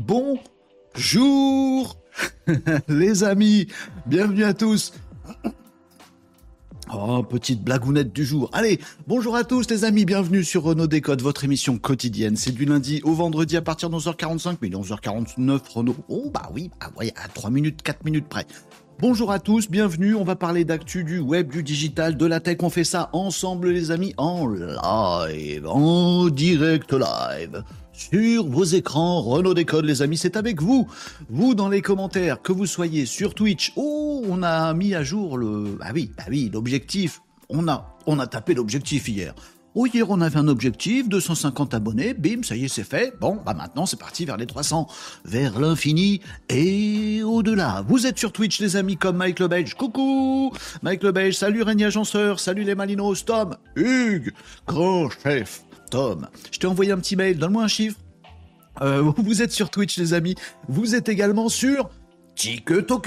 Bonjour les amis, bienvenue à tous. Oh, petite blagounette du jour. Allez, bonjour à tous les amis, bienvenue sur Renault Décode, votre émission quotidienne. C'est du lundi au vendredi à partir de 11h45, mais 11h49 Renault. Oh bah oui, ouais, à 3 minutes, 4 minutes près. Bonjour à tous, bienvenue, on va parler d'actu du web, du digital, de la tech, on fait ça ensemble les amis, en live, en direct live sur vos écrans. Renault Décode, les amis, c'est avec vous. Vous dans les commentaires, que vous soyez sur Twitch. Oh, on a mis à jour le. Ah oui, bah oui, l'objectif. On a, on a tapé l'objectif hier. Oh, hier, on avait un objectif, 250 abonnés, bim, ça y est, c'est fait. Bon, bah maintenant, c'est parti vers les 300, vers l'infini et au-delà. Vous êtes sur Twitch, les amis, comme Mike Le Belge. Coucou Mike Le Belge, salut Régnier Agenceur, salut les Malinos, Tom, Hugues, grand chef, Tom. Je t'ai envoyé un petit mail, donne-moi un chiffre. Euh, vous êtes sur Twitch, les amis. Vous êtes également sur TikTok,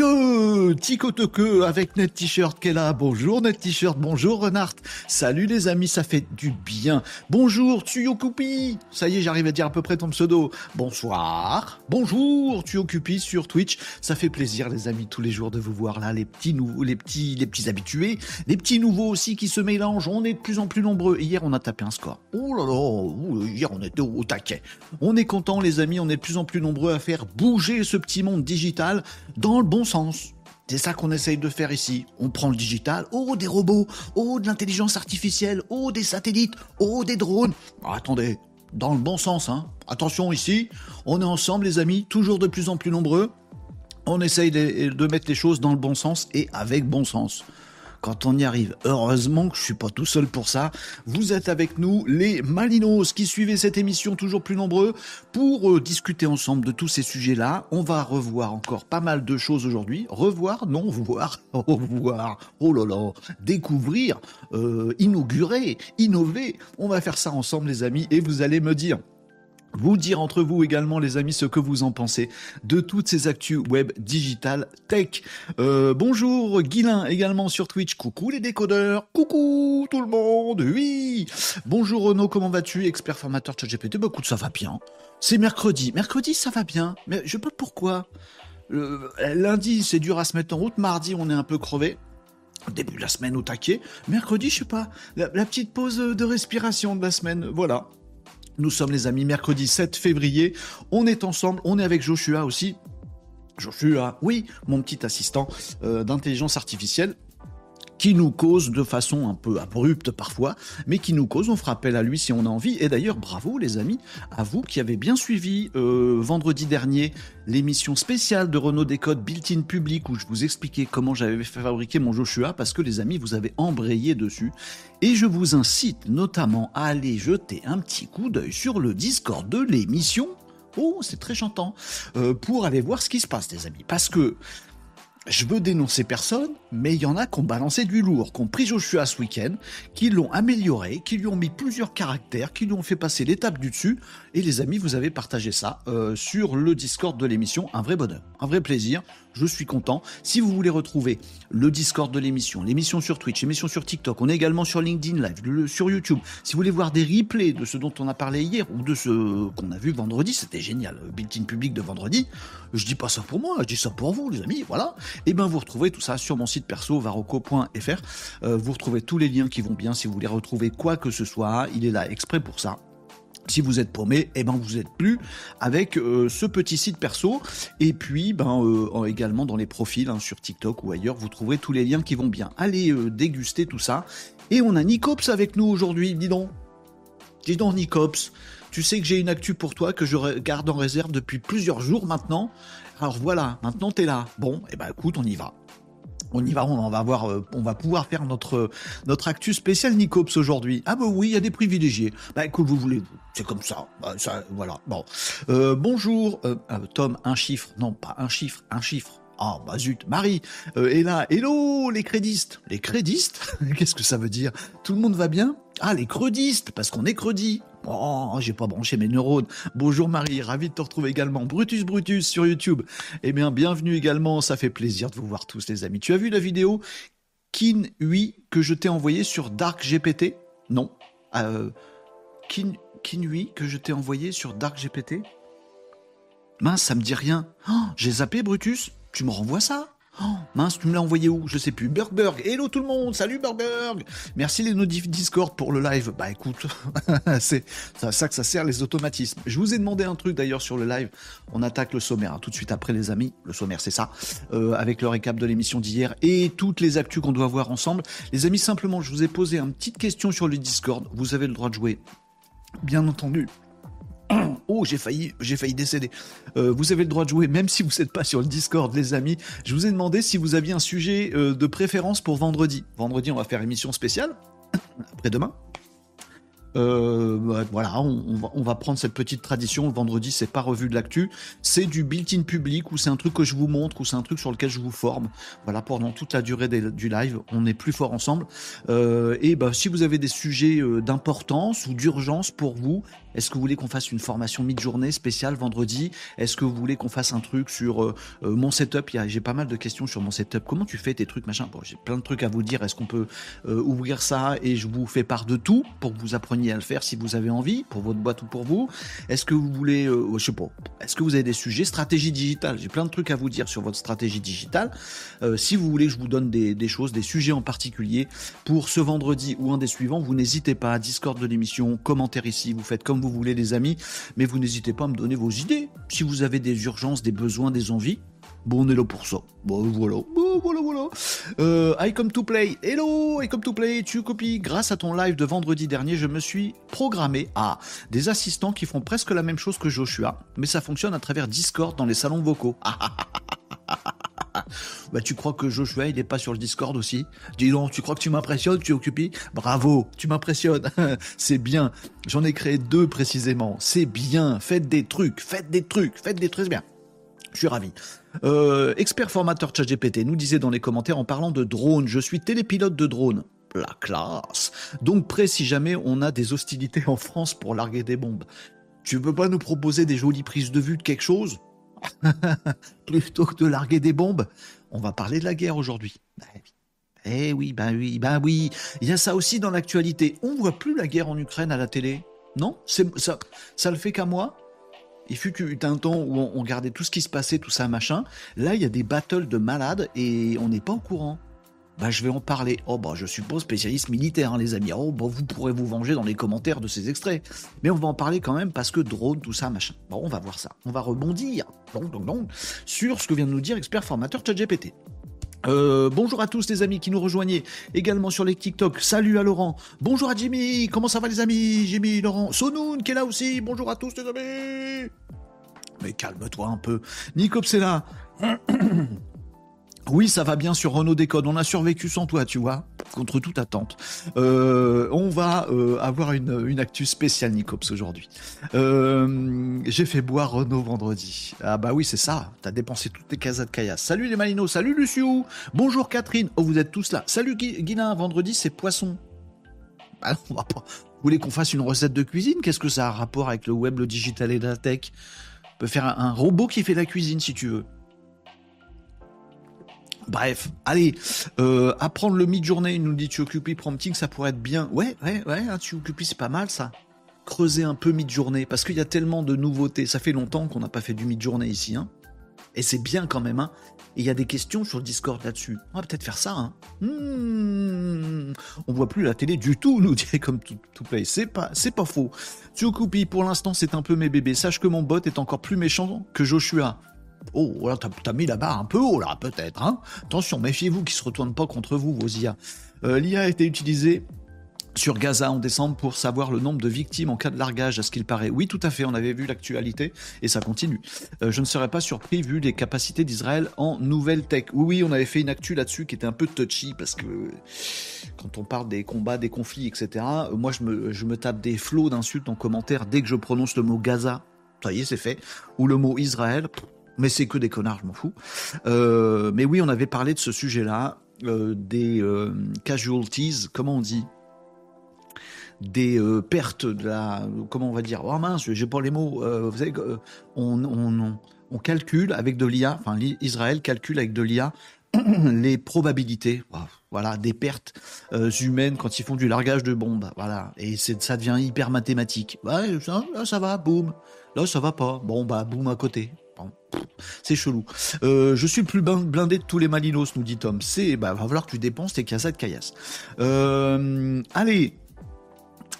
TikTok avec Net T-shirt est là. Bonjour Net T-shirt, bonjour Renard. Salut les amis, ça fait du bien. Bonjour Tsuyokupi. Ça y est, j'arrive à dire à peu près ton pseudo. Bonsoir. Bonjour Tsuyokupi sur Twitch. Ça fait plaisir les amis tous les jours de vous voir là, les petits nouveaux, les petits, les petits habitués, les petits nouveaux aussi qui se mélangent. On est de plus en plus nombreux. hier, on a tapé un score. Oh là là, hier on était au taquet. On est content les amis, on est de plus en plus nombreux à faire bouger ce petit monde digital dans le bon sens. C'est ça qu'on essaye de faire ici. On prend le digital, oh des robots, oh de l'intelligence artificielle, oh des satellites, oh des drones. Attendez, dans le bon sens, hein. Attention ici, on est ensemble les amis, toujours de plus en plus nombreux. On essaye de mettre les choses dans le bon sens et avec bon sens quand on y arrive. Heureusement que je suis pas tout seul pour ça. Vous êtes avec nous, les Malinos, qui suivez cette émission toujours plus nombreux, pour euh, discuter ensemble de tous ces sujets-là. On va revoir encore pas mal de choses aujourd'hui. Revoir, non, voir, revoir, oh là là, découvrir, euh, inaugurer, innover. On va faire ça ensemble, les amis, et vous allez me dire vous dire entre vous également les amis ce que vous en pensez de toutes ces actus web digital tech. Euh, bonjour Guilin également sur Twitch. Coucou les décodeurs. Coucou tout le monde. Oui. Bonjour Renaud, comment vas-tu? Expert formateur ChatGPT. Bah écoute, ça va bien. C'est mercredi. Mercredi, ça va bien. Mais je sais pas pourquoi. Euh, lundi, c'est dur à se mettre en route. Mardi, on est un peu crevé début de la semaine au taquet. Mercredi, je sais pas, la, petite pause de respiration de la semaine, voilà. Nous sommes les amis, mercredi 7 février. On est ensemble, on est avec Joshua aussi. Joshua, oui, mon petit assistant euh, d'intelligence artificielle qui nous cause de façon un peu abrupte parfois, mais qui nous cause, on fera appel à lui si on a envie. Et d'ailleurs, bravo les amis, à vous qui avez bien suivi euh, vendredi dernier l'émission spéciale de Renault Décode Built-in Public où je vous expliquais comment j'avais fait fabriquer mon Joshua parce que les amis, vous avez embrayé dessus. Et je vous incite notamment à aller jeter un petit coup d'œil sur le Discord de l'émission. Oh, c'est très chantant. Euh, pour aller voir ce qui se passe, les amis. Parce que je veux dénoncer personne, mais il y en a qui ont balancé du lourd, qui ont pris Joshua ce week-end, qui l'ont amélioré, qui lui ont mis plusieurs caractères, qui lui ont fait passer l'étape du dessus. Et les amis, vous avez partagé ça euh, sur le Discord de l'émission. Un vrai bonheur, un vrai plaisir je suis content. Si vous voulez retrouver le Discord de l'émission, l'émission sur Twitch, l'émission sur TikTok, on est également sur LinkedIn Live, sur YouTube. Si vous voulez voir des replays de ce dont on a parlé hier ou de ce qu'on a vu vendredi, c'était génial, built-in public de vendredi. Je dis pas ça pour moi, je dis ça pour vous, les amis, voilà. Et eh ben vous retrouvez tout ça sur mon site perso varoco.fr. Euh, vous retrouvez tous les liens qui vont bien si vous voulez retrouver quoi que ce soit. Il est là exprès pour ça. Si vous êtes paumé, eh ben vous êtes plus avec euh, ce petit site perso. Et puis, ben euh, également dans les profils hein, sur TikTok ou ailleurs, vous trouverez tous les liens qui vont bien. Allez euh, déguster tout ça. Et on a Nicops avec nous aujourd'hui. Dis donc, dis donc Nicops. Tu sais que j'ai une actu pour toi que je garde en réserve depuis plusieurs jours maintenant. Alors voilà, maintenant t'es là. Bon, eh ben écoute, on y va on y va, on va on va pouvoir faire notre notre actu spécial Nicops aujourd'hui. Ah bah oui, il y a des privilégiés. Bah écoute, vous voulez, c'est comme ça. Bah, ça voilà. Bon, euh, bonjour, euh, Tom, un chiffre, non pas un chiffre, un chiffre. Ah bah zut, Marie là. Hello les crédistes. Les crédistes? Qu'est-ce que ça veut dire? Tout le monde va bien? Ah les credistes, parce qu'on est credit. Oh, j'ai pas branché mes neurones. Bonjour Marie, ravi de te retrouver également. Brutus Brutus sur YouTube. Eh bien, bienvenue également, ça fait plaisir de vous voir tous les amis. Tu as vu la vidéo Kin 8 que je t'ai envoyée sur Dark GPT Non. Euh, Kin, Kin 8 que je t'ai envoyé sur Dark GPT Mince, ça me dit rien. Oh, j'ai zappé, Brutus. Tu me renvoies ça? Oh, mince, tu me l'as envoyé où? Je sais plus. Burgberg, hello tout le monde, salut Burgberg Merci les notifs Discord pour le live. Bah écoute, c'est ça, ça, que ça sert les automatismes. Je vous ai demandé un truc d'ailleurs sur le live. On attaque le sommaire hein, tout de suite après les amis. Le sommaire c'est ça, euh, avec le récap de l'émission d'hier et toutes les actus qu'on doit voir ensemble. Les amis, simplement, je vous ai posé une petite question sur le Discord. Vous avez le droit de jouer, bien entendu. Oh, j'ai failli, j'ai failli décéder. Euh, vous avez le droit de jouer, même si vous n'êtes pas sur le Discord, les amis. Je vous ai demandé si vous aviez un sujet euh, de préférence pour vendredi. Vendredi, on va faire émission spéciale. Après-demain. Euh, voilà, on, va, prendre cette petite tradition. Le vendredi, c'est pas revue de l'actu, c'est du built-in public ou c'est un truc que je vous montre ou c'est un truc sur lequel je vous forme. Voilà, pendant toute la durée du live, on est plus fort ensemble. Euh, et bah, si vous avez des sujets euh, d'importance ou d'urgence pour vous, est-ce que vous voulez qu'on fasse une formation mid-journée spéciale vendredi? Est-ce que vous voulez qu'on fasse un truc sur mon setup? J'ai pas mal de questions sur mon setup. Comment tu fais tes trucs, machin? Bon, J'ai plein de trucs à vous dire. Est-ce qu'on peut ouvrir ça? Et je vous fais part de tout pour que vous appreniez à le faire si vous avez envie, pour votre boîte ou pour vous. Est-ce que vous voulez, euh, je sais pas, est-ce que vous avez des sujets? Stratégie digitale J'ai plein de trucs à vous dire sur votre stratégie digitale. Euh, si vous voulez je vous donne des, des, choses, des sujets en particulier pour ce vendredi ou un des suivants, vous n'hésitez pas à Discord de l'émission, commentaire ici, vous faites comme vous voulez les amis, mais vous n'hésitez pas à me donner vos idées. Si vous avez des urgences, des besoins, des envies, Bon, on est là pour ça. Bon, voilà. Bon, voilà, voilà. Euh, I come to play. Hello, I come to play. Tu copies. Grâce à ton live de vendredi dernier, je me suis programmé à des assistants qui font presque la même chose que Joshua, mais ça fonctionne à travers Discord dans les salons vocaux. bah, tu crois que Joshua, il n'est pas sur le Discord aussi? Dis donc, tu crois que tu m'impressionnes, tu occupes Bravo, tu m'impressionnes. C'est bien. J'en ai créé deux précisément. C'est bien. Faites des trucs, faites des trucs, faites des trucs bien. Je suis ravi. Euh, expert formateur ChatGPT nous disait dans les commentaires en parlant de drone, je suis télépilote de drone. La classe. Donc prêt si jamais on a des hostilités en France pour larguer des bombes. Tu veux pas nous proposer des jolies prises de vue de quelque chose? Plutôt que de larguer des bombes On va parler de la guerre aujourd'hui. Eh oui, ben oui, ben oui. Il y a ça aussi dans l'actualité. On voit plus la guerre en Ukraine à la télé. Non? Ça, ça le fait qu'à moi? Il fut un temps où on, gardait tout ce qui se passait, tout ça, machin. Là, il y a des battles de malades et on n'est pas au courant. Bah, je vais en parler. Oh, bah, je suppose spécialiste militaire, hein, les amis. Oh, bah, vous pourrez vous venger dans les commentaires de ces extraits. Mais on va en parler quand même parce que drone, tout ça, machin. Bon, on va voir ça. On va rebondir, donc, donc, donc, sur ce que vient de nous dire expert formateur ChatGPT. Euh, bonjour à tous les amis qui nous rejoignaient également sur les TikTok. Salut à Laurent. Bonjour à Jimmy. Comment ça va les amis? Jimmy, Laurent. Sonoun qui est là aussi. Bonjour à tous les amis. Mais calme-toi un peu. Nicops est là. Oui, ça va bien sur Renault Décode. On a survécu sans toi, tu vois, contre toute attente. Euh, on va euh, avoir une, une spéciale Nicops aujourd'hui. Euh, j'ai fait boire Renault vendredi. Ah bah oui, c'est ça. T'as dépensé toutes tes casas de caillasse. Salut les Malinos, salut Luciou. Bonjour Catherine. Oh, vous êtes tous là. Salut Guilin, vendredi c'est poisson. Ah, pas. Vous voulez qu'on fasse une recette de cuisine? Qu'est-ce que ça a un rapport avec le web, le digital et la tech? On peut faire un robot qui fait la cuisine si tu veux. Bref, allez, euh, apprendre le mid-journée, il nous dit tu occupes, prompting, ça pourrait être bien. Ouais, ouais, ouais, hein, c'est pas mal ça. Creuser un peu mid-journée, parce qu'il y a tellement de nouveautés. Ça fait longtemps qu'on n'a pas fait du mid-journée ici, hein. Et c'est bien quand même, hein. Et il y a des questions sur le Discord là-dessus. On va peut-être faire ça, hein. Hmm. on voit plus la télé du tout, nous dit comme tout, tout play. C'est pas, c'est pas faux. Tu occupes, pour l'instant, c'est un peu mes bébés. Sache que mon bot est encore plus méchant que Joshua. Oh, là, t'as mis la barre un peu haut, là, peut-être. Hein Attention, méfiez-vous qu'il se retourne pas contre vous, vos IA. Euh, L'IA a été utilisée sur Gaza en décembre pour savoir le nombre de victimes en cas de largage, à ce qu'il paraît. Oui, tout à fait, on avait vu l'actualité et ça continue. Euh, je ne serais pas surpris vu les capacités d'Israël en nouvelle tech. Oui, oui, on avait fait une actu là-dessus qui était un peu touchy parce que quand on parle des combats, des conflits, etc., moi je me, je me tape des flots d'insultes en commentaire dès que je prononce le mot Gaza. Ça y est, c'est fait. Ou le mot Israël mais c'est que des connards, je m'en fous. Euh, mais oui, on avait parlé de ce sujet-là, euh, des euh, casualties, comment on dit? Des pertes de la. Comment on va dire? Oh mince, j'ai pas les mots. vous savez, on, calcule avec de l'IA, enfin, Israël calcule avec de l'IA les probabilités. Voilà, des pertes humaines quand ils font du largage de bombes. Voilà, et ça devient hyper mathématique. Là, ça va, boum. Là, ça va pas. Bon, bah, boum à côté. C'est chelou. Euh, je suis le plus blindé de tous les Malinos, nous dit Tom. C'est, bah, va falloir que tu dépenses tes cassettes caillasse. Euh, allez.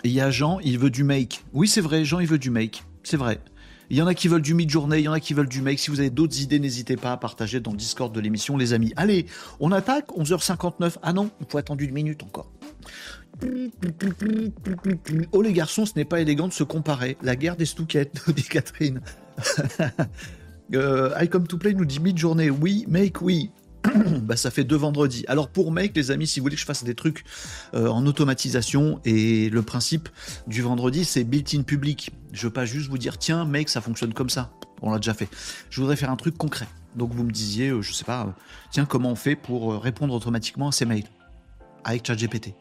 Il y a Jean, il veut du make. Oui, c'est vrai, Jean, il veut du make. C'est vrai. Il y en a qui veulent du mid-journée, il y en a qui veulent du make. Si vous avez d'autres idées, n'hésitez pas à partager dans le Discord de l'émission, les amis. Allez, on attaque, 11h59. Ah non, il faut attendre une minute encore. Oh les garçons, ce n'est pas élégant de se comparer. La guerre des stouquettes, dit Catherine. euh, I come to play nous dit mid-journée. Oui, make, oui. bah, ça fait deux vendredis. Alors pour Make, les amis, si vous voulez que je fasse des trucs euh, en automatisation, et le principe du vendredi, c'est built-in public. Je veux pas juste vous dire, tiens, Make, ça fonctionne comme ça. On l'a déjà fait. Je voudrais faire un truc concret. Donc vous me disiez, euh, je sais pas, euh, tiens, comment on fait pour répondre automatiquement à ces mails? Avec ChatGPT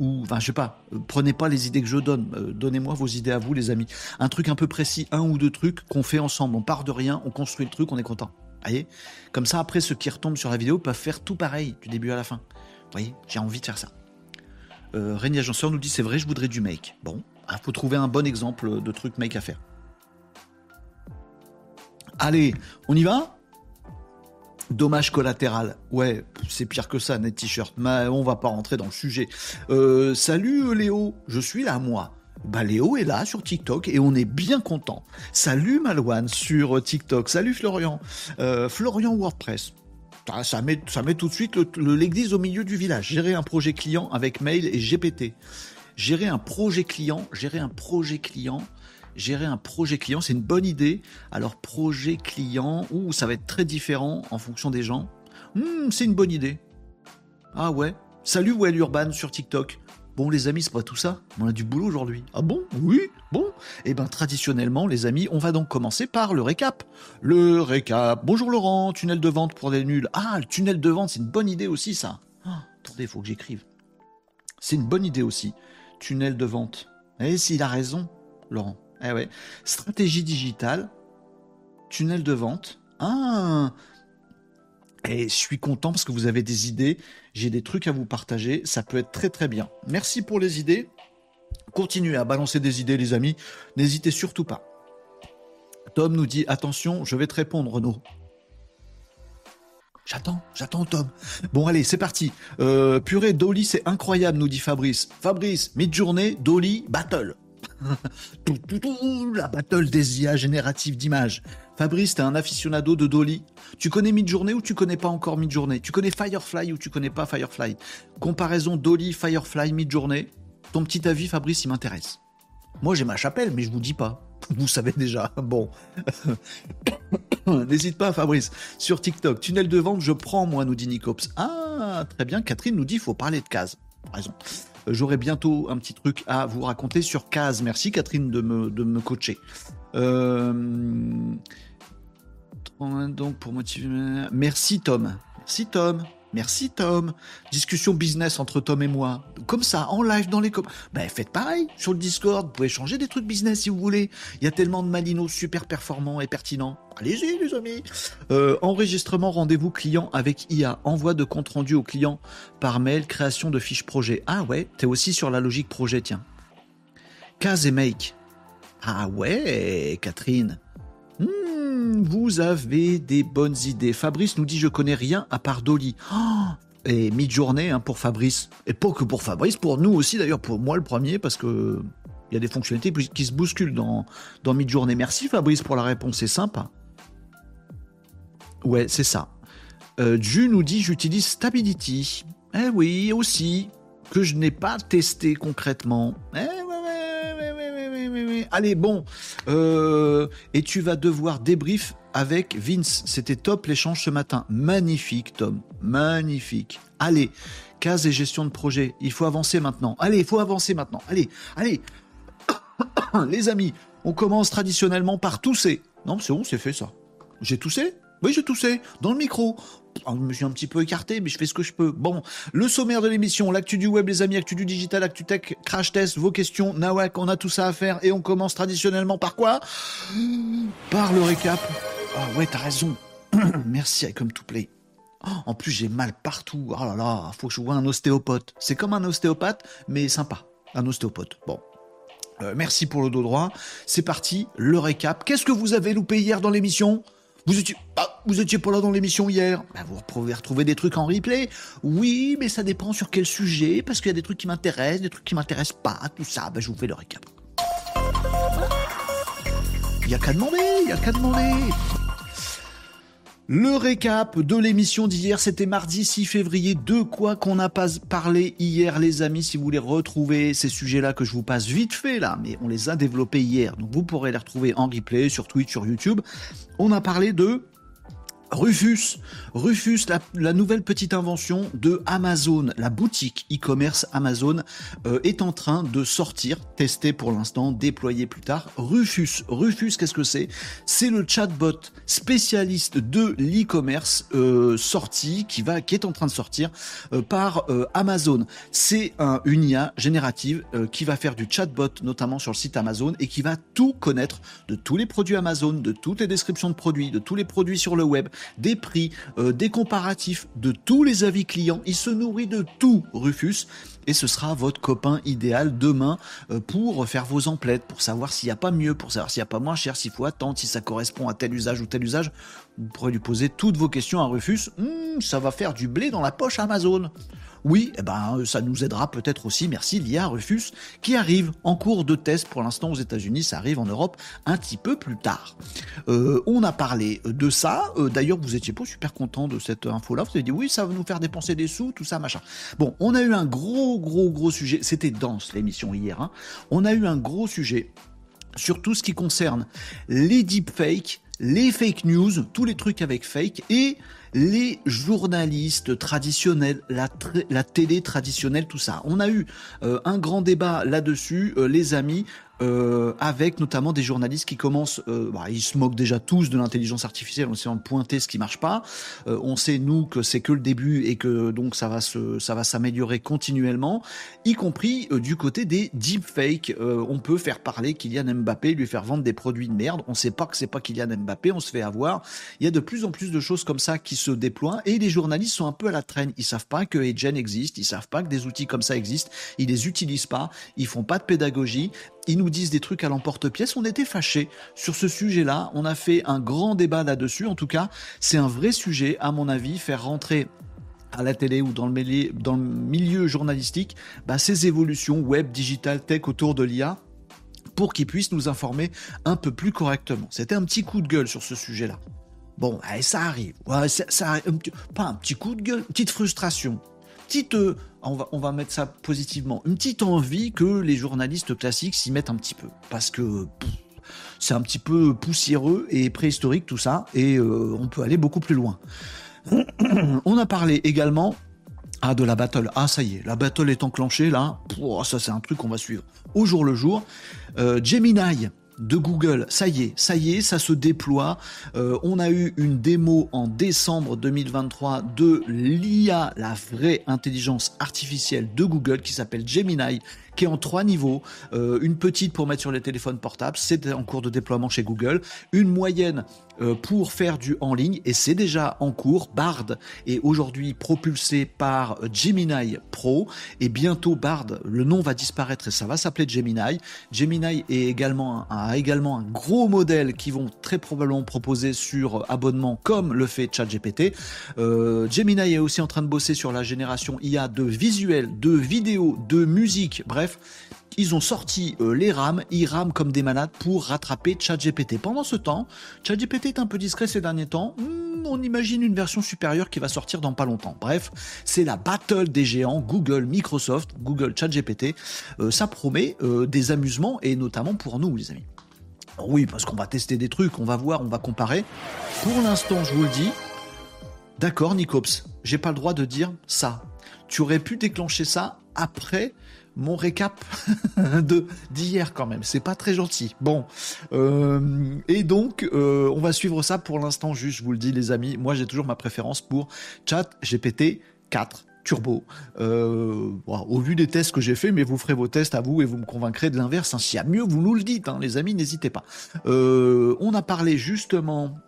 ou enfin je sais pas, prenez pas les idées que je donne, donnez-moi vos idées à vous les amis. Un truc un peu précis, un ou deux trucs qu'on fait ensemble, on part de rien, on construit le truc, on est content voyez? Comme ça, après, ceux qui retombent sur la vidéo peuvent faire tout pareil, du début à la fin. Vous voyez? J'ai envie de faire ça. Euh, Agenceur nous dit c'est vrai, je voudrais du make. Bon, il ah, faut trouver un bon exemple de truc make à faire. Allez, on y va? Dommage collatéral. Ouais, c'est pire que ça, net t-shirt. Mais on va pas rentrer dans le sujet. Euh, salut Léo, je suis là moi bah Léo est là sur TikTok et on est bien content. Salut Malouane sur TikTok. Salut Florian. Euh, Florian WordPress. Ça, met, ça met tout de suite l'église au milieu du village. Gérer un projet client avec mail et GPT. Gérer un projet client, gérer un projet client, gérer un projet client, c'est une bonne idée. Alors projet client, ou ça va être très différent en fonction des gens. Hmm, c'est une bonne idée. Ah ouais. Salut Well Urban sur TikTok. Bon, les amis, c'est pas tout ça. On a du boulot aujourd'hui. Ah bon? Oui Bon Eh ben, traditionnellement, les amis, on va donc commencer par le récap. Le récap. Bonjour Laurent, tunnel de vente pour les nuls. Ah, le tunnel de vente, c'est une bonne idée aussi, ça. Ah, attendez, il faut que j'écrive. C'est une bonne idée aussi. Tunnel de vente. Eh, s'il a raison, Laurent. Eh. Stratégie digitale. Tunnel de vente. Ah et je suis content parce que vous avez des idées, j'ai des trucs à vous partager, ça peut être très très bien. Merci pour les idées. Continuez à balancer des idées les amis, n'hésitez surtout pas. Tom nous dit attention, je vais te répondre Renaud. J'attends, j'attends Tom. Bon allez, c'est parti. Euh, purée, Dolly, c'est incroyable, nous dit Fabrice. Fabrice, mid-journée, Dolly, battle. La battle des IA génératives d'images. Fabrice, t'es un aficionado de Dolly. Tu connais Midjourney ou tu connais pas encore Midjourney? Tu connais Firefly ou tu connais pas Firefly? Comparaison Dolly, Firefly, Midjourney. Ton petit avis, Fabrice, il m'intéresse. Moi, j'ai ma chapelle, mais je vous dis pas. Vous savez déjà. Bon. N'hésite pas, Fabrice. Sur TikTok, tunnel de vente, je prends, moi, nous dit Nicops. Ah, très bien. Catherine nous dit, faut parler de case. Raison. J'aurai bientôt un petit truc à vous raconter sur case. Merci, Catherine, de me, de me coacher. Euh, donc pour motiver. Merci Tom. Merci Tom. Merci Tom. Discussion business entre Tom et moi. Comme ça, en live dans les com. Ben faites pareil sur le Discord. Vous pouvez changer des trucs business si vous voulez. Il y a tellement de malinos super performants et pertinents. Allez-y les amis. Euh, enregistrement rendez-vous client avec IA. Envoi de compte rendu au client par mail. Création de fiches projet. Ah ouais, t'es aussi sur la logique projet tiens. Case et make. Ah ouais, Catherine. Vous avez des bonnes idées. Fabrice nous dit je connais rien à part Dolly. Oh, et mi-journée hein, pour Fabrice. Et pas que pour Fabrice, pour nous aussi d'ailleurs, pour moi le premier, parce que il y a des fonctionnalités qui se bousculent dans, dans mid-journée. Merci Fabrice pour la réponse, c'est sympa. Ouais, c'est ça. Euh, Ju nous dit j'utilise Stability. Eh oui, aussi, que je n'ai pas testé concrètement. Eh Allez, bon. Euh, et tu vas devoir débrief avec Vince. C'était top l'échange ce matin. Magnifique, Tom. Magnifique. Allez, case et gestion de projet. Il faut avancer maintenant. Allez, il faut avancer maintenant. Allez, allez. Les amis, on commence traditionnellement par tousser. Non, c'est bon, c'est fait ça. J'ai toussé? Oui, j'ai toussé. Dans le micro. Je me suis un petit peu écarté, mais je fais ce que je peux. Bon, le sommaire de l'émission, l'actu du web, les amis, actu du digital, actu tech, crash test, vos questions, Nawak, on a tout ça à faire et on commence traditionnellement par quoi? Par le récap. Ah ouais, t'as raison. Merci, I come to play. Oh, en plus, j'ai mal partout. Oh là là, faut que je vois un ostéopathe. C'est comme un ostéopathe, mais sympa. Un ostéopathe. Bon. Euh, merci pour le dos droit. C'est parti, le récap. Qu'est-ce que vous avez loupé hier dans l'émission? Vous étiez, ah, vous étiez pas là dans l'émission hier bah, Vous pouvez retrouver des trucs en replay Oui, mais ça dépend sur quel sujet, parce qu'il y a des trucs qui m'intéressent, des trucs qui m'intéressent pas, tout ça. Bah, je vous fais le récap. Il y a qu'à demander, il y a qu'à demander. Le récap de l'émission d'hier, c'était mardi 6 février. De quoi qu'on n'a pas parlé hier, les amis, si vous voulez retrouver ces sujets-là que je vous passe vite fait là, mais on les a développés hier, donc vous pourrez les retrouver en replay sur Twitch, sur YouTube. On a parlé de Rufus, Rufus, la, nouvelle petite invention de Amazon, la boutique e-commerce Amazon euh, est en train de sortir, testé pour l'instant, déployé plus tard. Rufus, Rufus, qu'est-ce que c'est? C'est le chatbot spécialiste de l'e-commerce euh, sorti, qui va, qui est en train de sortir euh, par Amazon. C'est un, une IA générative qui va faire du chatbot, notamment sur le site Amazon, et qui va tout connaître de tous les produits Amazon, de toutes les descriptions de produits, de tous les produits sur le web, des prix, euh, des comparatifs, de tous les avis clients. Il se nourrit de tout, Rufus. Et ce sera votre copain idéal demain euh, pour faire vos emplettes, pour savoir s'il n'y a pas mieux, pour savoir s'il n'y a pas moins cher, s'il faut attendre, si ça correspond à tel usage ou tel usage. Vous pourrez lui poser toutes vos questions à Rufus. Hmm, ça va faire du blé dans la poche Amazon. Oui, eh ben, ça nous aidera peut-être aussi, merci, l'IA Rufus, qui arrive en cours de test pour l'instant aux États-Unis, ça arrive en Europe un petit peu plus tard. Euh, on a parlé de ça, euh, d'ailleurs, vous étiez pas super content de cette info-là, vous avez dit oui, ça va nous faire dépenser des sous, tout ça, machin. Bon, on a eu un gros, gros, gros sujet, c'était dense l'émission hier, hein. on a eu un gros sujet sur tout ce qui concerne les deepfakes, les fake news, tous les trucs avec fake et les journalistes traditionnels, la, télé traditionnelle, tout ça. On a eu euh, un grand débat là-dessus, euh, les amis. Euh, avec notamment des journalistes qui commencent, euh, bah, ils se moquent déjà tous de l'intelligence artificielle en essayant de pointer ce qui marche pas. Euh, on sait nous que c'est que le début et que donc ça va se, ça va s'améliorer continuellement, y compris du côté des deepfakes. on peut faire parler Kylian Mbappé, lui faire vendre des produits de merde. On sait pas que c'est pas Kylian Mbappé, on se fait avoir. Il y a de plus en plus de choses comme ça qui se déploient et les journalistes sont un peu à la traîne. Ils savent pas que Agent existe, ils savent pas que des outils comme ça existent, ils les utilisent pas, ils font pas de pédagogie ils nous disent des trucs à l'emporte-pièce. On était fâchés sur ce sujet-là. On a fait un grand débat là-dessus. En tout cas, c'est un vrai sujet, à mon avis, faire rentrer à la télé ou dans le milieu, journalistique bah, ces évolutions web, digital, tech autour de l'IA pour qu'ils puissent nous informer un peu plus correctement. C'était un petit coup de gueule sur ce sujet-là. Bon, ça arrive. ça, pas un petit coup de gueule, petite frustration petite, euh, on, va, on va mettre ça positivement, une petite envie que les journalistes classiques s'y mettent un petit peu. Parce que c'est un petit peu poussiéreux et préhistorique tout ça, et euh, on peut aller beaucoup plus loin. on a parlé également ah, de la battle. Ah, ça y est, la battle est enclenchée là. ça, c'est un truc qu'on va suivre au jour le jour. Euh, Gemini, de Google. Ça y est, ça y est, ça se déploie. Euh, on a eu une démo en décembre 2023 de l'IA, la vraie intelligence artificielle de Google qui s'appelle Gemini qui est en trois niveaux. Euh, une petite pour mettre sur les téléphones portables, c'est en cours de déploiement chez Google. Une moyenne euh, pour faire du en ligne et c'est déjà en cours. Bard est aujourd'hui propulsé par Gemini Pro et bientôt Bard, le nom va disparaître et ça va s'appeler Gemini. Gemini est également a également un gros modèle qui vont très probablement proposer sur abonnement comme le fait ChatGPT. Euh, Gemini est aussi en train de bosser sur la génération IA de visuels, de vidéos, de musique, bref ils ont sorti euh, les rames, ils rament comme des malades pour rattraper ChatGPT. Pendant ce temps, ChatGPT est un peu discret ces derniers temps. Hmm, on imagine une version supérieure qui va sortir dans pas longtemps. Bref, c'est la battle des géants Google, Microsoft, Google, ChatGPT. Euh, ça promet euh, des amusements et notamment pour nous, les amis. oui, parce qu'on va tester des trucs, on va voir, on va comparer. Pour l'instant, je vous le dis. D'accord, Nicops, j'ai pas le droit de dire ça. Tu aurais pu déclencher ça après mon récap de d'hier quand même. C'est pas très gentil. Bon, euh, et donc euh, on va suivre ça pour l'instant. Juste, je vous le dis, les amis. Moi, j'ai toujours ma préférence pour Chat GPT 4 turbo. Euh, au vu des tests que j'ai fait, mais vous ferez vos tests à vous et vous me convaincrez de l'inverse. Hein. S'il y a mieux, vous nous le dites, hein, les amis, n'hésitez pas. on a parlé justement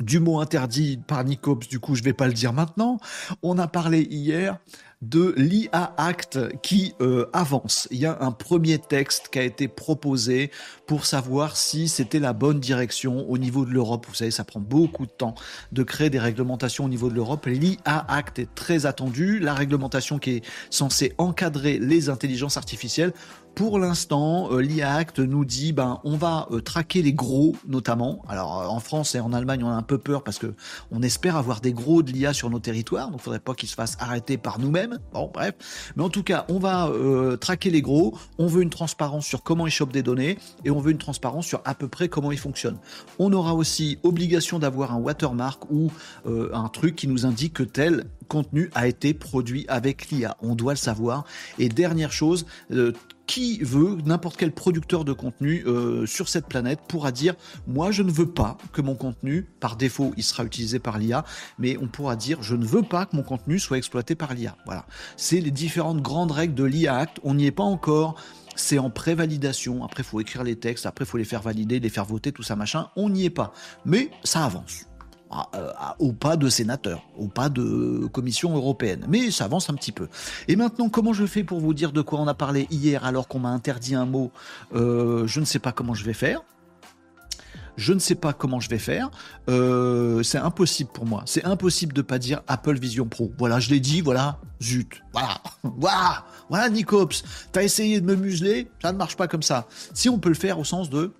du mot interdit par Nicops, du coup je vais pas le dire maintenant. On a parlé hier de l'IA Act qui euh, avance. Il y a un premier texte qui a été proposé pour savoir si c'était la bonne direction au niveau de l'Europe. Vous savez, ça prend beaucoup de temps de créer des réglementations au niveau de l'Europe. L'IA Act est très attendu. La réglementation qui est censée encadrer les intelligences artificielles pour l'instant, euh, l'IA Act nous dit ben on va euh, traquer les gros notamment. Alors euh, en France et en Allemagne, on a un peu peur parce que on espère avoir des gros de l'IA sur nos territoires, donc faudrait pas qu'ils se fassent arrêter par nous-mêmes. Bon bref, mais en tout cas, on va traquer les gros. On veut une transparence sur comment ils chopent des données et on veut une transparence sur à peu près comment ils fonctionnent. On aura aussi obligation d'avoir un watermark ou un truc qui nous indique que tel contenu a été produit avec l'IA. On doit le savoir. Et dernière chose, qui veut, n'importe quel producteur de contenu euh, sur cette planète pourra dire moi je ne veux pas que mon contenu, par défaut il sera utilisé par l'IA, mais on pourra dire je ne veux pas que mon contenu soit exploité par l'IA. Voilà. C'est les différentes grandes règles de l'IA Act. On n'y est pas encore. C'est en prévalidation. Après, faut écrire les textes. Après, faut les faire valider, les faire voter, tout ça, machin. On n'y est pas. Mais ça avance. Euh, au pas de sénateur, au pas de commission européenne. Mais ça avance un petit peu. Et maintenant, comment je fais pour vous dire de quoi on a parlé hier alors qu'on m'a interdit un mot euh, Je ne sais pas comment je vais faire. Je ne sais pas comment je vais faire. Euh, c'est impossible pour moi. C'est impossible de pas dire Apple Vision Pro. Voilà, je l'ai dit. Voilà, zut. Voilà, voilà, voilà, Nicops. T'as essayé de me museler. Ça ne marche pas comme ça. Si on peut le faire au sens de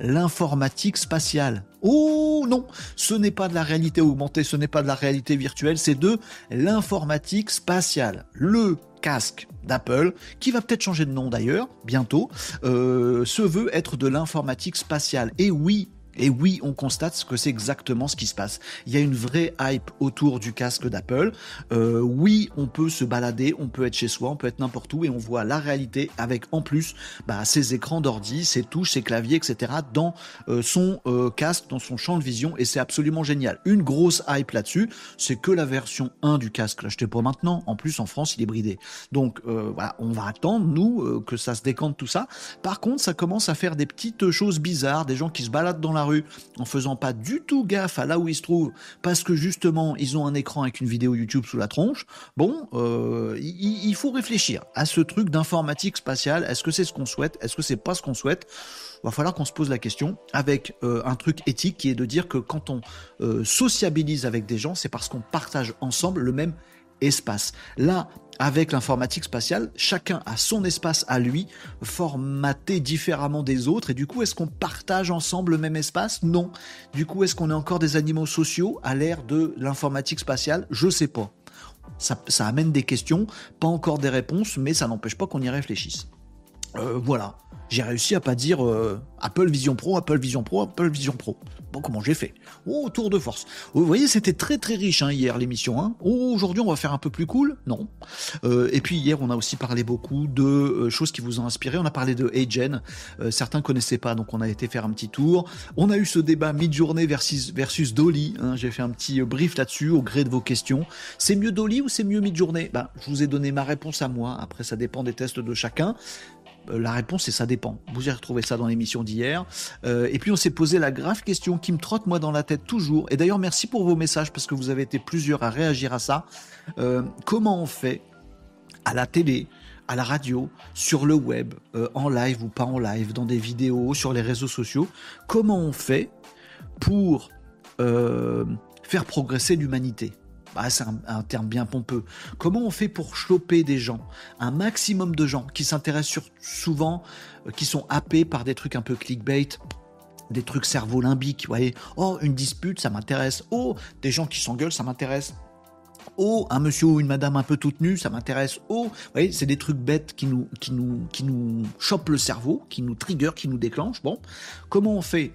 l'informatique spatiale. Oh non, ce n'est pas de la réalité augmentée, ce n'est pas de la réalité virtuelle, c'est de l'informatique spatiale. Le casque d'Apple, qui va peut-être changer de nom d'ailleurs, bientôt, euh, se veut être de l'informatique spatiale. Et oui, et oui, on constate que c'est exactement ce qui se passe. Il y a une vraie hype autour du casque d'Apple. Euh, oui, on peut se balader, on peut être chez soi, on peut être n'importe où et on voit la réalité avec en plus bah, ses écrans d'ordi, ses touches, ses claviers, etc. dans euh, son euh, casque, dans son champ de vision et c'est absolument génial. Une grosse hype là-dessus, c'est que la version 1 du casque. L'achetez pas maintenant. En plus, en France, il est bridé. Donc voilà, on va attendre nous que ça se décante tout ça. Par contre, ça commence à faire des petites choses bizarres, des gens qui se baladent dans la en faisant pas du tout gaffe à là où ils se trouvent parce que justement ils ont un écran avec une vidéo YouTube sous la tronche. Bon, euh, il, faut réfléchir à ce truc d'informatique spatiale. Est-ce que c'est ce qu'on souhaite? Est-ce que c'est pas ce qu'on souhaite? Va falloir qu'on se pose la question avec euh, un truc éthique qui est de dire que quand on euh, sociabilise avec des gens, c'est parce qu'on partage ensemble le même espace. Là, avec l'informatique spatiale, chacun a son espace à lui, formaté différemment des autres, et du coup, est-ce qu'on partage ensemble le même espace? Non. Du coup, est-ce qu'on est encore des animaux sociaux à l'ère de l'informatique spatiale? Je sais pas. Ça, amène des questions, pas encore des réponses, mais ça n'empêche pas qu'on y réfléchisse. Euh, voilà j'ai réussi à pas dire euh, Apple Vision Pro, Apple Vision Pro, Apple Vision Pro. Bon, comment j'ai fait? Oh, tour de force. Vous voyez, c'était très très riche hein, hier l'émission. Hein. Oh, aujourd'hui, on va faire un peu plus cool? Non. Euh, et puis hier, on a aussi parlé beaucoup de euh, choses qui vous ont inspiré. On a parlé de Agen. certains connaissaient pas, donc on a été faire un petit tour. On a eu ce débat mid-journée versus, versus Dolly. Hein. J'ai fait un petit brief là-dessus au gré de vos questions. C'est mieux Dolly ou c'est mieux mid-journée? Ben, Je vous ai donné ma réponse à moi. Après, ça dépend des tests de chacun. Euh, la réponse, c'est ça dépend. Vous avez retrouvé ça dans l'émission d'hier. Euh, et puis, on s'est posé la grave question qui me trotte, moi, dans la tête toujours. Et d'ailleurs, merci pour vos messages parce que vous avez été plusieurs à réagir à ça. Euh, comment on fait à la télé, à la radio, sur le web, en live ou pas en live, dans des vidéos, sur les réseaux sociaux, comment on fait pour faire progresser l'humanité? Bah, c'est un, terme bien pompeux. Comment on fait pour choper des gens, un maximum de gens qui s'intéressent souvent, euh, qui sont happés par des trucs un peu clickbait, des trucs cerveau limbique, vous voyez. Oh, une dispute, ça m'intéresse. Oh, des gens qui s'engueulent, ça m'intéresse. Oh, un monsieur ou une madame un peu toute nue, ça m'intéresse. Oh, vous c'est des trucs bêtes qui nous, qui chopent le cerveau, qui nous trigger, qui nous déclenchent. Bon, comment on fait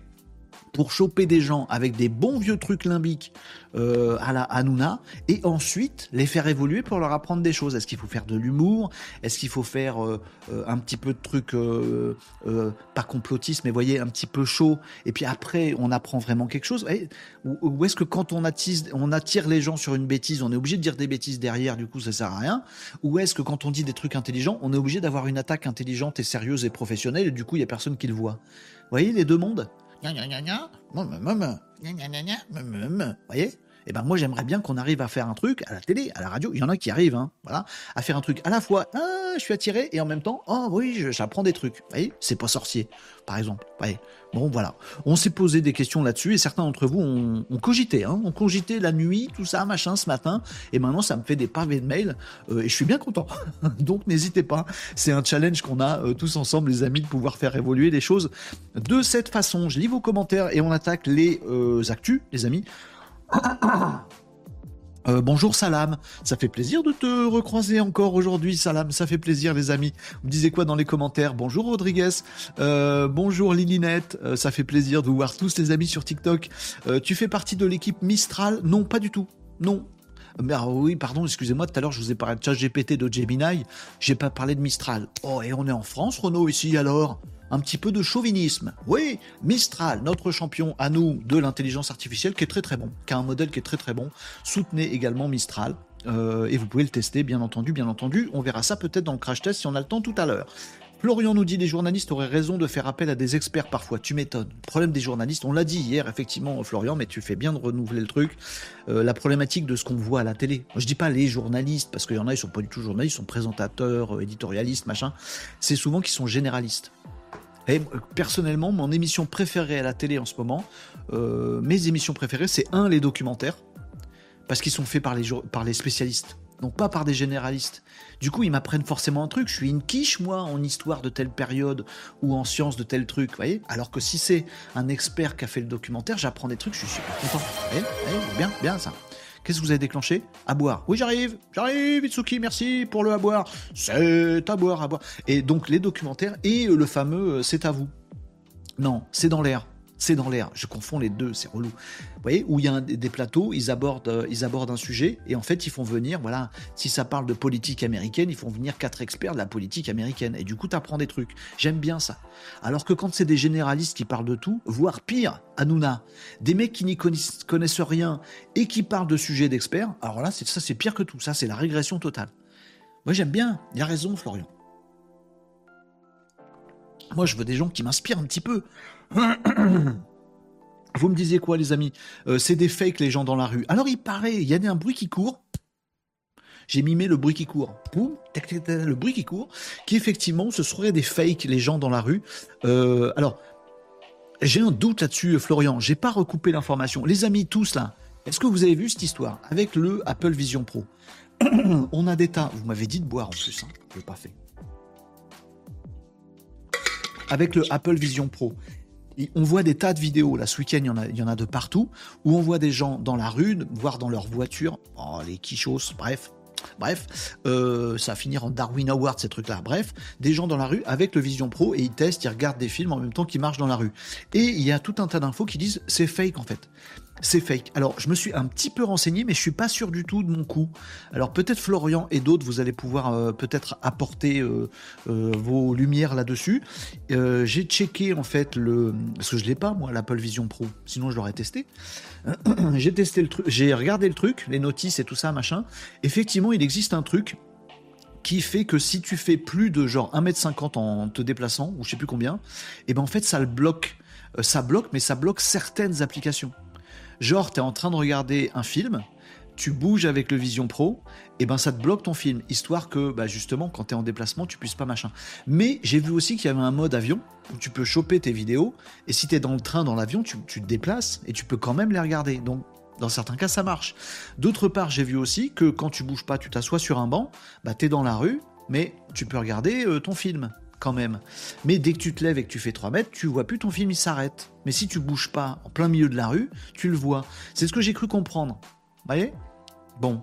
pour choper des gens avec des bons vieux trucs limbiques euh, à la Hanouna et ensuite les faire évoluer pour leur apprendre des choses. Est-ce qu'il faut faire de l'humour? Est-ce qu'il faut faire euh, euh, un petit peu de trucs pas complotistes mais voyez un petit peu chaud et puis après on apprend vraiment quelque chose? Ou, est-ce que quand on attire les gens sur une bêtise, on est obligé de dire des bêtises derrière, du coup ça sert à rien? Ou est-ce que quand on dit des trucs intelligents, on est obligé d'avoir une attaque intelligente et sérieuse et professionnelle et du coup il y a personne qui le voit? Vous voyez les deux mondes? Vous voyez? Eh ben moi j'aimerais bien qu'on arrive à faire un truc à la télé, à la radio, il y en a qui arrivent, hein, voilà, à faire un truc à la fois, ah, je suis attiré et en même temps, oh oui, j'apprends des trucs. Vous voyez, c'est pas sorcier, par exemple. Vous voyez. Bon voilà, on s'est posé des questions là-dessus et certains d'entre vous ont, cogité, hein, ont cogité la nuit, tout ça, machin, ce matin, et maintenant ça me fait des pavés de mails euh, et je suis bien content. Donc n'hésitez pas, c'est un challenge qu'on a euh, tous ensemble, les amis, de pouvoir faire évoluer les choses de cette façon. Je lis vos commentaires et on attaque les euh, actus, les amis. Euh, bonjour Salam, ça fait plaisir de te recroiser encore aujourd'hui Salam, ça fait plaisir les amis. Vous me disiez quoi dans les commentaires? Bonjour Rodriguez, euh, bonjour Lilinette, euh, ça fait plaisir de vous voir tous les amis sur TikTok. tu fais partie de l'équipe Mistral? Non, pas du tout. Non, mais ah oui, pardon, excusez-moi, tout à l'heure je vous ai parlé de ChatGPT de Gemini, j'ai pas parlé de Mistral. Oh, et on est en France, Renault, ici alors? Un petit peu de chauvinisme. Oui, Mistral, notre champion à nous de l'intelligence artificielle, qui est très très bon, qui a un modèle qui est très très bon. Soutenez également Mistral. Euh, et vous pouvez le tester, bien entendu, bien entendu. On verra ça peut-être dans le crash test si on a le temps tout à l'heure. Florian nous dit les journalistes auraient raison de faire appel à des experts parfois. Tu m'étonnes. Problème des journalistes, on l'a dit hier effectivement, Florian, mais tu fais bien de renouveler le truc. Euh, la problématique de ce qu'on voit à la télé. Moi, je dis pas les journalistes parce qu'il y en a ils sont pas du tout journalistes, ils sont présentateurs, euh, éditorialistes, machin. C'est souvent qu'ils sont généralistes. Et personnellement, mon émission préférée à la télé en ce moment, euh, mes émissions préférées, c'est un, les documentaires, parce qu'ils sont faits par les, par les spécialistes, donc pas par des généralistes. Du coup, ils m'apprennent forcément un truc. Je suis une quiche, moi, en histoire de telle période ou en science de tel truc, vous voyez Alors que si c'est un expert qui a fait le documentaire, j'apprends des trucs, je suis super content. Vous voyez Bien, bien ça. Qu'est-ce que vous avez déclenché À boire. Oui, j'arrive, j'arrive, Itsuki, merci pour le à boire. C'est à boire, à boire. Et donc les documentaires et le fameux euh, c'est à vous. Non, c'est dans l'air c'est dans l'air. Je confonds les deux, c'est relou. Vous voyez, où il y a des plateaux, ils abordent, euh, ils abordent un sujet et en fait, ils font venir, voilà, si ça parle de politique américaine, ils font venir quatre experts de la politique américaine. Et du coup, tu apprends des trucs. J'aime bien ça. Alors que quand c'est des généralistes qui parlent de tout, voire pire, Hanouna, des mecs qui n'y connaissent, rien et qui parlent de sujets d'experts, alors là, ça, c'est pire que tout. Ça, c'est la régression totale. Moi, j'aime bien. Il a raison, Florian. Moi, je veux des gens qui m'inspirent un petit peu. Vous me disiez quoi, les amis? Euh, C'est des fakes, les gens dans la rue. Alors, il paraît, il y a un bruit qui court. J'ai mimé le bruit qui court. le bruit qui court, qui effectivement, ce serait des fakes, les gens dans la rue. Euh, alors, j'ai un doute là-dessus, Florian. J'ai pas recoupé l'information. Les amis, tous là, est-ce que vous avez vu cette histoire avec le Apple Vision Pro On a des tas. Vous m'avez dit de boire en plus. Hein. Je l'ai pas fait. Avec le Apple Vision Pro on voit des tas de vidéos, là, ce week-end, il y, en a, de partout, où on voit des gens dans la rue, voire dans leur voiture, oh, les quichos, bref, Bref, euh, ça va finir en Darwin Award, ces trucs-là. Bref, des gens dans la rue avec le Vision Pro et ils testent, ils regardent des films en même temps qu'ils marchent dans la rue. Et il y a tout un tas d'infos qui disent c'est fake en fait c'est fake. Alors, je me suis un petit peu renseigné, mais je suis pas sûr du tout de mon coup. Alors, peut-être Florian et d'autres, vous allez pouvoir euh, peut-être apporter euh, euh, vos lumières là-dessus. j'ai checké en fait le, parce que je l'ai pas moi, l'Apple Vision Pro. Sinon, je l'aurais testé. j'ai testé le truc, j'ai regardé le truc, les notices et tout ça, machin. Effectivement, il existe un truc qui fait que si tu fais plus de genre 1m50 en te déplaçant, ou je sais plus combien, et eh ben en fait ça le bloque. ça bloque, mais ça bloque certaines applications. Genre, tu es en train de regarder un film, tu bouges avec le Vision Pro, et ben ça te bloque ton film, histoire que bah, justement quand tu es en déplacement, tu puisses pas machin. Mais j'ai vu aussi qu'il y avait un mode avion où tu peux choper tes vidéos, et si tu es dans le train, dans l'avion, tu, te déplaces et tu peux quand même les regarder. Donc dans certains cas, ça marche. D'autre part, j'ai vu aussi que quand tu bouges pas, tu t'assois sur un banc, bah, tu es dans la rue, mais tu peux regarder euh, ton film quand même. Mais dès que tu te lèves et que tu fais 3 mètres, tu vois plus ton film, il s'arrête. Mais si tu bouges pas en plein milieu de la rue, tu le vois. C'est ce que j'ai cru comprendre. Vous voyez? Bon.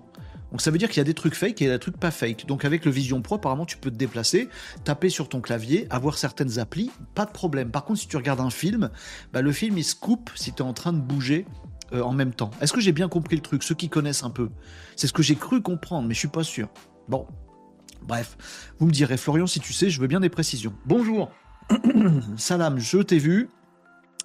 Donc ça veut dire qu'il y a des trucs fake et des trucs pas fake. Donc avec le Vision Pro, apparemment, tu peux te déplacer, taper sur ton clavier, avoir certaines applis, pas de problème. Par contre, si tu regardes un film, bah, le film il se coupe si tu es en train de bouger euh, en même temps. Est-ce que j'ai bien compris le truc? Ceux qui connaissent un peu. C'est ce que j'ai cru comprendre, mais je suis pas sûr. Bon, Bref, vous me direz, Florian, si tu sais, je veux bien des précisions. Bonjour, Salam, je t'ai vu.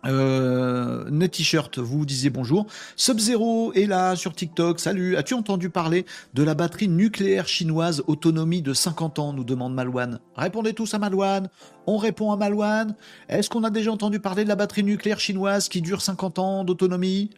Euh, Net T-shirt, vous disiez bonjour. Sub-Zero est là sur TikTok. Salut. As-tu entendu parler de la batterie nucléaire chinoise autonomie de 50 ans nous demande Malouane. Répondez tous à Malouane. On répond à Malouane. Est-ce qu'on a déjà entendu parler de la batterie nucléaire chinoise qui dure 50 ans d'autonomie?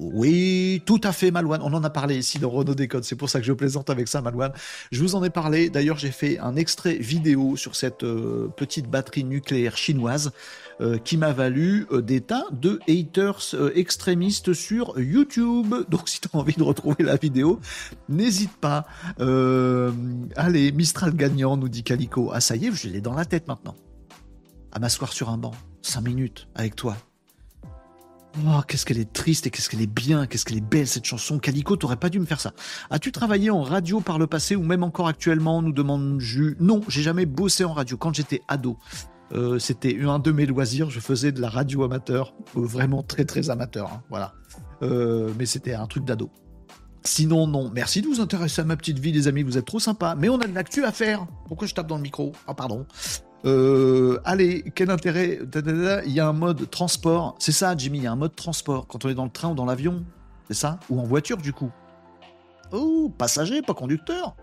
Oui, tout à fait, Malouane. On en a parlé ici dans Renault Décode. C'est pour ça que je plaisante avec ça, Malouane. Je vous en ai parlé. D'ailleurs, j'ai fait un extrait vidéo sur cette euh, petite batterie nucléaire chinoise euh, qui m'a valu euh, des tas de haters extrémistes sur YouTube. Donc, si tu as envie de retrouver la vidéo, n'hésite pas. allez, Mistral gagnant, nous dit Calico. Ah, ça y est, je l'ai dans la tête maintenant. À m'asseoir sur un banc, 5 minutes avec toi, Oh, qu'est-ce qu'elle est triste et qu'est-ce qu'elle est bien, qu'est-ce qu'elle est belle cette chanson. Calico, t'aurais pas dû me faire ça. As-tu travaillé en radio par le passé ou même encore actuellement nous demande Jus. Non, j'ai jamais bossé en radio. Quand j'étais ado, euh, c'était un de mes loisirs. Je faisais de la radio amateur, euh, vraiment très très amateur. Hein, voilà. Euh, mais c'était un truc d'ado. Sinon, non. Merci de vous intéresser à ma petite vie, les amis. Vous êtes trop sympas. Mais on a de l'actu à faire. Pourquoi je tape dans le micro? Ah, pardon. Euh, allez, quel intérêt Il y a un mode transport. C'est ça, Jimmy, il y a un mode transport quand on est dans le train ou dans l'avion. C'est ça? Ou en voiture, du coup? Oh, passager, pas conducteur.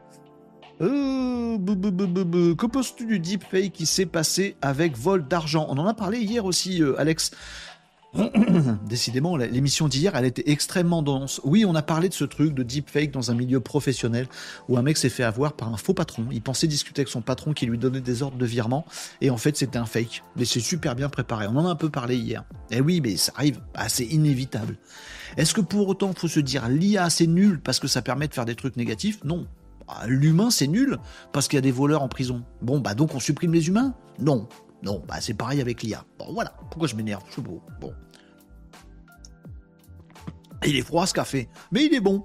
Euh, que penses-tu du deepfake qui s'est passé avec vol d'argent? On en a parlé hier aussi, euh, Alex. Décidément, l'émission d'hier, elle était extrêmement dense. Oui, on a parlé de ce truc de deepfake dans un milieu professionnel où un mec s'est fait avoir par un faux patron. Il pensait discuter avec son patron qui lui donnait des ordres de virement et en fait c'était un fake. Mais c'est super bien préparé. On en a un peu parlé hier. Eh oui, mais ça arrive, bah, c'est inévitable. Est-ce que pour autant il faut se dire l'IA c'est nul parce que ça permet de faire des trucs négatifs? Non. Bah, l'humain c'est nul parce qu'il y a des voleurs en prison. Bon, bah donc on supprime les humains? Non. Non, bah c'est pareil avec l'IA. Bon, voilà. Pourquoi je m'énerve? Je suis beau. Bon. Il est froid ce café, mais il est bon.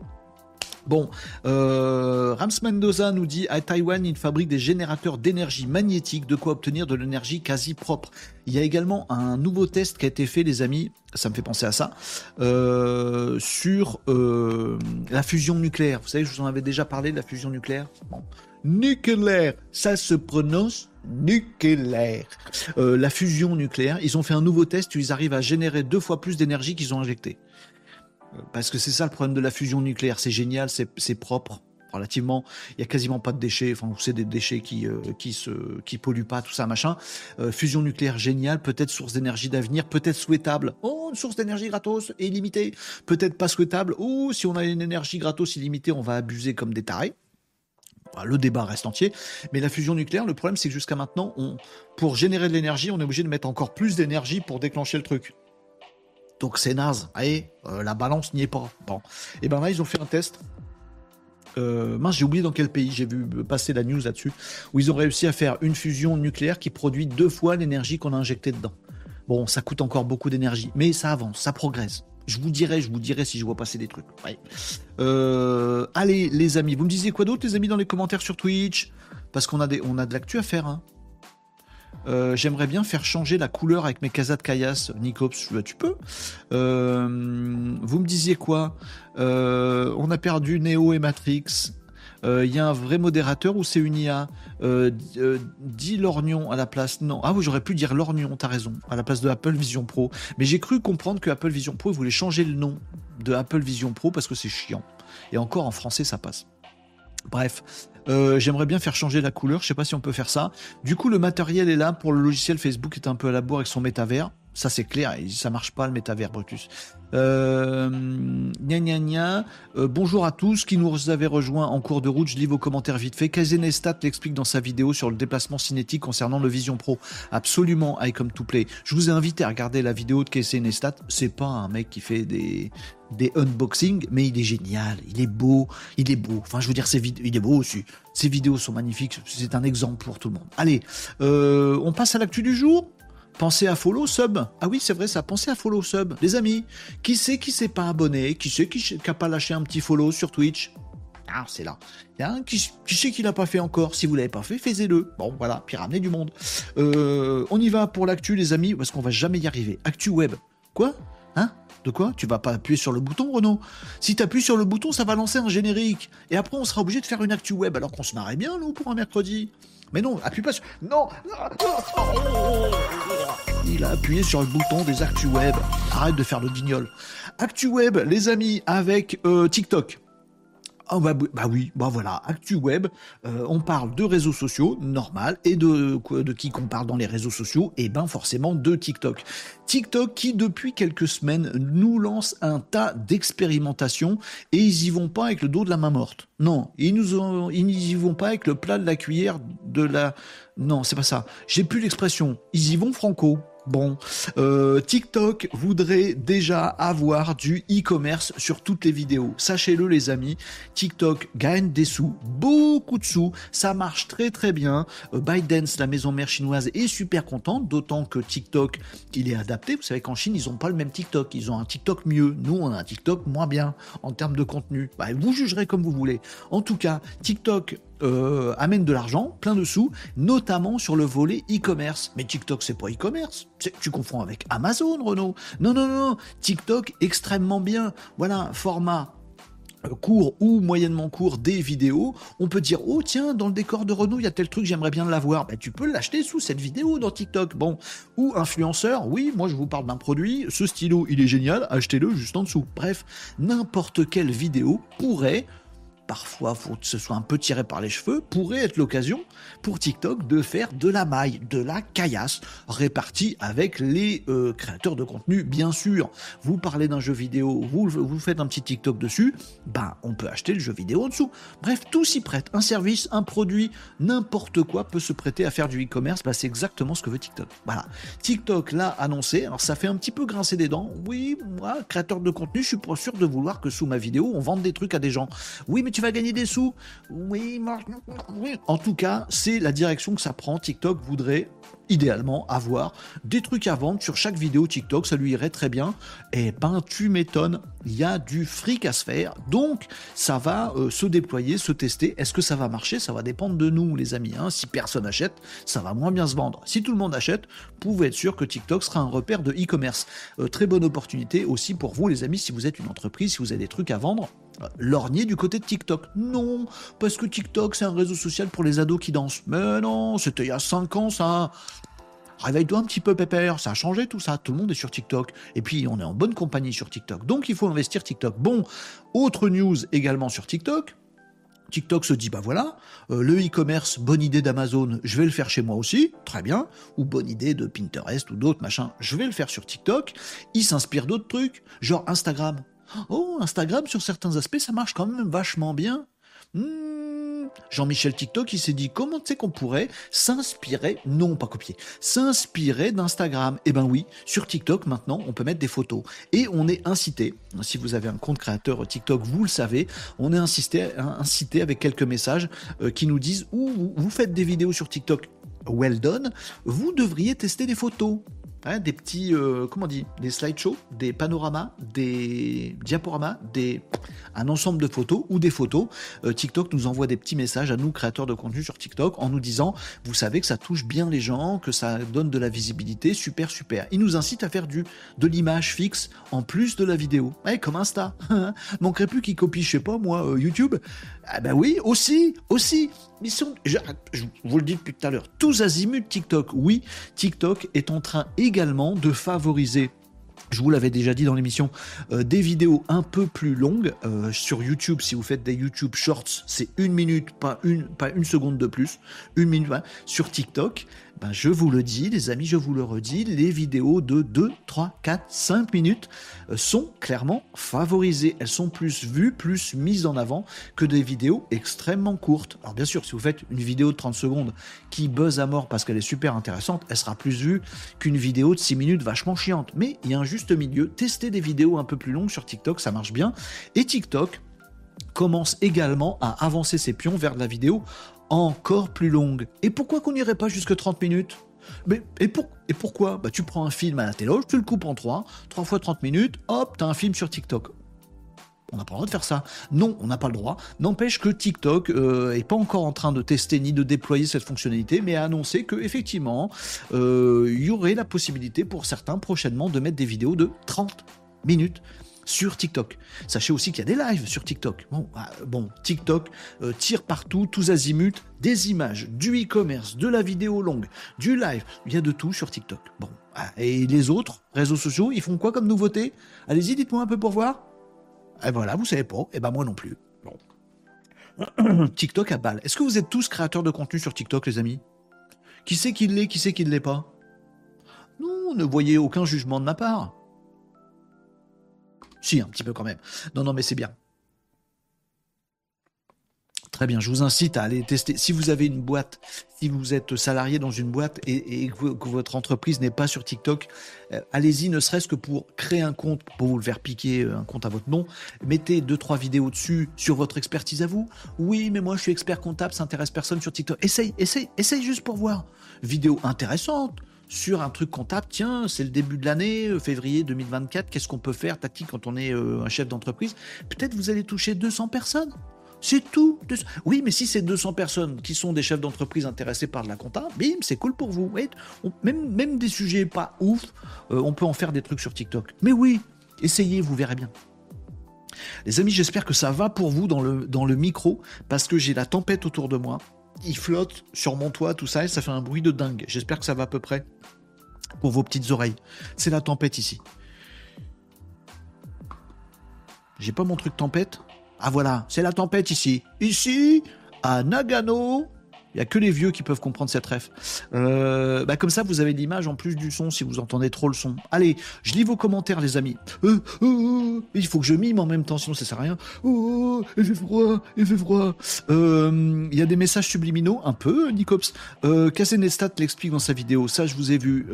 Bon, euh, Rams Mendoza nous dit à Taïwan, il fabrique des générateurs d'énergie magnétique, de quoi obtenir de l'énergie quasi propre. Il y a également un nouveau test qui a été fait, les amis, ça me fait penser à ça, euh, sur euh, la fusion nucléaire. Vous savez, je vous en avais déjà parlé de la fusion nucléaire. Bon. Nucléaire, ça se prononce nucléaire. Euh, la fusion nucléaire, ils ont fait un nouveau test ils arrivent à générer deux fois plus d'énergie qu'ils ont injecté. Parce que c'est ça le problème de la fusion nucléaire. C'est génial, c'est propre. Relativement, il y a quasiment pas de déchets. Enfin, c'est des déchets qui euh, qui qui polluent pas, tout ça, machin. Euh, fusion nucléaire génial, peut-être source d'énergie d'avenir, peut-être souhaitable. Oh, une source d'énergie gratos et illimitée. Peut-être pas souhaitable. Ou si on a une énergie gratos illimitée, on va abuser comme des tarés. Le débat reste entier, mais la fusion nucléaire, le problème c'est que jusqu'à maintenant, pour générer de l'énergie, on est obligé de mettre encore plus d'énergie pour déclencher le truc. Donc c'est naze. Allez, euh, la balance n'y est pas. Bon. Et ben là, ils ont fait un test. Euh, mince, j'ai oublié dans quel pays, j'ai vu passer la news là-dessus, où ils ont réussi à faire une fusion nucléaire qui produit deux fois l'énergie qu'on a injectée dedans. Bon, ça coûte encore beaucoup d'énergie, mais ça avance, ça progresse. Je vous dirai, je vous dirai si je vois passer des trucs. Euh, allez, les amis, vous me disiez quoi d'autre, les amis, dans les commentaires sur Twitch? Parce qu'on a, des, on a de l'actu à faire. Hein. Euh, j'aimerais bien faire changer la couleur avec mes casas de caillasse. Nicops, tu peux. Euh, vous me disiez quoi? On a perdu Neo et Matrix. Il y a un vrai modérateur ou c'est une IA Dis l'ornion à la place. Non. Ah oui, j'aurais pu dire l'ornion, t'as raison, à la place de Apple Vision Pro. Mais j'ai cru comprendre que Apple Vision Pro voulait changer le nom de Apple Vision Pro parce que c'est chiant. Et encore en français, ça passe. Bref, euh, j'aimerais bien faire changer la couleur. Je sais pas si on peut faire ça. Du coup, le matériel est là pour le logiciel Facebook est un peu à la bourre avec son métavers. Ça c'est clair, ça marche pas le métavers Brutus. Euh, gna gna gna. Euh, bonjour à tous qui nous avez rejoints en cours de route. Je lis vos commentaires vite fait. Kazenestat l'explique dans sa vidéo sur le déplacement cinétique concernant le Vision Pro. Absolument, I come to play. Je vous ai invité à regarder la vidéo de Kazenestat. C'est pas un mec qui fait des des unboxings, mais il est génial, il est beau, il est beau. Enfin, je veux dire, ses il est beau aussi. Ses vidéos sont magnifiques, c'est un exemple pour tout le monde. Allez, euh, on passe à l'actu du jour. Pensez à follow sub. Ah oui, c'est vrai ça. Pensez à follow sub. Les amis, qui sait qui s'est pas abonné Qui sait qui n'a pas lâché un petit follow sur Twitch? Ah, c'est là. A un qui, sait qu'il n'a pas fait encore? Si vous l'avez pas fait, faites-le. Bon, voilà, puis ramenez du monde. Euh, on y va pour l'actu, les amis, parce qu'on va jamais y arriver. Actu web. Quoi? Hein? De quoi? Tu vas pas appuyer sur le bouton, Renaud? Si tu appuies sur le bouton, ça va lancer un générique. Et après, on sera obligé de faire une actu web, alors qu'on se marrait bien, nous, pour un mercredi. Mais non, appuie pas sur. Non Il là, appuyez sur le bouton des Actu Web. Arrête de faire le guignol. Actu Web, les amis, avec euh, TikTok. Ah bah, bah, oui, bah voilà, Actu Web, euh, on parle de réseaux sociaux, normal, et de, qui qu'on parle dans les réseaux sociaux Et ben forcément de TikTok. TikTok qui depuis quelques semaines nous lance un tas d'expérimentations et ils y vont pas avec le dos de la main morte. Non, ils ils n'y vont pas avec le plat de la cuillère de la... Non, c'est pas ça. J'ai plus l'expression. Ils y vont franco. Bon, euh, TikTok voudrait déjà avoir du e-commerce sur toutes les vidéos. Sachez-le les amis, TikTok gagne des sous, beaucoup de sous, ça marche très très bien. Euh, la maison mère chinoise, est super contente, d'autant que TikTok, il est adapté. Vous savez qu'en Chine, ils n'ont pas le même TikTok, ils ont un TikTok mieux. Nous, on a un TikTok moins bien en termes de contenu. Bah, vous jugerez comme vous voulez. En tout cas, TikTok euh, amène de l'argent, plein de sous, notamment sur le volet e-commerce. Mais TikTok, c'est pas e-commerce. Tu confonds avec Amazon, Renault. Non, non, non. TikTok, extrêmement bien. Voilà, format euh, court ou moyennement court des vidéos, on peut dire oh tiens dans le décor de Renault il y a tel truc j'aimerais bien l'avoir, ben, tu peux l'acheter sous cette vidéo dans TikTok. Bon ou influenceur, oui moi je vous parle d'un produit, ce stylo il est génial, achetez-le juste en dessous. Bref n'importe quelle vidéo pourrait parfois faut que ce soit un peu tiré par les cheveux, pourrait être l'occasion pour TikTok de faire de la maille, de la caillasse, répartie avec les euh, créateurs de contenu, bien sûr. Vous parlez d'un jeu vidéo, vous, vous faites un petit TikTok dessus, ben on peut acheter le jeu vidéo en dessous. Bref, tout s'y prête. Un service, un produit, n'importe quoi peut se prêter à faire du e-commerce, ben, c'est exactement ce que veut TikTok. Voilà. TikTok l'a annoncé, alors ça fait un petit peu grincer des dents. Oui, moi, créateur de contenu, je suis pas sûr de vouloir que sous ma vidéo, on vende des trucs à des gens. Oui, mais tu va gagner des sous. Oui. En tout cas, c'est la direction que ça prend. TikTok voudrait idéalement avoir des trucs à vendre sur chaque vidéo TikTok, ça lui irait très bien. Et eh ben tu m'étonnes, il y a du fric à se faire, donc ça va euh, se déployer, se tester. Est-ce que ça va marcher? Ça va dépendre de nous les amis. Hein. Si personne achète, ça va moins bien se vendre. Si tout le monde achète, vous pouvez être sûr que TikTok sera un repère de e-commerce. Euh, très bonne opportunité aussi pour vous les amis si vous êtes une entreprise, si vous avez des trucs à vendre lorgner du côté de TikTok. Non, parce que TikTok, c'est un réseau social pour les ados qui dansent. Mais non, c'était il y a 5 ans, ça. Réveille-toi un petit peu, Pépère. Ça a changé tout ça. Tout le monde est sur TikTok. Et puis, on est en bonne compagnie sur TikTok. Donc, il faut investir TikTok. Bon, autre news également sur TikTok. TikTok se dit, bah voilà, euh, le e-commerce, bonne idée d'Amazon, je vais le faire chez moi aussi, très bien, ou bonne idée de Pinterest ou d'autres machins, je vais le faire sur TikTok. Il s'inspire d'autres trucs, genre Instagram. Oh, Instagram, sur certains aspects, ça marche quand même vachement bien. Hmm, Jean-Michel TikTok, il s'est dit comment tu sais qu'on pourrait s'inspirer, non pas copier, s'inspirer d'Instagram? Eh ben oui, sur TikTok maintenant, on peut mettre des photos et on est incité. Si vous avez un compte créateur TikTok, vous le savez, on est incité, avec quelques messages euh, qui nous disent ou vous faites des vidéos sur TikTok, well done, vous devriez tester des photos. Hein, des petits, euh, comment on dit, des slideshows, des panoramas, des diaporamas, des, un ensemble de photos ou des photos. Euh, TikTok nous envoie des petits messages à nous, créateurs de contenu sur TikTok, en nous disant, vous savez que ça touche bien les gens, que ça donne de la visibilité, super, super. Il nous incite à faire du, de l'image fixe en plus de la vidéo. Ouais, comme Insta. Manquerait plus qu'il copie, je sais pas, moi, euh, YouTube. Ah ben oui, aussi, aussi. Mais je, vous le dis depuis tout à l'heure, tous azimuts TikTok. Oui, TikTok est en train également de favoriser je vous l'avais déjà dit dans l'émission, euh, des vidéos un peu plus longues euh, sur YouTube. Si vous faites des YouTube Shorts, c'est une minute, pas une, pas une seconde de plus, une minute. Sur TikTok, ben, je vous le dis, les amis, je vous le redis, les vidéos de 2, 3, 4, 5 minutes euh, sont clairement favorisées. Elles sont plus vues, plus mises en avant que des vidéos extrêmement courtes. Alors bien sûr, si vous faites une vidéo de 30 secondes qui buzz à mort parce qu'elle est super intéressante, elle sera plus vue qu'une vidéo de 6 minutes vachement chiante. Mais il y a un juste milieu. Testez des vidéos un peu plus longues sur TikTok, ça marche bien. Et TikTok, commence également à avancer ses pions vers de la vidéo encore plus longue. Et pourquoi qu'on n'irait pas jusque 30 minutes? Mais, et, pour, et pourquoi? Bah, Tu prends un film à la télé, tu le coupes en 3, 3 fois 30 minutes, hop, t'as un film sur TikTok. On n'a pas le droit de faire ça. Non, on n'a pas le droit. N'empêche que TikTok n'est euh, pas encore en train de tester ni de déployer cette fonctionnalité, mais a annoncé que effectivement, euh, il y aurait la possibilité pour certains prochainement de mettre des vidéos de 30 minutes sur TikTok. Sachez aussi qu'il y a des lives sur TikTok. Bon, ah, bon TikTok euh, tire partout, tous azimuts, des images, du e-commerce, de la vidéo longue, du live. Il y a de tout sur TikTok. Bon, Ah, et les autres réseaux sociaux, ils font quoi comme nouveauté? Allez-y, dites-moi un peu pour voir. Et voilà, vous savez pas. Et eh ben moi non plus. TikTok à balle. Est-ce que vous êtes tous créateurs de contenu sur TikTok, les amis? Qui sait qui l'est, qui sait qui ne l'est pas? Non, ne voyez aucun jugement de ma part. Si, un petit peu quand même. Non, non, mais c'est bien. Très bien, je vous incite à aller tester. Si vous avez une boîte, si vous êtes salarié dans une boîte et, que, votre entreprise n'est pas sur TikTok, euh, allez-y, ne serait-ce que pour créer un compte, pour vous le faire piquer euh, un compte à votre nom. Mettez deux, trois vidéos dessus sur votre expertise à vous. Oui, mais moi je suis expert comptable, ça intéresse personne sur TikTok. Essaye, essaye, essaye juste pour voir. Vidéo intéressante sur un truc comptable. Tiens, c'est le début de l'année, euh, février 2024. Qu'est-ce qu'on peut faire, tactique, quand on est un chef d'entreprise? Peut-être vous allez toucher 200 personnes. C'est tout. Oui, mais si c'est 200 personnes qui sont des chefs d'entreprise intéressés par de la compta, bim, c'est cool pour vous. même, même des sujets pas ouf, euh, on peut en faire des trucs sur TikTok. Mais oui, essayez, vous verrez bien. Les amis, j'espère que ça va pour vous dans le, dans le micro, parce que j'ai la tempête autour de moi. Il flotte sur mon toit, tout ça, et ça fait un bruit de dingue. J'espère que ça va à peu près pour vos petites oreilles. C'est la tempête ici. J'ai pas mon truc tempête? Ah voilà, c'est la tempête ici. Ici, à Nagano, il n'y a que les vieux qui peuvent comprendre cette ref. Euh, bah comme ça, vous avez l'image en plus du son si vous entendez trop le son. Allez, je lis vos commentaires, les amis. Euh, euh, il faut que je mime en même temps, sinon ça sert à rien. Oh, il fait froid, il fait froid. Il y a des messages subliminaux, un peu, Nicops. Euh, Nestat l'explique dans sa vidéo. Ça, je vous ai vu.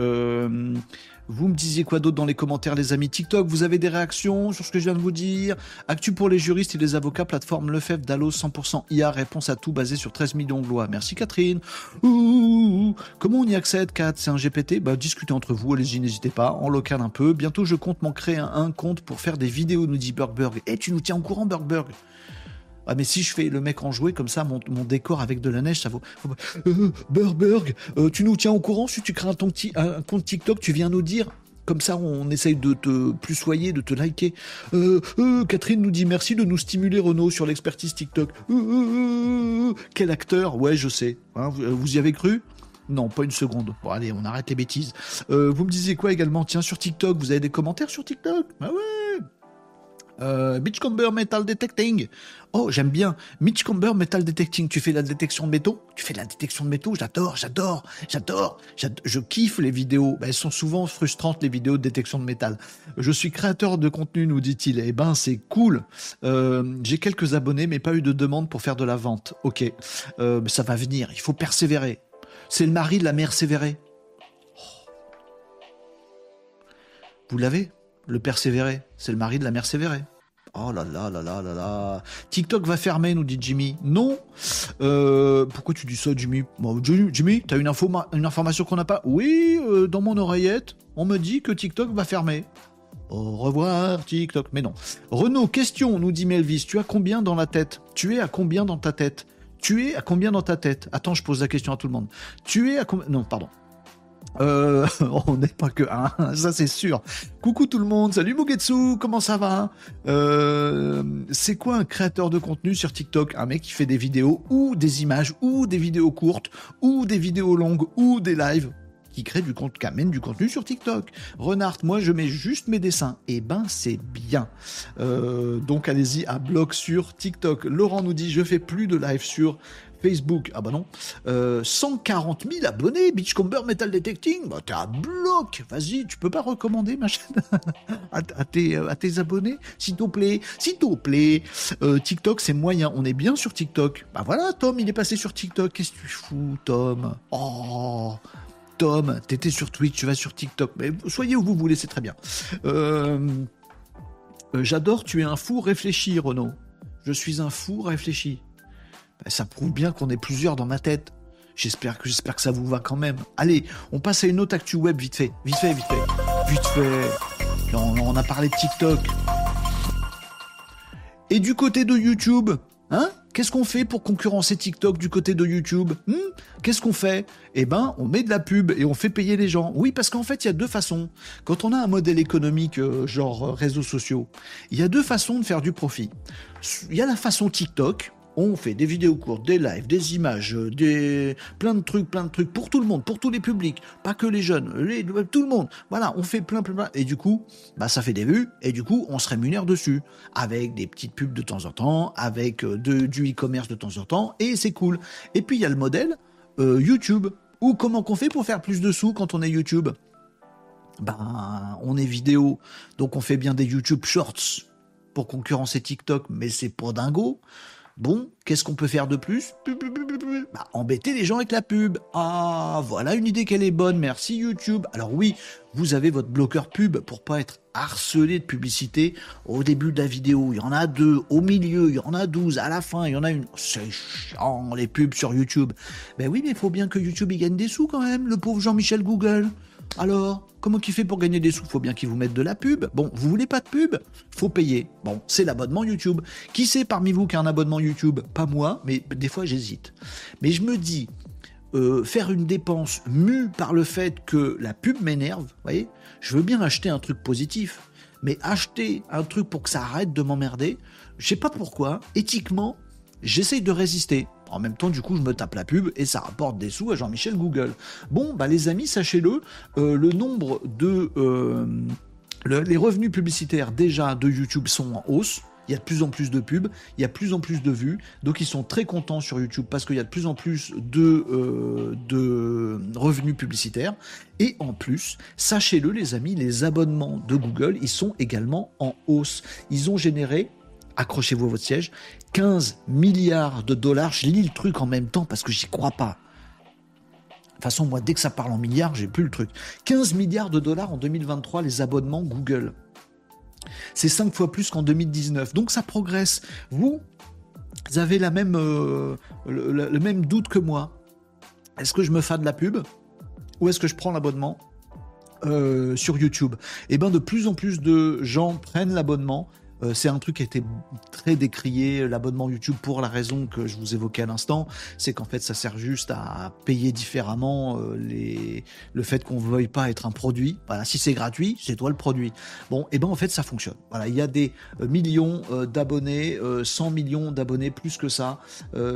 Vous me disiez quoi d'autre dans les commentaires, les amis TikTok? Vous avez des réactions sur ce que je viens de vous dire? Actu pour les juristes et les avocats, plateforme Lefebvre, Dallo, 100% IA, réponse à tout basé sur 13 millions de lois. Merci Catherine. comment on y accède, Kat C'est un GPT bah, Discutez entre vous, allez-y, n'hésitez pas, on local un peu. Bientôt, je compte m'en créer un, compte pour faire des vidéos, nous dit Burgberg. Eh, tu nous tiens au courant, Burgberg? Ah mais si je fais le mec en jouet comme ça, mon, décor avec de la neige, ça vaut. Euh, Burberg, euh, tu nous tiens au courant si tu crées un, un, compte TikTok, tu viens nous dire. Comme ça, on essaye de te plus soyer, de te liker. Euh, Catherine nous dit merci de nous stimuler, Renault, sur l'expertise TikTok. quel acteur? Ouais, je sais. Hein, vous, y avez cru? Non, pas une seconde. Bon, allez, on arrête les bêtises. vous me disiez quoi également? Tiens, sur TikTok, vous avez des commentaires sur TikTok? Bah ouais euh, Beachcomber Metal Detecting. Oh, j'aime bien. Beachcomber Metal Detecting. Tu fais la détection de métaux? Tu fais la détection de métaux J'adore, j'adore, j'adore. Je kiffe les vidéos. Ben, elles sont souvent frustrantes, les vidéos de détection de métal. Je suis créateur de contenu, nous dit-il. Eh ben, c'est cool. Euh, j'ai quelques abonnés, mais pas eu de demande pour faire de la vente. Ok. Euh, mais ça va venir. Il faut persévérer. C'est le mari de la mère sévérée. Oh. Vous l'avez? Le persévérer. C'est le mari de la mère sévérée. Oh là là là là là là. TikTok va fermer, nous dit Jimmy. Non. Euh, pourquoi tu dis ça, Jimmy? Jimmy, t'as une, une information qu'on n'a pas? Oui, euh, dans mon oreillette, on me dit que TikTok va fermer. Au revoir, TikTok. Mais non. Renaud, question, nous dit Melvis. Tu as combien dans la tête? Tu es à combien dans ta tête? Tu es à combien dans ta tête? Attends, je pose la question à tout le monde. Tu es à combien Non, pardon. Euh, on n'est pas que un, ça c'est sûr. Coucou tout le monde, salut Mugetsu, comment ça va? Euh, C'est quoi un créateur de contenu sur TikTok? Un mec qui fait des vidéos ou des images ou des vidéos courtes ou des vidéos longues ou des lives qui crée du contenu, qui amène du contenu sur TikTok. Renard, moi je mets juste mes dessins. Eh ben c'est bien. Euh, donc allez-y à blog sur TikTok. Laurent nous dit je fais plus de live sur Facebook, ah bah non. 140 euh, 000 abonnés, Beachcomber Metal Detecting, bah t'es à bloc. Vas-y, tu peux pas recommander ma chaîne à, tes, à, tes, abonnés, s'il te plaît, s'il te plaît. Euh, TikTok, c'est moyen. On est bien sur TikTok. Bah voilà, Tom, il est passé sur TikTok. Qu'est-ce que tu fous, Tom? Oh, Tom, t'étais sur Twitch, tu vas sur TikTok. Mais soyez où vous voulez, c'est très bien. Euh, j'adore, tu es un fou réfléchi, Renaud. Je suis un fou réfléchi. Ben, ça prouve bien qu'on est plusieurs dans ma tête. J'espère que, j'espère que ça vous va quand même. Allez, on passe à une autre actu web vite fait. Vite fait, vite fait. Vite fait. On, a parlé de TikTok. Et du côté de YouTube, hein? Qu'est-ce qu'on fait pour concurrencer TikTok du côté de YouTube? Hmm? Qu'est-ce qu'on fait? Eh ben, on met de la pub et on fait payer les gens. Oui, parce qu'en fait, il y a deux façons. Quand on a un modèle économique euh, genre euh, réseaux sociaux, il y a deux façons de faire du profit. Il y a la façon TikTok, On fait des vidéos courtes, des lives, des images, euh, des plein de trucs, plein de trucs pour tout le monde, pour tous les publics, pas que les jeunes, les... tout le monde. Voilà, on fait plein, plein, plein. Et du coup, bah ça fait des vues et du coup, on se rémunère dessus avec des petites pubs de temps en temps, avec euh, de, du e-commerce de temps en temps et c'est cool. Et puis il y a le modèle euh, YouTube ou comment qu'on fait pour faire plus de sous quand on est YouTube? Ben, on est vidéo, donc on fait bien des YouTube Shorts pour concurrencer TikTok, mais c'est pour dingo. Bon, qu'est-ce qu'on peut faire de plus? Bah, Embêter les gens avec la pub. Ah, voilà une idée qu'elle est bonne, merci YouTube. Alors oui, vous avez votre bloqueur pub pour pas être harcelé de publicité au début de la vidéo. Il y en a deux, au milieu, il y en a douze, à la fin, il y en a une. C'est chiant, les pubs sur YouTube. Ben oui, mais il faut bien que YouTube y gagne des sous quand même, le pauvre Jean-Michel Google. Alors, comment qu'il fait pour gagner des sous? Faut bien qu'il vous mette de la pub. Bon, vous voulez pas de pub? Faut payer. Bon, c'est l'abonnement YouTube. Qui sait parmi vous qui a un abonnement YouTube? Pas moi, mais des fois j'hésite. Mais je me dis, euh, faire une dépense mue par le fait que la pub m'énerve, vous voyez? Je veux bien acheter un truc positif, mais acheter un truc pour que ça arrête de m'emmerder, je sais pas pourquoi, éthiquement, j'essaye de résister. En même temps, du coup, je me tape la pub et ça rapporte des sous à Jean-Michel Google. Bon, bah les amis, sachez-le, euh, le nombre de... Euh, les revenus publicitaires déjà de YouTube sont en hausse. Il y a de plus en plus de pubs, il y a de plus en plus de vues, donc ils sont très contents sur YouTube parce qu'il y a de plus en plus de, euh, de revenus publicitaires. Et en plus, sachez-le les amis, les abonnements de Google, ils sont également en hausse. Ils ont généré accrochez-vous à votre siège, 15 milliards de dollars. Je lis le truc en même temps parce que j'y crois pas. De toute façon, moi, dès que ça parle en milliards, j'ai plus le truc. 15 milliards de dollars en 2023, les abonnements Google. C'est 5 fois plus qu'en 2019. Donc ça progresse. Vous, avez la même, euh, le, même doute que moi. Est-ce que je me fais de la pub ou est-ce que je prends l'abonnement euh, sur YouTube? Eh bien, de plus en plus de gens prennent l'abonnement euh, c'est un truc qui a été très décrié, l'abonnement YouTube, pour la raison que je vous évoquais à l'instant, c'est qu'en fait ça sert juste à payer différemment euh, le fait qu'on ne veuille pas être un produit. Voilà, si c'est gratuit, c'est toi le produit. Bon, et eh ben en fait ça fonctionne. Voilà, il y a des euh, millions d'abonnés, 100 millions d'abonnés plus que ça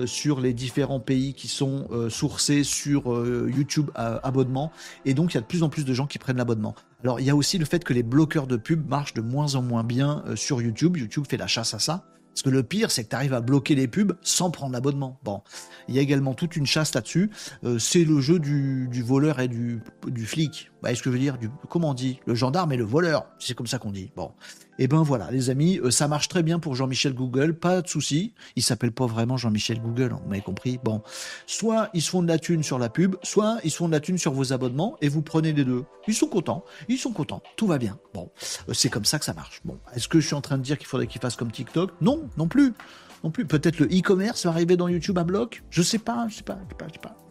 sur les différents pays qui sont sourcés sur YouTube abonnement, et donc il y a de plus en plus de gens qui prennent l'abonnement. Alors il y a aussi le fait que les bloqueurs de pub marchent de moins en moins bien euh, sur YouTube. YouTube fait la chasse à ça. Parce que le pire, c'est que tu à bloquer les pubs sans prendre l'abonnement. Bon, il y a également toute une chasse là-dessus. Euh, c'est le jeu du, voleur et du, du flic. Vous voyez ce que je veux dire du, Comment on dit Le gendarme et le voleur? C'est comme ça qu'on dit. Bon. Et eh ben voilà, les amis, euh, ça marche très bien pour Jean-Michel Google, pas de souci. Il s'appelle pas vraiment Jean-Michel Google, vous m'avez compris. Bon, soit ils se font de la thune sur la pub, soit ils se font de la thune sur vos abonnements et vous prenez les deux. Ils sont contents, ils sont contents, tout va bien. Bon, euh, c'est comme ça que ça marche. Bon, est-ce que je suis en train de dire qu'il faudrait qu'ils fassent comme TikTok? Non, non plus, non plus. Peut-être le e-commerce va arriver dans YouTube à bloc? Je sais pas, je sais pas, je sais pas, je sais pas,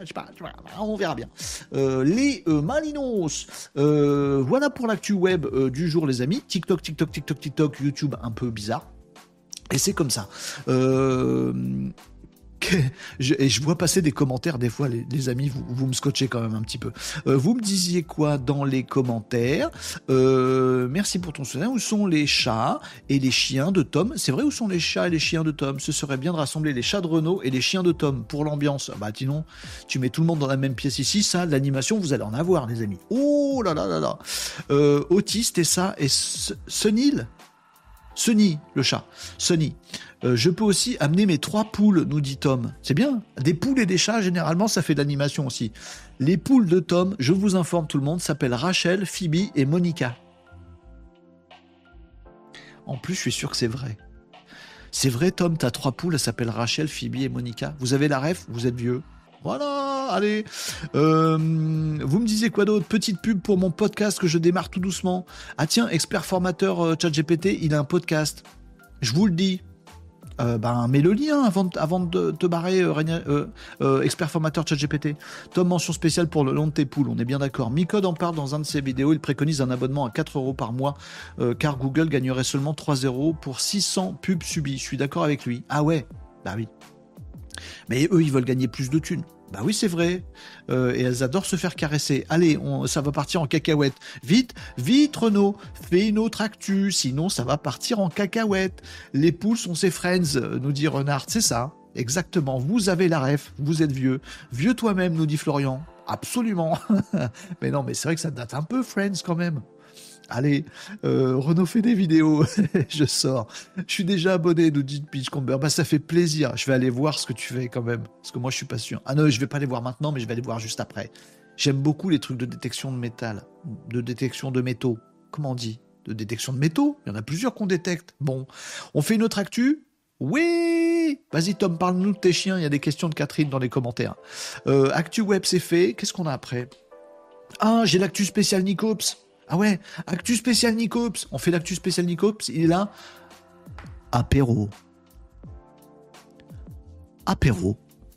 je sais pas. Bah, on verra bien. Euh, les euh, Malinos. Euh, voilà pour l'actu web du jour, les amis. TikTok, TikTok, TikTok, TikTok, YouTube un peu bizarre. Et c'est comme ça je, et je vois passer des commentaires des fois, les, amis, vous, vous, me scotchez quand même un petit peu. Euh, vous me disiez quoi dans les commentaires? Euh, Merci pour ton soutien. Où sont les chats et les chiens de Tom? C'est vrai, où sont les chats et les chiens de Tom? Ce serait bien de rassembler les chats de Renault et les chiens de Tom pour l'ambiance. Bah, sinon, tu mets tout le monde dans la même pièce ici, ça, l'animation, vous allez en avoir, les amis. Oh là là là là euh, Autiste et ça, et Sunil? Sunny, le chat. Sunny. Euh, je peux aussi amener mes trois poules, nous dit Tom. C'est bien. Des poules et des chats, généralement, ça fait de l'animation aussi. Les poules de Tom, je vous informe tout le monde, s'appellent Rachel, Phoebe et Monica. En plus, je suis sûr que c'est vrai. C'est vrai, Tom, t'as trois poules, elles s'appellent Rachel, Phoebe et Monica. Vous avez la ref, vous êtes vieux. Voilà, allez. Euh, vous me disiez quoi d'autre? Petite pub pour mon podcast que je démarre tout doucement. Ah tiens, expert formateur euh, ChatGPT, il a un podcast. Je vous le dis. Euh, ben, mets le lien avant, de te barrer, expert formateur ChatGPT. Tom, mention spéciale pour le long de tes poules, on est bien d'accord. Micode en parle dans un de ses vidéos, il préconise un abonnement à 4 euros par mois, car Google gagnerait seulement 3 euros pour 600 pubs subies. Je suis d'accord avec lui. Ah ouais, bah oui. Mais eux, ils veulent gagner plus de thunes. Bah oui, c'est vrai. Euh, et elles adorent se faire caresser. Allez, on, ça va partir en cacahuète. Vite, vite, Renaud, fais une autre actu, sinon ça va partir en cacahuète. Les poules sont ses friends, nous dit Renard. C'est ça, exactement. Vous avez la ref, vous êtes vieux. Vieux toi-même, nous dit Florian. Absolument. mais non, mais c'est vrai que ça date un peu, Friends, quand même. Allez, euh, Renaud fait des vidéos, je sors. Je suis déjà abonné, nous dit Pitchcomber. Bah, ça fait plaisir. Je vais aller voir ce que tu fais quand même. Parce que moi, je suis pas sûr. Ah non, je vais pas les voir maintenant, mais je vais aller voir juste après. J'aime beaucoup les trucs de détection de métal, de détection de métaux. Comment on dit? De détection de métaux? Il y en a plusieurs qu'on détecte. Bon, on fait une autre actu? Oui Vas-y Tom, parle-nous de tes chiens, il y a des questions de Catherine dans les commentaires. Euh, actu web, c'est fait. Qu'est-ce qu'on a après? Ah, j'ai l'actu spécial Nicops. Ah ouais, actu spécial Nicops. On fait l'actu spécial Nicops, il est là. Apéro. Apéro.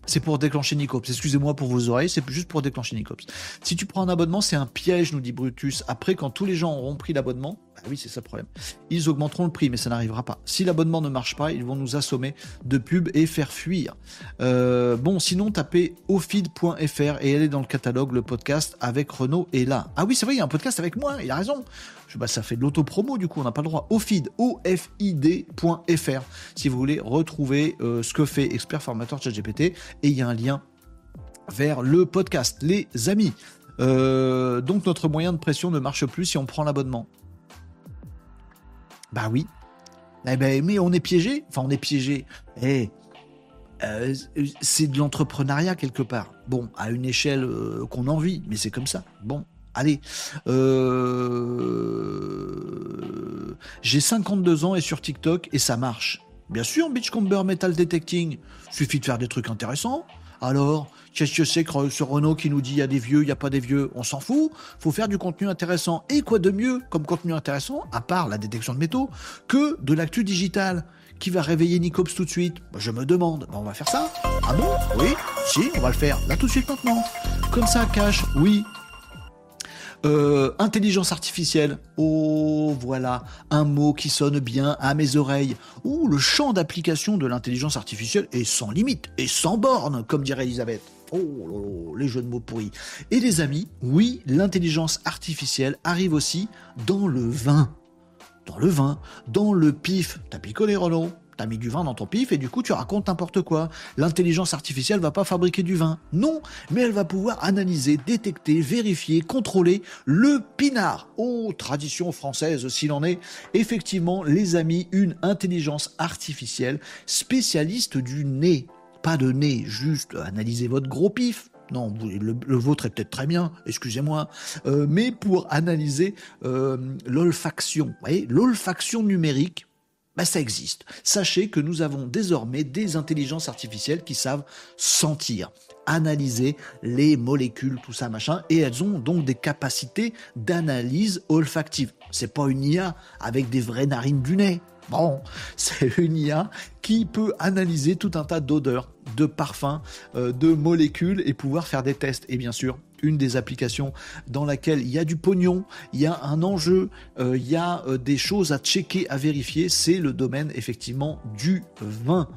C'est pour déclencher Nicops. Excusez-moi pour vos oreilles, c'est juste pour déclencher Nicops. Si tu prends un abonnement, c'est un piège, nous dit Brutus. Après, quand tous les gens auront pris l'abonnement, bah oui, c'est ça le problème. Ils augmenteront le prix, mais ça n'arrivera pas. Si l'abonnement ne marche pas, ils vont nous assommer de pubs et faire fuir. Euh, bon, sinon, tapez ofid.fr et allez dans le catalogue, le podcast avec Renault est là. Ah oui, c'est vrai, il y a un podcast avec moi, il a raison. Je, bah, ça fait de l'auto-promo, du coup, on n'a pas le droit. Ofid, O-F-I-D.fr, si vous voulez retrouver euh, ce que fait Expert Formateur ChatGPT. Et il y a un lien vers le podcast, les amis. Euh, donc notre moyen de pression ne marche plus si on prend l'abonnement. Bah oui. Eh ben, mais on est piégé. Enfin, on est piégé. Eh, euh, c'est de l'entrepreneuriat quelque part. Bon, à une échelle qu'on envie, mais c'est comme ça. Bon, allez. Euh, j'ai 52 ans et sur TikTok et ça marche. Bien sûr, Beachcomber Metal Detecting. Suffit de faire des trucs intéressants. Alors, Qu'est-ce que c'est que ce Renault qui nous dit il y a des vieux, il n'y a pas des vieux? On s'en fout. faut faire du contenu intéressant. Et quoi de mieux comme contenu intéressant, à part la détection de métaux, que de l'actu digital? Qui va réveiller Nicops tout de suite? Je me demande. On va faire ça Ah bon? Oui? Si, on va le faire. Là tout de suite maintenant. Comme ça, cache. Oui, euh, intelligence artificielle. Oh, voilà, un mot qui sonne bien à mes oreilles. Ouh, le champ d'application de l'intelligence artificielle est sans limite et sans borne, comme dirait Elisabeth. Oh, les jeux de mots pourris. Et les amis, oui, l'intelligence artificielle arrive aussi dans le vin. Dans le vin, dans le pif. T'as picolé, Renaud? T'as mis du vin dans ton pif et du coup tu racontes n'importe quoi. L'intelligence artificielle va pas fabriquer du vin. Non, mais elle va pouvoir analyser, détecter, vérifier, contrôler le pinard. Oh, tradition française s'il en est. Effectivement, les amis, une intelligence artificielle spécialiste du nez pas de nez, juste analyser votre gros pif. Non, le, vôtre est peut-être très bien, excusez-moi, euh, mais pour analyser euh, l'olfaction. Vous voyez, l'olfaction numérique, bah, ça existe. Sachez que nous avons désormais des intelligences artificielles qui savent sentir, analyser les molécules, tout ça, machin, et elles ont donc des capacités d'analyse olfactive. C'est pas une IA avec des vraies narines du nez. Bon, c'est une IA qui peut analyser tout un tas d'odeurs, de parfums, euh, de molécules et pouvoir faire des tests. Et bien sûr, une des applications dans laquelle il y a du pognon, il y a un enjeu, euh, il y a euh, des choses à checker, à vérifier, c'est le domaine effectivement du vin.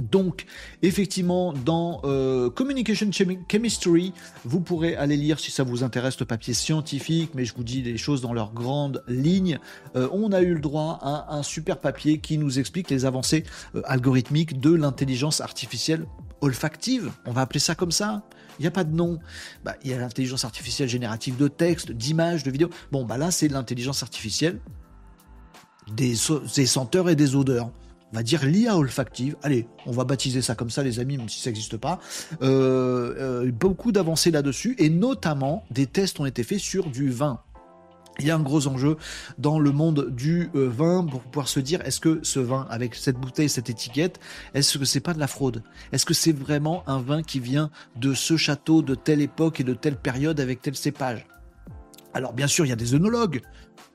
Donc, effectivement, dans euh, Communication Chemistry, vous pourrez aller lire si ça vous intéresse le papier scientifique, mais je vous dis les choses dans leurs grandes lignes. On a eu le droit à un super papier qui nous explique les avancées algorithmiques de l'intelligence artificielle olfactive. On va appeler ça comme ça. Il n'y a pas de nom. Bah, il y a l'intelligence artificielle générative de texte, d'images, de vidéos. Bon, bah là, c'est l'intelligence artificielle des senteurs et des odeurs on va dire l'IA olfactive. Allez, on va baptiser ça comme ça, les amis, même si ça n'existe pas. Euh, euh, beaucoup d'avancées là-dessus, et notamment des tests ont été faits sur du vin. Il y a un gros enjeu dans le monde du euh, vin pour pouvoir se dire est-ce que ce vin avec cette bouteille, cette étiquette, est-ce que c'est pas de la fraude? Est-ce que c'est vraiment un vin qui vient de ce château de telle époque et de telle période avec tel cépage? Alors bien sûr, il y a des œnologues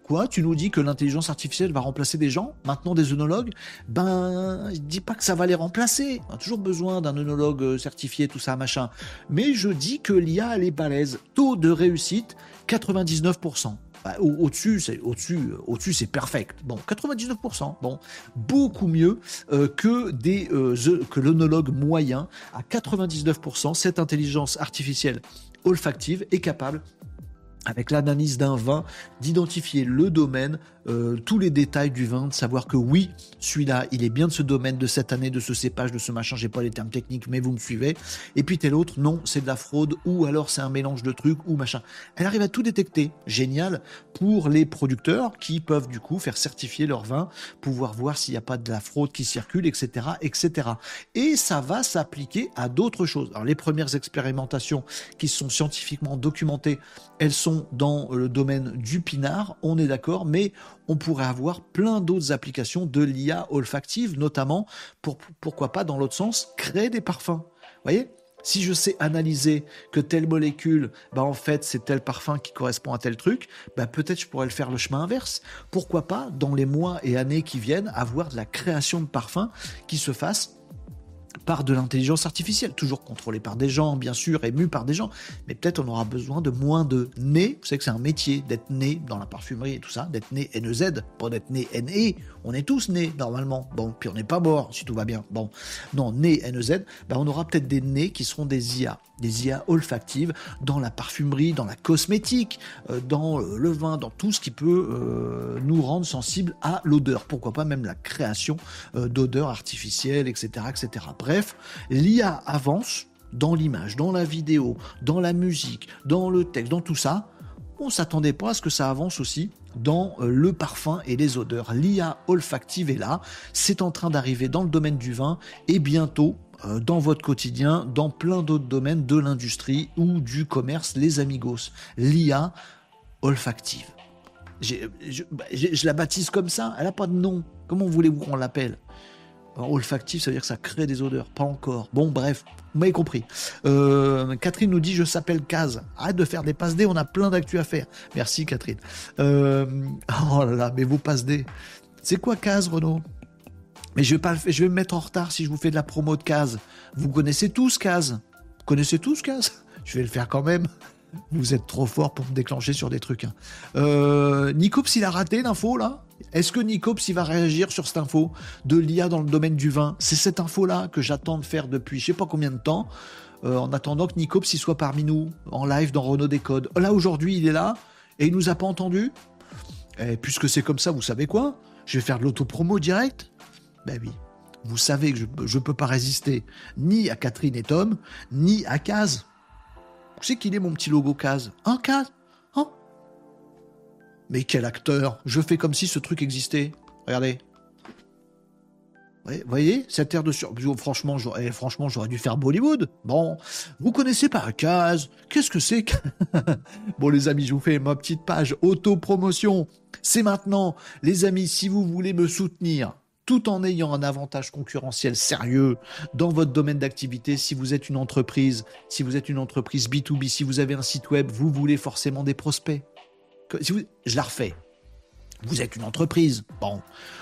Quoi? Tu nous dis que l'intelligence artificielle va remplacer des gens, maintenant des œnologues? Ben, je dis pas que ça va les remplacer. On a toujours besoin d'un œnologue euh, certifié, tout ça, machin. Mais je dis que l'IA, elle est balèze. Taux de réussite, 99%. Bah, au-dessus, c'est au-dessus, au-dessus, c'est perfect. Bon, 99%. Bon, beaucoup mieux euh, que des euh, que l'onologue moyen à 99%. Cette intelligence artificielle olfactive est capable avec l'analyse d'un vin, d'identifier le domaine, euh, tous les détails du vin, de savoir que oui, celui-là, il est bien de ce domaine, de cette année, de ce cépage, de ce machin, j'ai pas les termes techniques, mais vous me suivez. Et puis tel autre, non, c'est de la fraude, ou alors c'est un mélange de trucs, ou machin. Elle arrive à tout détecter. Génial pour les producteurs qui peuvent du coup faire certifier leur vin, pouvoir voir s'il n'y a pas de la fraude qui circule, etc., etc. Et ça va s'appliquer à d'autres choses. Alors les premières expérimentations qui sont scientifiquement documentées, elles sont dans le domaine du pinard, on est d'accord, mais on pourrait avoir plein d'autres applications de l'IA olfactive, notamment pour, pourquoi pas, dans l'autre sens, créer des parfums. Vous voyez? Si je sais analyser que telle molécule, bah en fait c'est tel parfum qui correspond à tel truc, bah peut-être je pourrais le faire le chemin inverse. Pourquoi pas dans les mois et années qui viennent avoir de la création de parfums qui se fasse par de l'intelligence artificielle, toujours contrôlée par des gens, bien sûr, émue par des gens, mais peut-être on aura besoin de moins de nez. Vous savez que c'est un métier d'être né dans la parfumerie et tout ça, d'être né NEZ, pas d'être né NE. On est tous nés normalement. Bon, puis on n'est pas mort si tout va bien. Bon, non, né NEZ, ben on aura peut-être des nez qui seront des IA, des IA olfactives dans la parfumerie, dans la cosmétique, euh, dans euh, le vin, dans tout ce qui peut euh, nous rendre sensibles à l'odeur. Pourquoi pas même la création d'odeurs artificielles, etc., etc. Bref, l'IA avance dans l'image, dans la vidéo, dans la musique, dans le texte, dans tout ça. On s'attendait pas à ce que ça avance aussi dans euh, le parfum et les odeurs. L'IA olfactive est là, c'est en train d'arriver dans le domaine du vin et bientôt euh, dans votre quotidien, dans plein d'autres domaines de l'industrie ou du commerce, les amigos. L'IA olfactive. Bah, je, la baptise comme ça, elle n'a pas de nom. Comment voulez-vous qu'on l'appelle? Olfactif, ça veut dire que ça crée des odeurs. Pas encore. Bon, bref, vous m'avez compris. Euh, Catherine nous dit Je s'appelle Caz. Arrête de faire des passes D, on a plein d'actu à faire. Merci, Catherine. Euh, oh là là, mais vos passes D. C'est quoi Caz, Renaud? Mais je vais, pas, je vais me mettre en retard si je vous fais de la promo de Caz. Vous connaissez tous Caz? Vous connaissez tous Caz? Je vais le faire quand même. Vous êtes trop fort pour me déclencher sur des trucs. Hein. Euh, Nicops, il a raté l'info là? Est-ce que Nicops, il va réagir sur cette info de l'IA dans le domaine du vin? C'est cette info-là que j'attends de faire depuis je sais pas combien de temps, euh, en attendant que Nicops, soit parmi nous, en live dans Renault Décode. Là, aujourd'hui, il est là, et il nous a pas entendu. Et puisque c'est comme ça, vous savez quoi? Je vais faire de l'autopromo direct Ben oui. Vous savez que je ne peux pas résister ni à Catherine et Tom, ni à Caz. C'est qu'il est mon petit logo case Un case Hein Mais quel acteur Je fais comme si ce truc existait. Regardez. Vous voyez, cette air de sur... Franchement, j'aurais, eh, franchement, j'aurais dû faire Bollywood. Bon, vous connaissez pas case Qu'est-ce que c'est Bon, les amis, je vous fais ma petite page auto-promotion. C'est maintenant. Les amis, si vous voulez me soutenir, tout en ayant un avantage concurrentiel sérieux dans votre domaine d'activité. Si vous êtes une entreprise, si vous êtes une entreprise B2B, si vous avez un site web, vous voulez forcément des prospects. Je la refais. Vous êtes une entreprise. Bon,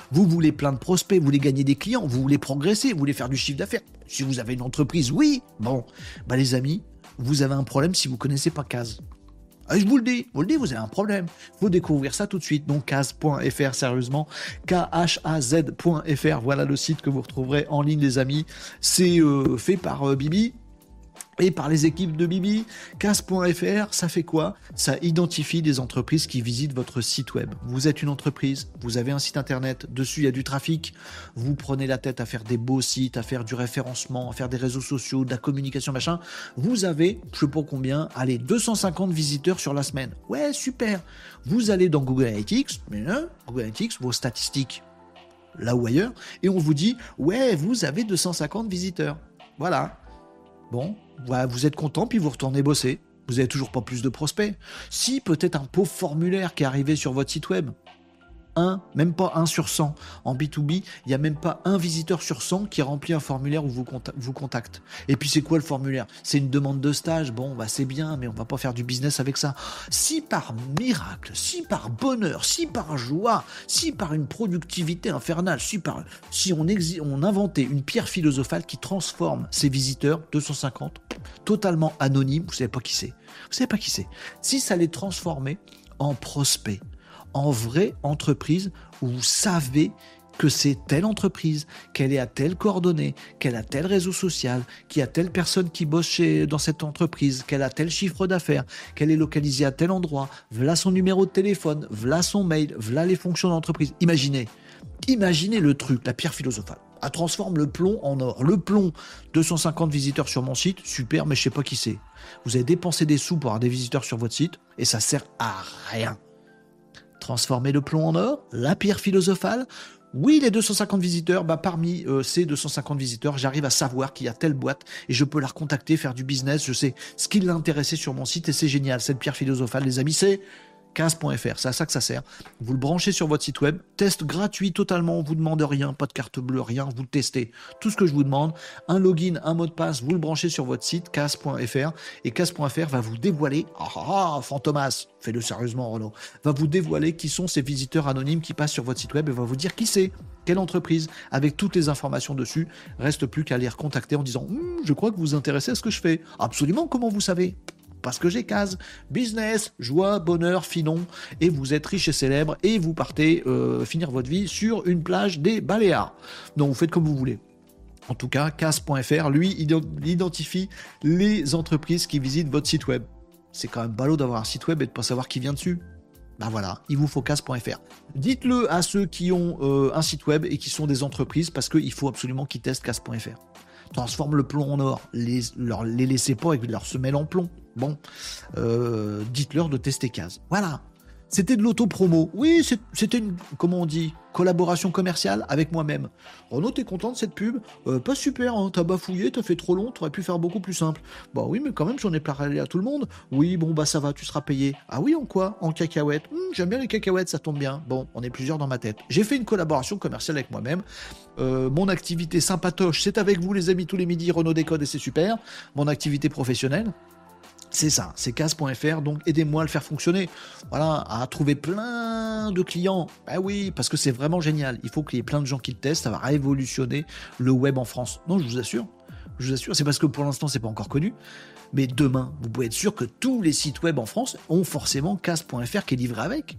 vous voulez plein de prospects, vous voulez gagner des clients, vous voulez progresser, vous voulez faire du chiffre d'affaires. Si vous avez une entreprise, oui. Bon, bah les amis, vous avez un problème si vous connaissez pas Case. Ah, je vous le dis, vous le dis, vous avez un problème. Faut découvrir ça tout de suite. Donc, case.fr, sérieusement. K-H-A-Z.fr. Voilà le site que vous retrouverez en ligne, les amis. C'est euh, fait par euh, Bibi et par les équipes de Bibi. Casse.fr, ça fait quoi? Ça identifie des entreprises qui visitent votre site web. Vous êtes une entreprise, vous avez un site internet, dessus il y a du trafic, vous prenez la tête à faire des beaux sites, à faire du référencement, à faire des réseaux sociaux, de la communication, machin. Vous avez, je sais pas combien, allez, 250 visiteurs sur la semaine. Ouais, super. Vous allez dans Google Analytics, hein, Google Analytics, vos statistiques, là ou ailleurs, et on vous dit, ouais, vous avez 250 visiteurs. Voilà. Bon, vous êtes content, puis vous retournez bosser. Vous n'avez toujours pas plus de prospects. Si, peut-être un pauvre formulaire qui est arrivé sur votre site web. Même pas un sur 100. En B2B, il n'y a même pas un visiteur sur 100 qui remplit un formulaire ou vous, vous contacte. Et puis c'est quoi le formulaire? C'est une demande de stage. Bon, bah c'est bien, mais on va pas faire du business avec ça. Si par miracle, si par bonheur, si par joie, si par une productivité infernale, si par si on, on inventait une pierre philosophale qui transforme ces visiteurs 250 totalement anonymes, vous savez pas qui c'est. Vous savez pas qui c'est. Si ça les transformait en prospects, en vraie entreprise où vous savez que c'est telle entreprise, qu'elle est à telle coordonnée, qu'elle a tel réseau social, qu'il y a telle personne qui bosse dans cette entreprise, qu'elle a tel chiffre d'affaires, qu'elle est localisée à tel endroit, voilà son numéro de téléphone, voilà son mail, voilà les fonctions d'entreprise. Imaginez, imaginez le truc, la pierre philosophale. Elle transforme le plomb en or. Le plomb, 250 visiteurs sur mon site, super, mais je sais pas qui c'est. Vous avez dépensé des sous pour avoir des visiteurs sur votre site et ça sert à rien. Transformer le plomb en or, la pierre philosophale. Oui, les 250 visiteurs, bah parmi euh, ces 250 visiteurs, j'arrive à savoir qu'il y a telle boîte et je peux la recontacter, faire du business, je sais ce qui l'a intéressé sur mon site et c'est génial. Cette pierre philosophale, les amis, c'est Case.fr, c'est à ça que ça sert. Vous le branchez sur votre site web, test gratuit totalement, on vous demande rien, pas de carte bleue, rien, vous le testez. Tout ce que je vous demande, un login, un mot de passe, vous le branchez sur votre site, Case.fr, et Case.fr va vous dévoiler, ah, ah, ah Fantomas, fais-le sérieusement Renaud, va vous dévoiler qui sont ces visiteurs anonymes qui passent sur votre site web et va vous dire qui c'est, quelle entreprise, avec toutes les informations dessus. Reste plus qu'à les recontacter en disant, hum, je crois que vous vous intéressez à ce que je fais. Absolument, comment vous savez? Parce que j'ai case. Business, joie, bonheur, finon, et vous êtes riche et célèbre, et vous partez euh, finir votre vie sur une plage des Baléares. Donc vous faites comme vous voulez. En tout cas, case.fr, lui, identifie les entreprises qui visitent votre site web. C'est quand même ballot d'avoir un site web et de pas savoir qui vient dessus. Ben voilà, il vous faut case.fr. Dites-le à ceux qui ont euh, un site web et qui sont des entreprises parce qu'il faut absolument qu'ils testent case.fr. Transforme le plomb en or. Les, leur, les laissez pas avec leur semelle en plomb. Bon, euh, dites-leur de tester case. Voilà. C'était de l'auto-promo. Oui, c'était une, comment on dit, collaboration commerciale avec moi-même. Renaud, t'es content de cette pub? Euh, Pas super, hein, t'as bafouillé, t'as fait trop long, t'aurais pu faire beaucoup plus simple. Bah oui, mais quand même, j'en ai parlé à tout le monde. Oui, bon, bah ça va, tu seras payé. Ah oui, en quoi? En cacahuètes. Hum, j'aime bien les cacahuètes, ça tombe bien. Bon, on est plusieurs dans ma tête. J'ai fait une collaboration commerciale avec moi-même. Euh, mon activité sympatoche, c'est avec vous les amis tous les midis, Renaud Décode et c'est super. Mon activité professionnelle, c'est ça, c'est case.fr, donc aidez-moi à le faire fonctionner. Voilà, à trouver plein de clients. Ben oui, parce que c'est vraiment génial. Il faut qu'il y ait plein de gens qui le testent, ça va révolutionner le web en France. Non, je vous assure. Je vous assure, c'est parce que pour l'instant, c'est pas encore connu. Mais demain, vous pouvez être sûr que tous les sites web en France ont forcément case.fr qui est livré avec.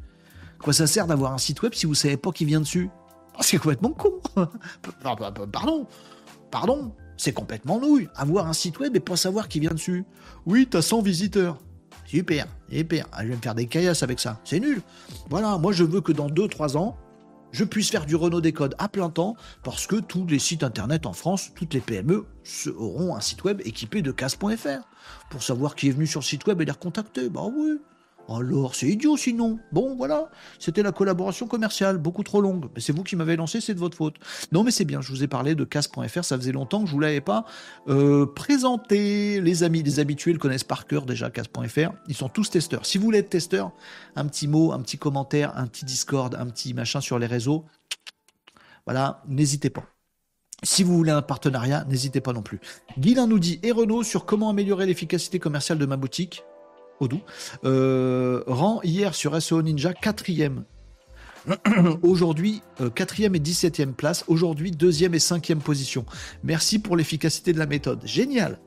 Quoi ça sert d'avoir un site web si vous savez pas qui vient dessus? Oh, C'est complètement con. Pardon. Pardon. C'est complètement nouille. Avoir un site web et pas savoir qui vient dessus. Oui, t'as 100 visiteurs. Super, super. Ah, je vais me faire des caillasses avec ça. C'est nul. Voilà, moi je veux que dans 2-3 ans, je puisse faire du Renault Décode à plein temps parce que tous les sites internet en France, toutes les PME auront un site web équipé de casse.fr pour savoir qui est venu sur le site web et les recontacter. Bah oui. Alors, c'est idiot sinon. Bon, voilà, c'était la collaboration commerciale, beaucoup trop longue. Mais c'est vous qui m'avez lancé, c'est de votre faute. Non, mais c'est bien, je vous ai parlé de casse.fr, ça faisait longtemps que je vous l'avais pas euh, présenté. Les amis, les habitués le connaissent par cœur déjà, casse.fr. Ils sont tous testeurs. Si vous voulez être testeur, un petit mot, un petit commentaire, un petit Discord, un petit machin sur les réseaux, voilà, n'hésitez pas. Si vous voulez un partenariat, n'hésitez pas non plus. Guilain nous dit, et Renault sur comment améliorer l'efficacité commerciale de ma boutique? Odoo, euh, rend hier sur SEO Ninja quatrième. Aujourd'hui, euh, quatrième et 17e place. Aujourd'hui, deuxième et cinquième position. Merci pour l'efficacité de la méthode. Génial.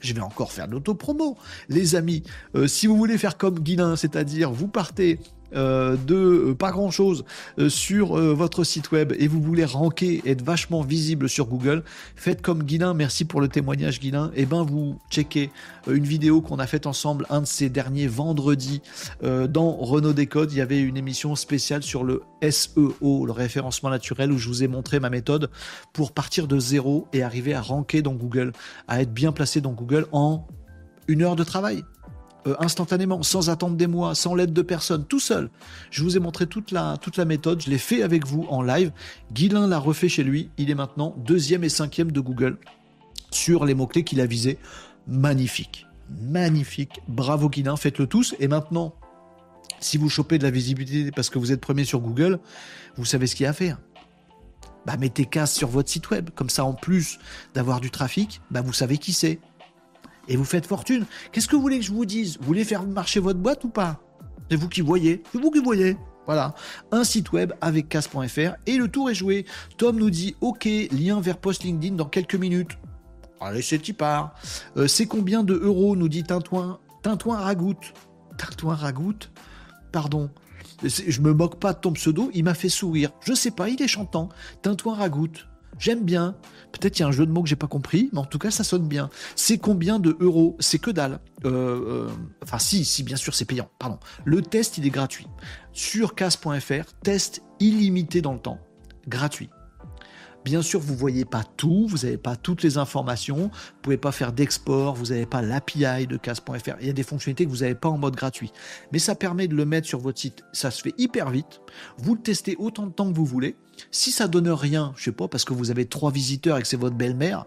Je vais encore faire de l'auto-promo. Les amis, euh, si vous voulez faire comme Guilin, c'est-à-dire vous partez euh, de euh, pas grand chose euh, sur votre site web. Et vous voulez ranker, être vachement visible sur Google, faites comme Guilin, merci pour le témoignage Guilin, et eh ben vous checkez une vidéo qu'on a faite ensemble un de ces derniers vendredis dans Renault Décode, il y avait une émission spéciale sur le SEO, le référencement naturel, où je vous ai montré ma méthode pour partir de zéro et arriver à ranker dans Google, à être bien placé dans Google en une heure de travail. Euh, instantanément, sans attendre des mois, sans l'aide de personne, tout seul. Je vous ai montré toute la, méthode, je l'ai fait avec vous en live. Guilin l'a refait chez lui, il est maintenant deuxième et cinquième de Google sur les mots-clés qu'il a visés. Magnifique, magnifique, bravo Guilin, faites-le tous. Et maintenant, Si vous chopez de la visibilité parce que vous êtes premier sur Google, vous savez ce qu'il y a à faire. Bah, mettez casse sur votre site web. Comme ça, en plus d'avoir du trafic, bah, vous savez qui c'est. Et vous faites fortune. Qu'est-ce que vous voulez que je vous dise? Vous voulez faire marcher votre boîte ou pas? C'est vous qui voyez. C'est vous qui voyez. Voilà, un site web avec casse.fr et le tour est joué. Tom nous dit OK, lien vers post LinkedIn dans quelques minutes. Allez, c'est qui part. Euh, c'est combien de euros nous dit Tintouin Tintouin Ragout. Tintouin Ragout Pardon. Je me moque pas de ton pseudo, il m'a fait sourire. Je sais pas, il est chantant. Tintouin Ragout. J'aime bien. Peut-être qu'il y a un jeu de mots que j'ai pas compris, mais en tout cas, ça sonne bien. C'est combien de euros? C'est que dalle. Euh, euh, enfin, si, si, bien sûr, c'est payant. Pardon. Le test, il est gratuit. Sur casse.fr, test illimité dans le temps. Gratuit. Bien sûr, vous voyez pas tout, vous n'avez pas toutes les informations, vous pouvez pas faire d'export, vous n'avez pas l'API de casse.fr. Il y a des fonctionnalités que vous n'avez pas en mode gratuit. Mais ça permet de le mettre sur votre site. Ça se fait hyper vite. Vous le testez autant de temps que vous voulez. Si ça donne rien, je sais pas, parce que vous avez trois visiteurs et que c'est votre belle-mère,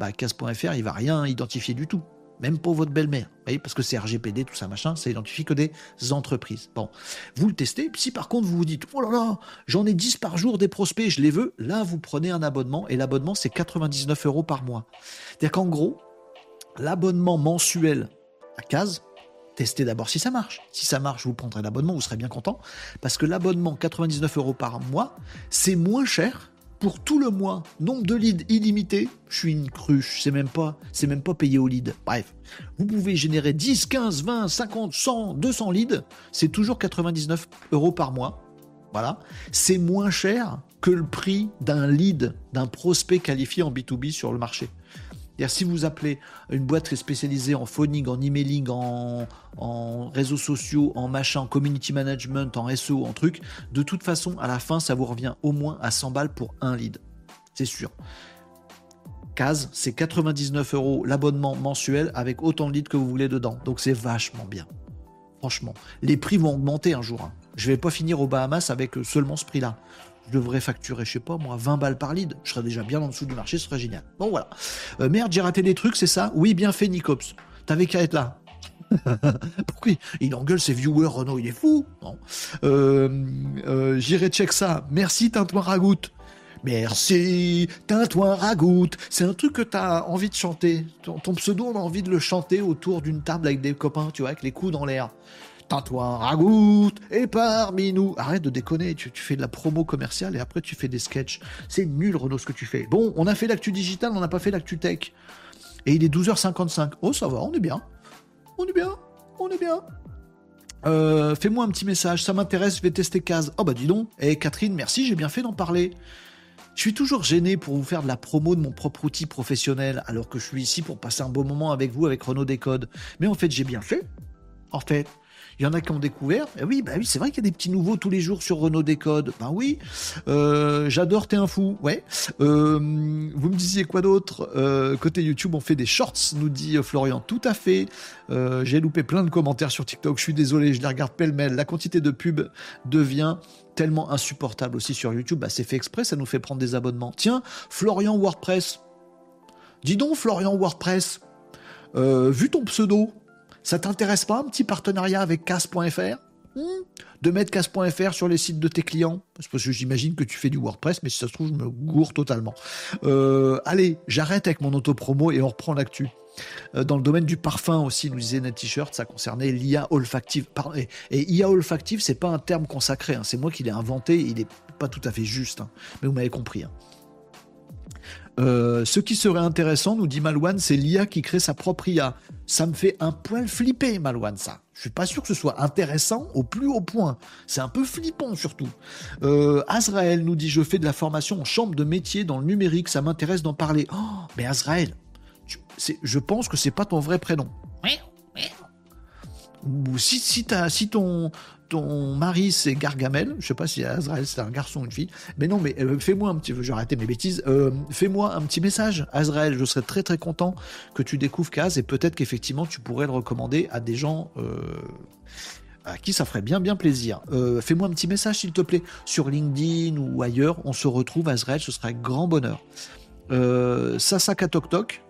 bah, casse.fr, il va rien identifier du tout même pour votre belle-mère. voyez, parce que c'est RGPD, tout ça, machin, ça identifie que des entreprises. Bon, vous le testez, si par contre vous vous dites, oh là là, j'en ai 10 par jour des prospects, je les veux, là vous prenez un abonnement, et l'abonnement c'est 99 euros par mois. C'est-à-dire qu'en gros, l'abonnement mensuel à case, testez d'abord si ça marche. Si ça marche, vous prendrez l'abonnement, vous serez bien content, parce que l'abonnement 99 euros par mois, c'est moins cher pour tout le mois, nombre de leads illimité, je suis une cruche, c'est même pas, c'est même pas payé au lead. Bref, vous pouvez générer 10, 15, 20, 50, 100, 200 leads, c'est toujours 99 euros par mois. Voilà, c'est moins cher que le prix d'un lead, d'un prospect qualifié en B2B sur le marché si vous appelez une boîte qui est spécialisée en phoning, en emailing, en, réseaux sociaux, en machin, en community management, en SEO, en truc, de toute façon, à la fin, ça vous revient au moins à 100 balles pour un lead. C'est sûr. Case, c'est 99 euros l'abonnement mensuel avec autant de leads que vous voulez dedans. Donc c'est vachement bien. Franchement. Les prix vont augmenter un jour. Hein. Je vais pas finir aux Bahamas avec seulement ce prix-là je devrais facturer, je sais pas moi, 20 balles par lead. Je serais déjà bien en dessous du marché, ce serait génial. Bon voilà. Euh, merde, j'ai raté des trucs, c'est ça? Oui, bien fait, Nicops. T'avais qu'à être là. Pourquoi il engueule ses viewers, Renault, il est fou euh, euh, J'irai check ça. Merci, Tintouin Ragout. Merci, Tintouin Ragout. C'est un truc que t'as envie de chanter. Ton, pseudo, on a envie de le chanter autour d'une table avec des copains, tu vois, avec les coups dans l'air. Tintouin ragoute et parmi nous. Arrête de déconner, tu, fais de la promo commerciale et après tu fais des sketchs. C'est nul, Renaud, ce que tu fais. Bon, on a fait l'actu digital, on n'a pas fait l'actu tech. Et il est 12h55. Oh, ça va, on est bien. On est bien, on est bien. Euh, fais-moi un petit message, ça m'intéresse, je vais tester case. Oh bah dis donc, et eh, Catherine, merci, j'ai bien fait d'en parler. Je suis toujours gêné pour vous faire de la promo de mon propre outil professionnel, alors que je suis ici pour passer un beau moment avec vous, avec Renaud Décode. Mais en fait, j'ai bien fait. En fait, il y en a qui ont découvert. Et oui, bah oui, c'est vrai qu'il y a des petits nouveaux tous les jours sur Renault Décode. Ben oui. Euh, j'adore T'es un fou. Ouais. Euh, vous me disiez quoi d'autre? Euh, Côté YouTube, on fait des shorts, nous dit Florian. Tout à fait. J'ai loupé plein de commentaires sur TikTok. Je suis désolé, je les regarde pêle-mêle. La quantité de pubs devient tellement insupportable aussi sur YouTube. Bah, c'est fait exprès, ça nous fait prendre des abonnements. Tiens, Florian WordPress. Dis donc, Florian WordPress. vu ton pseudo, ça t'intéresse pas un petit partenariat avec casse.fr hmm De mettre casse.fr sur les sites de tes clients? Parce que j'imagine que tu fais du WordPress, mais si ça se trouve, je me gourre totalement. Euh, allez, j'arrête avec mon auto-promo et on reprend l'actu. Euh, dans le domaine du parfum aussi, nous disait Net T-shirt, ça concernait l'IA olfactive. Et, et IA olfactive, c'est pas un terme consacré, hein. c'est moi qui l'ai inventé, il est pas tout à fait juste, hein. mais vous m'avez compris. Hein. Euh, ce qui serait intéressant, nous dit Malouane, c'est l'IA qui crée sa propre IA. Ça me fait un poil flipper, Malouane, ça. Je suis pas sûr que ce soit intéressant au plus haut point. C'est un peu flippant surtout. Euh, Azrael nous dit je fais de la formation en chambre de métier dans le numérique, ça m'intéresse d'en parler. Oh, mais Azrael, je pense que c'est pas ton vrai prénom. Ou si, si, si ton, mari c'est Gargamel, je sais pas si Azrael c'est un garçon ou une fille, mais non, mais euh, fais-moi un petit, je vais arrêter mes bêtises, euh, fais-moi un petit message, Azrael, je serais très très content que tu découvres Kaz et peut-être qu'effectivement tu pourrais le recommander à des gens euh, à qui ça ferait bien bien plaisir. fais-moi un petit message s'il te plaît. Sur LinkedIn ou ailleurs, on se retrouve Azrael, ce serait grand bonheur. Sasaka Tok Tok,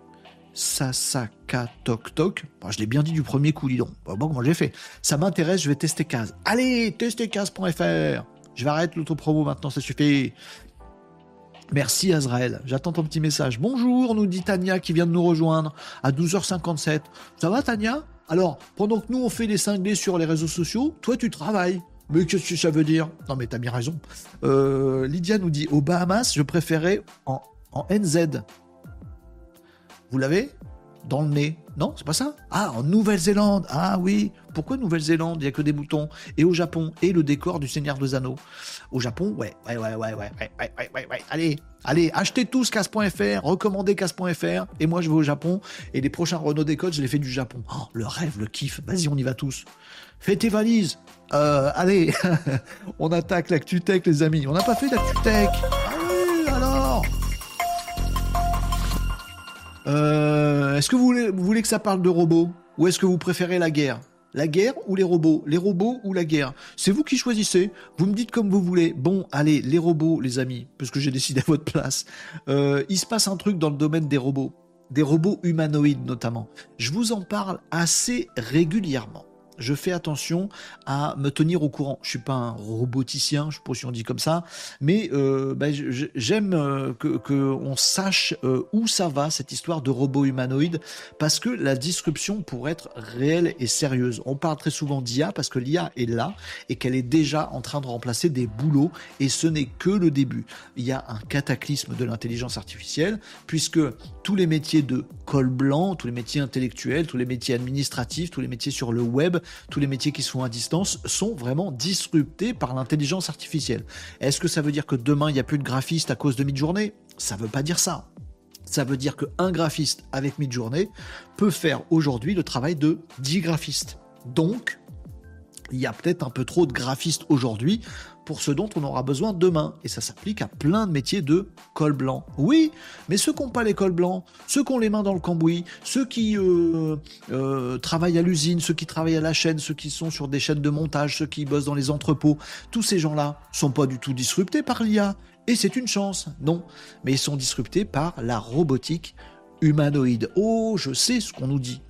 Sasaka Tok Tok. je l'ai bien dit du premier coup, dis donc. Bon, comment j'ai fait? Ça m'intéresse, je vais tester Case. Allez, testez Case.fr. Je vais arrêter l'autopromo maintenant, ça suffit. Merci Azrael, j'attends ton petit message. Bonjour, nous dit Tania qui vient de nous rejoindre à 12h57. Ça va Tania? Alors, pendant que nous on fait les cinglés sur les réseaux sociaux, toi tu travailles. Mais qu'est-ce que ça veut dire? Non mais t'as bien raison. Euh, Lydia nous dit, aux Bahamas, je préférais en, en NZ. Vous l'avez Dans le nez. Non, c'est pas ça Ah, en Nouvelle-Zélande. Ah oui. Pourquoi Nouvelle-Zélande? Il n'y a que des boutons. Et au Japon Et le décor du Seigneur des Anneaux. Au Japon Ouais, ouais, ouais, ouais, ouais, ouais, ouais, ouais, ouais. Allez, allez, achetez tous casse.fr, recommandez casse.fr. Et moi, je vais au Japon. Et les prochains Renault Décode, je les fais du Japon. Oh, le rêve, le kiff. Vas-y, on y va tous. Fais tes valises. Euh, allez, on attaque l'actu tech, les amis. On n'a pas fait d'actu tech. Euh, est-ce que vous voulez, que ça parle de robots Ou est-ce que vous préférez la guerre? La guerre ou les robots? Les robots ou la guerre? C'est vous qui choisissez. Vous me dites comme vous voulez. Bon, allez, les robots, les amis, parce que j'ai décidé à votre place. Euh, il se passe un truc dans le domaine des robots. Des robots humanoïdes notamment. Je vous en parle assez régulièrement je fais attention à me tenir au courant. Je suis pas un roboticien, je sais pas si on dit comme ça, mais euh, bah, j'aime euh, que qu'on sache euh, où ça va cette histoire de robots humanoïdes, parce que la disruption pourrait être réelle et sérieuse. On parle très souvent d'IA parce que l'IA est là et qu'elle est déjà en train de remplacer des boulots, et ce n'est que le début. Il y a un cataclysme de l'intelligence artificielle, puisque tous les métiers de col blanc, tous les métiers intellectuels, tous les métiers administratifs, tous les métiers sur le web tous les métiers qui sont à distance sont vraiment disruptés par l'intelligence artificielle. Est-ce que ça veut dire que demain il n'y a plus de graphistes à cause de mid-journée? Ça veut pas dire ça. Ça veut dire qu'un graphiste avec mid-journée peut faire aujourd'hui le travail de 10 graphistes. Donc, il y a peut-être un peu trop de graphistes aujourd'hui pour ce dont on aura besoin demain. Et ça s'applique à plein de métiers de col blanc. Oui, mais ceux qui n'ont pas les cols blancs, ceux qui ont les mains dans le cambouis, ceux qui euh, euh, travaillent à l'usine, ceux qui travaillent à la chaîne, ceux qui sont sur des chaînes de montage, ceux qui bossent dans les entrepôts, tous ces gens-là sont pas du tout disruptés par l'IA. Et c'est une chance, non. Mais ils sont disruptés par la robotique humanoïde. Oh, je sais ce qu'on nous dit.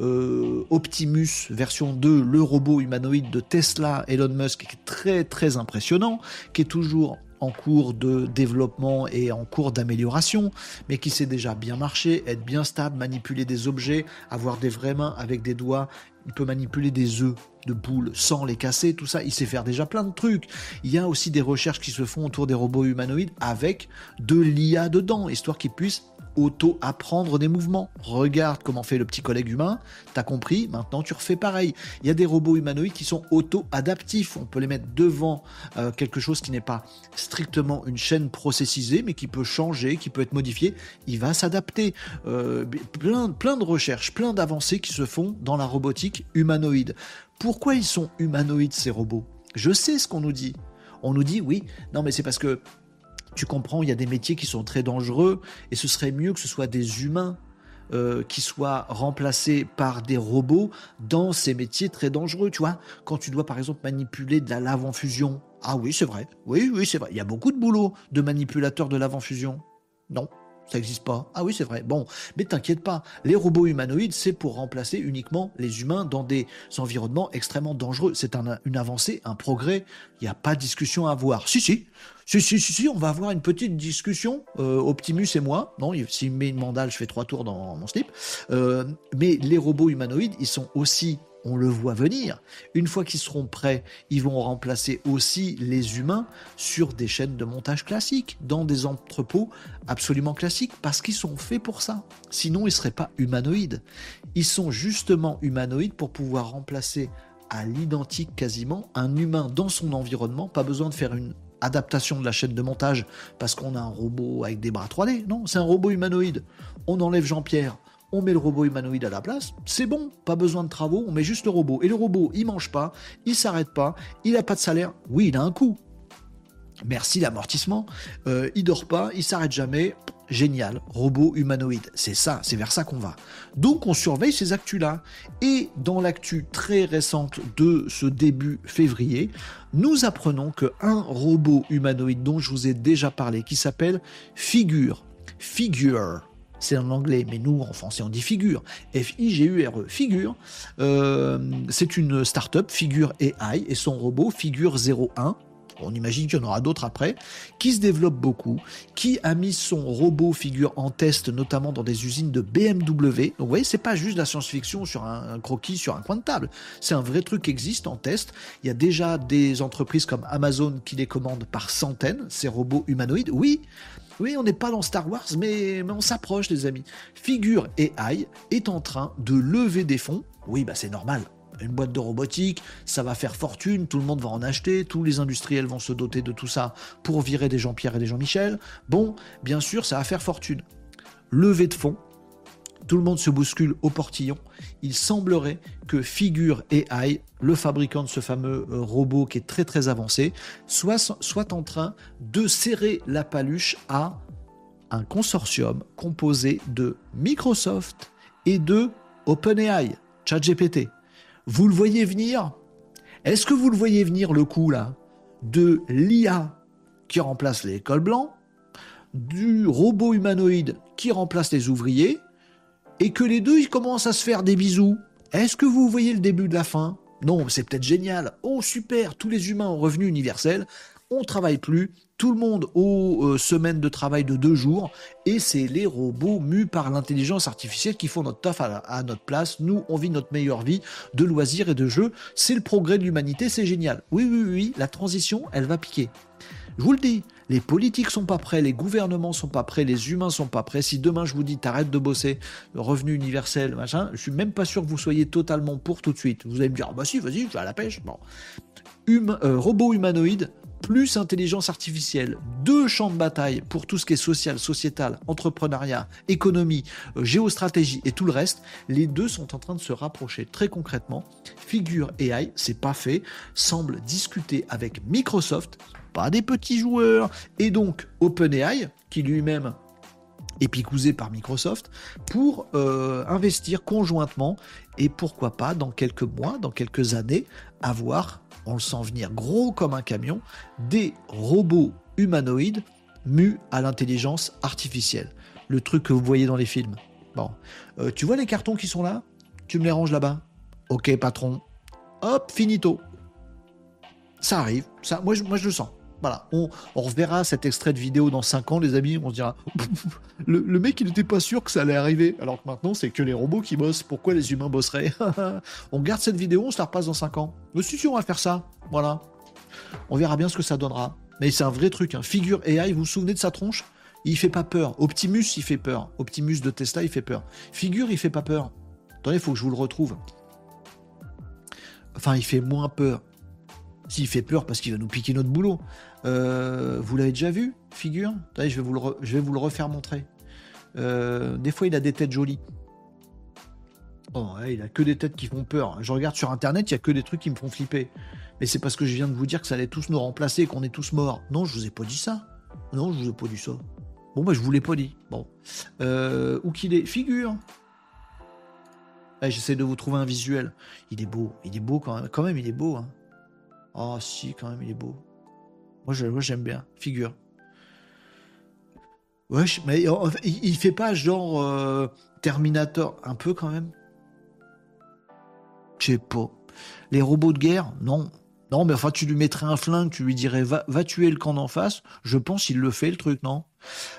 Euh, Optimus version 2, le robot humanoïde de Tesla, Elon Musk, qui est très très impressionnant, qui est toujours en cours de développement et en cours d'amélioration, mais qui sait déjà bien marcher, être bien stable, manipuler des objets, avoir des vraies mains avec des doigts. Il peut manipuler des œufs de poules sans les casser, tout ça. Il sait faire déjà plein de trucs. Il y a aussi des recherches qui se font autour des robots humanoïdes avec de l'IA dedans, histoire qu'ils puissent auto-apprendre des mouvements. Regarde comment fait le petit collègue humain, t'as compris, maintenant tu refais pareil. Il y a des robots humanoïdes qui sont auto-adaptifs, on peut les mettre devant euh, quelque chose qui n'est pas strictement une chaîne processisée, mais qui peut changer, qui peut être modifié, il va s'adapter. Euh, plein, plein de recherches, plein d'avancées qui se font dans la robotique humanoïde. Pourquoi ils sont humanoïdes ces robots? Je sais ce qu'on nous dit. On nous dit oui, non mais c'est parce que tu comprends, il y a des métiers qui sont très dangereux et ce serait mieux que ce soit des humains euh, qui soient remplacés par des robots dans ces métiers très dangereux. Tu vois, quand tu dois par exemple manipuler de la lave en fusion. Ah oui, c'est vrai. Oui, oui, c'est vrai. Il y a beaucoup de boulot de manipulateurs de lave en fusion. Non, ça n'existe pas. Ah oui, c'est vrai. Bon, mais t'inquiète pas, les robots humanoïdes, c'est pour remplacer uniquement les humains dans des environnements extrêmement dangereux. C'est une avancée, un progrès. Il n'y a pas de discussion à avoir. Si, si. Si, si, si, on va avoir une petite discussion, euh, Optimus et moi. Non, s'il met une mandale, je fais trois tours dans mon slip. Euh, mais les robots humanoïdes, ils sont aussi on le voit venir. Une fois qu'ils seront prêts, ils vont remplacer aussi les humains sur des chaînes de montage classiques, dans des entrepôts absolument classiques, parce qu'ils sont faits pour ça. Sinon, ils ne seraient pas humanoïdes. Ils sont justement humanoïdes pour pouvoir remplacer à l'identique quasiment un humain dans son environnement, pas besoin de faire une adaptation de la chaîne de montage parce qu'on a un robot avec des bras 3D. Non, c'est un robot humanoïde. On enlève Jean-Pierre, on met le robot humanoïde à la place, c'est bon, pas besoin de travaux, on met juste le robot. Et le robot, il mange pas, il s'arrête pas, il a pas de salaire. Oui, il a un coût. Merci l'amortissement. Euh, il dort pas, il s'arrête jamais. Génial, robot humanoïde. C'est ça, c'est vers ça qu'on va. Donc on surveille ces actus-là. Et dans l'actu très récente de ce début février, nous apprenons qu'un robot humanoïde dont je vous ai déjà parlé, qui s'appelle Figure, Figure, c'est en anglais, mais nous, en français, on dit Figure. F-I-G-U-R-E. Figure, euh, c'est une start-up, Figure AI, et son robot Figure 01 on imagine qu'il y en aura d'autres après, qui se développe beaucoup, qui a mis son robot figure en test, notamment dans des usines de BMW. Donc vous voyez, c'est pas juste de la science-fiction sur un, croquis, sur un coin de table. C'est un vrai truc qui existe en test. Il y a déjà des entreprises comme Amazon qui les commandent par centaines, ces robots humanoïdes. Oui, oui, on n'est pas dans Star Wars, mais, mais on s'approche, les amis. Figure AI est en train de lever des fonds. Oui, bah c'est normal une boîte de robotique, ça va faire fortune, tout le monde va en acheter, tous les industriels vont se doter de tout ça pour virer des Jean-Pierre et des Jean-Michel. Bon, bien sûr, ça va faire fortune. Levée de fonds, tout le monde se bouscule au portillon. Il semblerait que Figure AI, le fabricant de ce fameux euh, robot qui est très très avancé, soit, soit en train de serrer la paluche à un consortium composé de Microsoft et de OpenAI, ChatGPT. Vous le voyez venir? Est-ce que vous le voyez venir le coup là? De l'IA qui remplace les cols blancs, du robot humanoïde qui remplace les ouvriers, et que les deux ils commencent à se faire des bisous. Est-ce que vous voyez le début de la fin? Non, c'est peut-être génial. Oh super, tous les humains ont revenu universel. On travaille plus, tout le monde aux euh, semaines de travail de deux jours, et c'est les robots mus par l'intelligence artificielle qui font notre taf à, notre place. Nous, on vit notre meilleure vie de loisirs et de jeux. C'est le progrès de l'humanité, c'est génial. Oui, oui, oui, la transition, elle va piquer. Je vous le dis, les politiques sont pas prêts, les gouvernements sont pas prêts, les humains sont pas prêts. Si demain je vous dis t'arrêtes de bosser, revenu universel, machin, je suis même pas sûr que vous soyez totalement pour tout de suite. Vous allez me dire, ah bah si, vas-y, je vais à la pêche. Bon. Hum, euh, robot humanoïde, plus intelligence artificielle, deux champs de bataille pour tout ce qui est social, sociétal, entrepreneuriat, économie, euh, géostratégie et tout le reste, les deux sont en train de se rapprocher très concrètement. Figure AI, c'est pas fait, semble discuter avec Microsoft, pas des petits joueurs, et donc OpenAI, qui lui-même est picousé par Microsoft, pour euh, investir conjointement et pourquoi pas dans quelques mois, dans quelques années, avoir on le sent venir gros comme un camion, des robots humanoïdes mus à l'intelligence artificielle. Le truc que vous voyez dans les films. Bon, euh, tu vois les cartons qui sont là? Tu me les ranges là-bas? Ok, patron. Hop, finito. Ça arrive. Ça, moi, moi, je le sens. Voilà, on, reverra cet extrait de vidéo dans 5 ans, les amis. On se dira, le, mec, il n'était pas sûr que ça allait arriver. Alors que maintenant, c'est que les robots qui bossent. Pourquoi les humains bosseraient On garde cette vidéo, on se la repasse dans 5 ans. Mais si, si, on va faire ça. Voilà. On verra bien ce que ça donnera. Mais c'est un vrai truc. Hein. Figure AI, vous vous souvenez de sa tronche? Il fait pas peur. Optimus, il fait peur. Optimus de Tesla, il fait peur. Figure, il fait pas peur. Attendez, il faut que je vous le retrouve. Enfin, il fait moins peur. S'il fait peur parce qu'il va nous piquer notre boulot. Euh, vous l'avez déjà vu, figure? Je vais, vous le refaire montrer. Euh, des fois, il a des têtes jolies. Oh, il a que des têtes qui font peur. Je regarde sur internet, il y a que des trucs qui me font flipper. Mais c'est parce que je viens de vous dire que ça allait tous nous remplacer, qu'on est tous morts. Non, je vous ai pas dit ça. Non, je vous ai pas dit ça. Bon, bah, je vous l'ai pas dit. Bon. Euh, où qu'il est Figure. J'essaie de vous trouver un visuel. Il est beau. Il est beau quand même. Quand même, il est beau. Hein. Oh, si, quand même, il est beau. Moi, j'aime bien. Figure. Wesh, mais il, fait pas genre euh, Terminator un peu quand même? Je sais pas. Les robots de guerre? Non. Non, mais enfin, tu lui mettrais un flingue, tu lui dirais va, tuer le camp d'en face. Je pense qu'il le fait, le truc, non?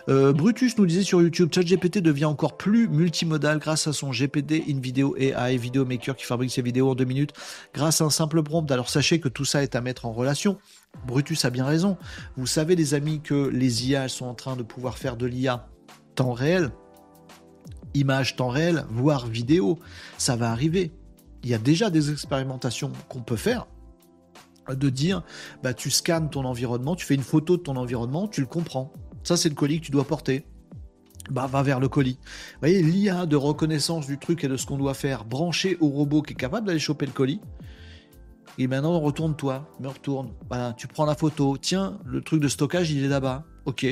Euh, Brutus nous disait sur YouTube, ChatGPT devient encore plus multimodal grâce à son GPD in video AI Video Maker qui fabrique ses vidéos en deux minutes grâce à un simple prompt. Alors sachez que tout ça est à mettre en relation. Brutus a bien raison. Vous savez les amis que les IA sont en train de pouvoir faire de l'IA temps réel, image temps réel, voire vidéo. Ça va arriver. Il y a déjà des expérimentations qu'on peut faire de dire bah tu scannes ton environnement, tu fais une photo de ton environnement, tu le comprends. Ça, c'est le colis que tu dois porter. Bah, va vers le colis. Vous voyez, l'IA de reconnaissance du truc et de ce qu'on doit faire, branché au robot qui est capable d'aller choper le colis. Et maintenant, retourne-toi, me retourne. Voilà, tu prends la photo. Tiens, le truc de stockage, il est là-bas. Ok,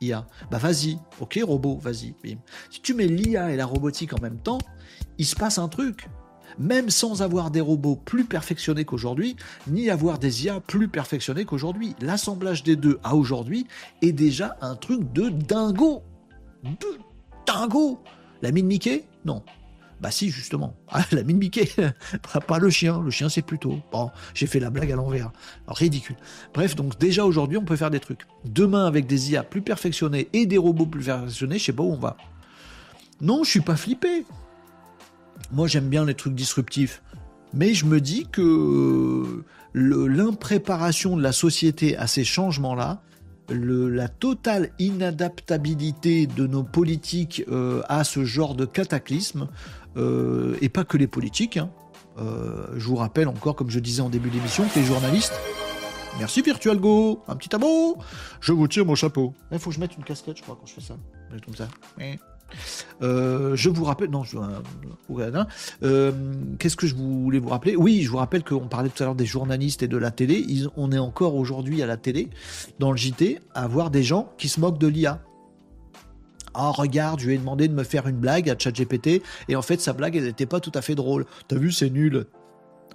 IA. Bah vas-y. Ok, robot, vas-y. Si tu mets l'IA et la robotique en même temps, il se passe un truc même sans avoir des robots plus perfectionnés qu'aujourd'hui, ni avoir des IA plus perfectionnés qu'aujourd'hui. L'assemblage des deux à aujourd'hui est déjà un truc de dingo. De dingo La mine Mickey? Non. Bah si, justement. Ah, la mine Mickey. pas le chien. Le chien, c'est plutôt. Bon, j'ai fait la blague à l'envers. Ridicule. Bref, donc déjà aujourd'hui, on peut faire des trucs. Demain, avec des IA plus perfectionnés et des robots plus perfectionnés, je sais pas où on va. Non, je suis pas flippé. Moi, j'aime bien les trucs disruptifs. Mais je me dis que l'impréparation de la société à ces changements-là, la totale inadaptabilité de nos politiques euh, à ce genre de cataclysme, euh, et pas que les politiques. Hein. Euh, je vous rappelle encore, comme je disais en début d'émission, que les journalistes. Merci VirtualGo, un petit tabou. Je vous tire mon chapeau. Il faut que je mette une casquette, je crois, quand je fais ça. Comme ça. Euh, je vous rappelle, non, euh, euh, qu'est-ce que je voulais vous rappeler? Oui, je vous rappelle qu'on parlait tout à l'heure des journalistes et de la télé. on est encore aujourd'hui à la télé, dans le JT, à voir des gens qui se moquent de l'IA. Ah, regarde, je lui ai demandé de me faire une blague à ChatGPT, et en fait, sa blague, elle n'était pas tout à fait drôle. T'as vu, c'est nul.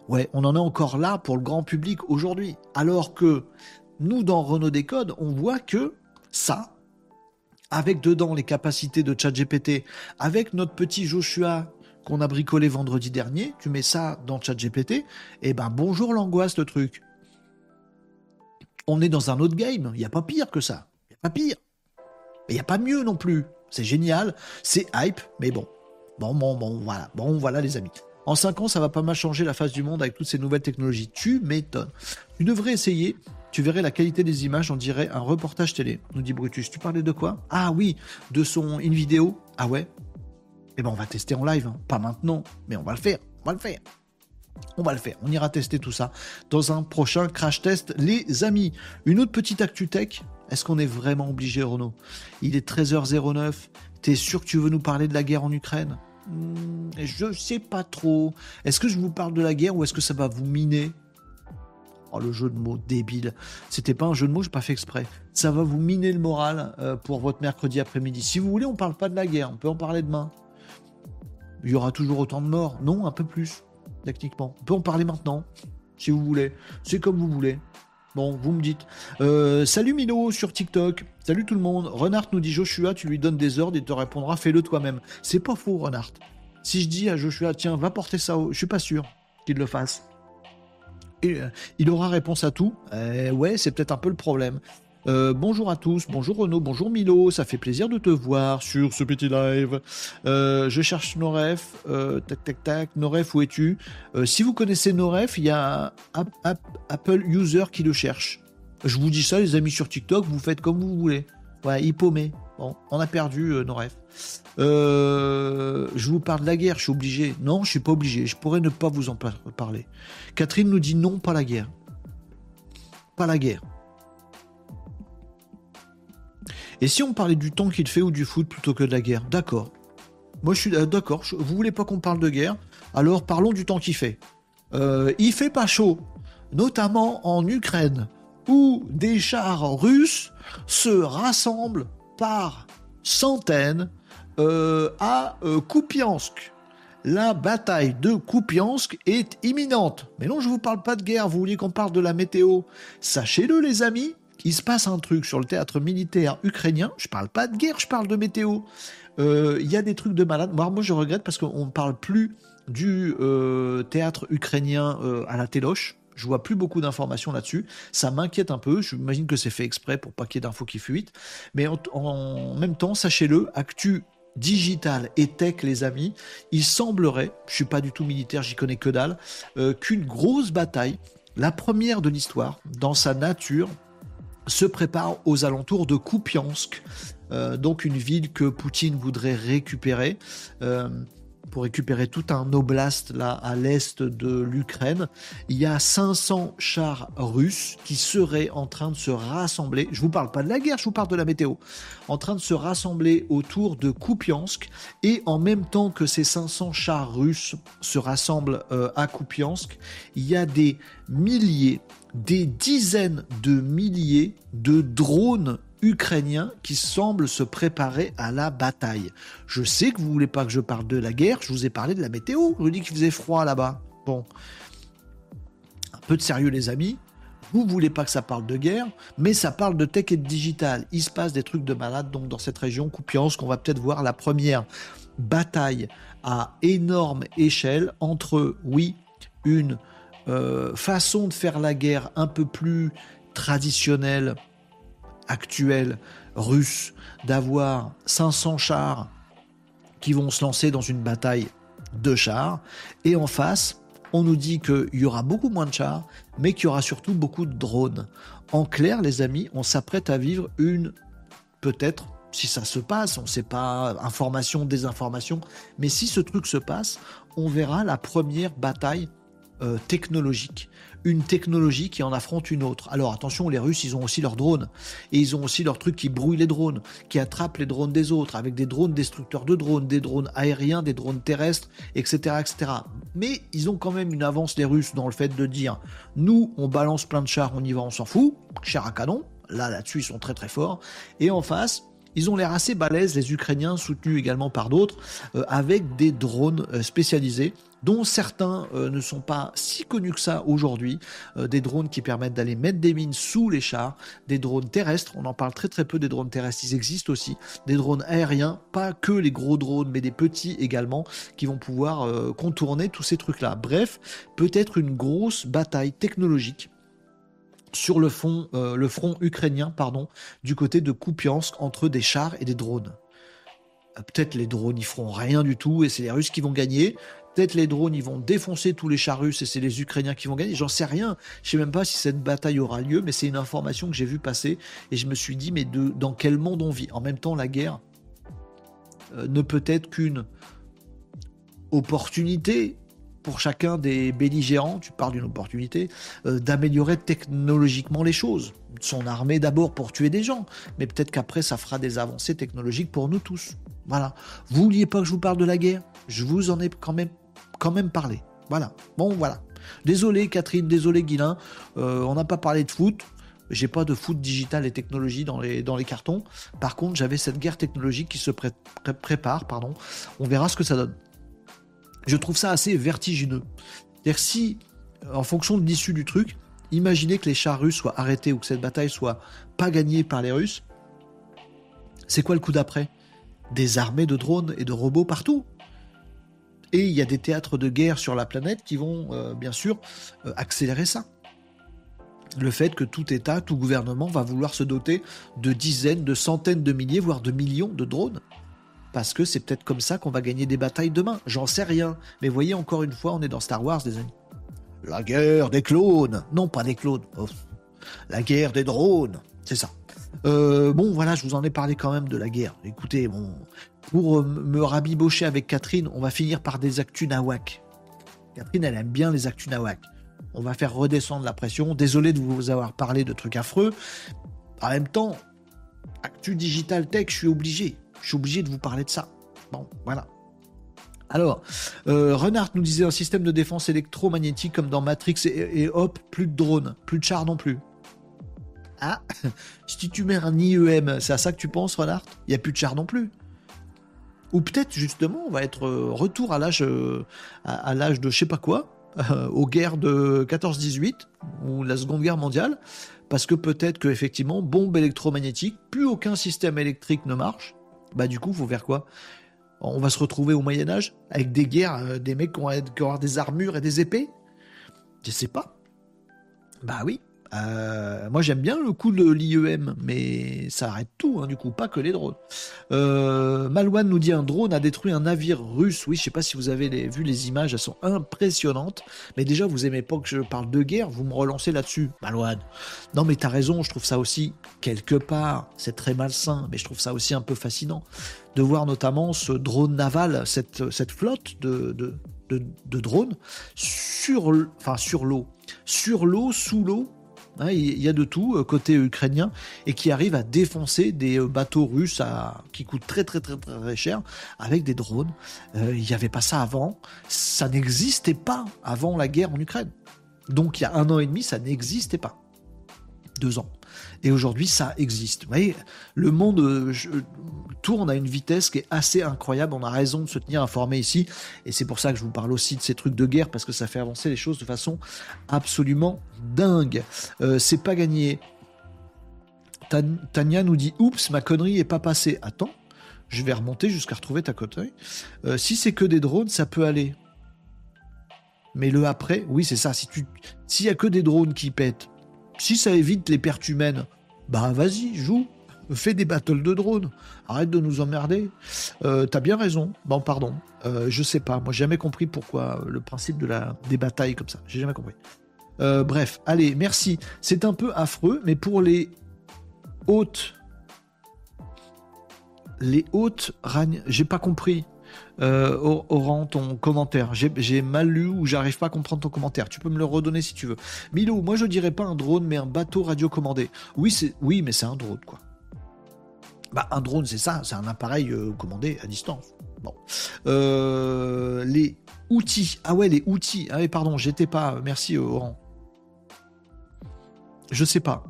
Ouais, on en est encore là pour le grand public aujourd'hui. Alors que nous, dans Renault Décode, on voit que ça, avec dedans les capacités de ChatGPT, avec notre petit Joshua qu'on a bricolé vendredi dernier, tu mets ça dans ChatGPT, et eh ben bonjour l'angoisse le truc. On est dans un autre game, il n'y a pas pire que ça. Il n'y a pas pire. Il n'y a pas mieux non plus. C'est génial, c'est hype, mais bon. Bon, bon, bon, voilà. Bon, voilà les amis. En 5 ans, ça va pas mal changer la face du monde avec toutes ces nouvelles technologies. Tu m'étonnes. Tu devrais essayer tu verrais la qualité des images, on dirait un reportage télé, nous dit Brutus. Tu parlais de quoi? Ah oui, de son une vidéo. Ah ouais? Eh ben on va tester en live, hein. pas maintenant, mais on va le faire, on va le faire. On va le faire, on ira tester tout ça dans un prochain crash test, les amis. Une autre petite actu tech, est-ce qu'on est vraiment obligé, Renaud? Il est 13h09, t'es sûr que tu veux nous parler de la guerre en Ukraine? Hmm, Je sais pas trop. Est-ce que je vous parle de la guerre ou est-ce que ça va vous miner? Oh, le jeu de mots débile. C'était pas un jeu de mots, j'ai pas fait exprès. Ça va vous miner le moral euh, pour votre mercredi après-midi. Si vous voulez, on parle pas de la guerre, on peut en parler demain. Il y aura toujours autant de morts? Non, un peu plus, techniquement. On peut en parler maintenant, si vous voulez. C'est comme vous voulez. Bon, vous me dites. Euh, salut Mino sur TikTok. Salut tout le monde. Renard nous dit Joshua, tu lui donnes des ordres, il te répondra fais-le toi-même. C'est pas faux, Renard. Si je dis à Joshua, tiens, va porter ça, je suis pas sûr qu'il le fasse. Euh, il aura réponse à tout. Euh, ouais, c'est peut-être un peu le problème. Euh, bonjour à tous, bonjour Renaud, bonjour Milo, ça fait plaisir de te voir sur ce petit live. je cherche Noref, tac tac tac, Noref où es-tu? Si vous connaissez Noref, il y a un Apple user qui le cherche. Je vous dis ça les amis sur TikTok, vous faites comme vous voulez. Ouais, il paumé. Bon, on a perdu Noref. Euh, je vous parle de la guerre, je suis obligé. Non, je suis pas obligé. Je pourrais ne pas vous en parler. Catherine nous dit non, pas la guerre. Pas la guerre. Et si on parlait du temps qu'il fait ou du foot plutôt que de la guerre? D'accord. Moi, je suis euh, d'accord. Vous voulez pas qu'on parle de guerre? Alors parlons du temps qu'il fait. Euh, il fait pas chaud, notamment en Ukraine, où des chars russes se rassemblent par centaines euh, à euh, Kupiansk. La bataille de Kupiansk est imminente. Mais non, je ne vous parle pas de guerre, vous vouliez qu'on parle de la météo? Sachez-le les amis, il se passe un truc sur le théâtre militaire ukrainien. Je parle pas de guerre, je parle de météo. Euh, il y a des trucs de malade. Moi, je regrette parce qu'on ne parle plus du théâtre ukrainien à la téloche. Je vois plus beaucoup d'informations là-dessus. Ça m'inquiète un peu. J'imagine que c'est fait exprès pour pas qu'il y ait d'infos qui fuitent. Mais en, même temps, sachez-le, Actu digital et tech, les amis, il semblerait, je suis pas du tout militaire, j'y connais que dalle, euh, qu'une grosse bataille, la première de l'histoire, dans sa nature, se prépare aux alentours de Kupiansk, euh, donc une ville que Poutine voudrait récupérer. Euh, pour récupérer tout un oblast là à l'est de l'Ukraine. Il y a 500 chars russes qui seraient en train de se rassembler. Je vous parle pas de la guerre, je vous parle de la météo. En train de se rassembler autour de Kupiansk et en même temps que ces 500 chars russes se rassemblent euh, à Kupiansk, il y a des milliers, des dizaines de milliers de drones ukrainien qui semble se préparer à la bataille. Je sais que vous voulez pas que je parle de la guerre, je vous ai parlé de la météo, je vous dis qu'il faisait froid là-bas. Bon, un peu de sérieux les amis, Vous voulez pas que ça parle de guerre, mais ça parle de tech et de digital. Il se passe des trucs de malade donc dans cette région Coupiance qu'on va peut-être voir la première bataille à énorme échelle entre, oui, une euh, façon de faire la guerre un peu plus traditionnelle, actuelle, russe, d'avoir 500 chars qui vont se lancer dans une bataille de chars, et en face, on nous dit qu'il y aura beaucoup moins de chars, mais qu'il y aura surtout beaucoup de drones. En clair, les amis, on s'apprête à vivre une, peut-être, si ça se passe, on ne sait pas, information, désinformation, mais si ce truc se passe, on verra la première bataille euh, technologique. Une technologie qui en affronte une autre. Alors attention, les Russes, ils ont aussi leurs drones. Et ils ont aussi leurs trucs qui brouillent les drones, qui attrapent les drones des autres, avec des drones destructeurs de drones, des drones aériens, des drones terrestres, etc. etc. Mais ils ont quand même une avance, les Russes, dans le fait de dire, nous, on balance plein de chars, on y va, on s'en fout, chars à canon. Là, là-dessus, ils sont très très forts. Et en face, ils ont l'air assez balèzes, les Ukrainiens, soutenus également par d'autres, euh, avec des drones euh, spécialisés dont certains euh, ne sont pas si connus que ça aujourd'hui, des drones qui permettent d'aller mettre des mines sous les chars, des drones terrestres, on en parle très très peu des drones terrestres, ils existent aussi, des drones aériens, pas que les gros drones, mais des petits également, qui vont pouvoir contourner tous ces trucs-là. Bref, peut-être une grosse bataille technologique sur le, fond, euh, le front ukrainien pardon, du côté de Kupiansk entre des chars et des drones. Euh, peut-être les drones ils feront rien du tout et c'est les Russes qui vont gagner. Peut-être les drones ils vont défoncer tous les chars et c'est les Ukrainiens qui vont gagner. J'en sais rien. Je sais même pas si cette bataille aura lieu, mais c'est une information que j'ai vue passer et je me suis dit mais dans quel monde on vit? En même temps, la guerre euh, ne peut être qu'une opportunité pour chacun des belligérants, tu parles d'une opportunité, euh, d'améliorer technologiquement les choses. Son armée d'abord pour tuer des gens, mais peut-être qu'après ça fera des avancées technologiques pour nous tous. Voilà. Vous vouliez pas que je vous parle de la guerre? Je vous en ai quand même, quand même parlé. Voilà. Bon, voilà. Désolé Catherine, désolé Guilin, euh, on n'a pas parlé de foot. J'ai pas de foot digital et technologie dans les, dans les cartons. Par contre, j'avais cette guerre technologique qui se prépare. Pardon. On verra ce que ça donne je trouve ça assez vertigineux. C'est-à-dire si, en fonction de l'issue du truc, imaginez que les chars russes soient arrêtés ou que cette bataille soit pas gagnée par les Russes, c'est quoi le coup d'après? Des armées de drones et de robots partout. Et il y a des théâtres de guerre sur la planète qui vont, euh, bien sûr, euh, accélérer ça. Le fait que tout État, tout gouvernement va vouloir se doter de dizaines, de centaines de milliers, voire de millions de drones parce que c'est peut-être comme ça qu'on va gagner des batailles demain. J'en sais rien. Mais voyez, encore une fois, on est dans Star Wars, des amis. La guerre des clones. Non, pas des clones. Oh. La guerre des drones. C'est ça. Euh, bon, voilà, je vous en ai parlé quand même de la guerre. Écoutez, bon, pour euh, me rabibocher avec Catherine, on va finir par des actus nawak. Catherine, elle aime bien les actus nawak. On va faire redescendre la pression. Désolé de vous avoir parlé de trucs affreux. En même temps, actu digital tech, je suis obligé. Je suis obligé de vous parler de ça. Bon, voilà. Alors, euh, Renard nous disait un système de défense électromagnétique comme dans Matrix et, hop, plus de drones, plus de chars non plus. Ah, si tu mets un IEM, c'est à ça que tu penses, Renard? Il n'y a plus de chars non plus. Ou peut-être justement, on va être euh, retour à l'âge, euh, à, l'âge de je sais pas quoi, aux guerres de 14-18 ou la Seconde Guerre mondiale, parce que peut-être que effectivement, bombe électromagnétique, plus aucun système électrique ne marche bah du coup, faut faire quoi? On va se retrouver au Moyen Âge avec des guerres, euh, des mecs qui vont, avoir des armures et des épées? Je sais pas. Bah oui. Euh, moi j'aime bien le coup de l'IEM, mais ça arrête tout, hein, du coup, pas que les drones. Euh, Malouane nous dit un drone a détruit un navire russe. Oui, je sais pas si vous avez vu les images, elles sont impressionnantes. Mais déjà, vous aimez pas que je parle de guerre, vous me relancez là-dessus, Malouane. Non, mais t'as raison, je trouve ça aussi, quelque part, c'est très malsain, mais je trouve ça aussi un peu fascinant de voir notamment ce drone naval, cette, flotte de, drones sur l'eau. Sur l'eau, sous l'eau, Hein, il y a de tout euh, côté ukrainien et qui arrive à défoncer des euh, bateaux russes qui coûtent très très très très, cher avec des drones. Euh, il n'y avait pas ça avant. Ça n'existait pas avant la guerre en Ukraine. Donc il y a un an et demi, ça n'existait pas. Deux ans. Et aujourd'hui, ça existe. Vous voyez, le monde euh, tourne à une vitesse qui est assez incroyable. On a raison de se tenir informé ici. Et c'est pour ça que je vous parle aussi de ces trucs de guerre, parce que ça fait avancer les choses de façon absolument dingue. Euh, c'est pas gagné. Tania nous dit Oups, ma connerie est pas passée. Attends, je vais remonter jusqu'à retrouver ta cote. Euh, si c'est que des drones, ça peut aller. Mais le après, oui, c'est ça. Si s'il a que des drones qui pètent, si ça évite les pertes humaines, bah vas-y, joue. Fais des battles de drones. Arrête de nous emmerder. Euh, T'as bien raison. Bon, pardon. Euh, je sais pas. Moi, j'ai jamais compris pourquoi le principe de la, des batailles comme ça. J'ai jamais compris. Euh, bref, allez, merci. C'est un peu affreux, mais pour les hautes. Les hautes ragnes. J'ai pas compris. Euh, Oran, ton commentaire. J'ai mal lu ou j'arrive pas à comprendre ton commentaire. Tu peux me le redonner si tu veux. Milo, moi je dirais pas un drone, mais un bateau radiocommandé. Oui, c'est oui, mais c'est un drone quoi. Bah un drone, c'est ça, c'est un appareil euh, commandé à distance. Bon, euh, les outils. Ah ouais, les outils. Ah oui, pardon, j'étais pas. Merci Oran. Je sais pas.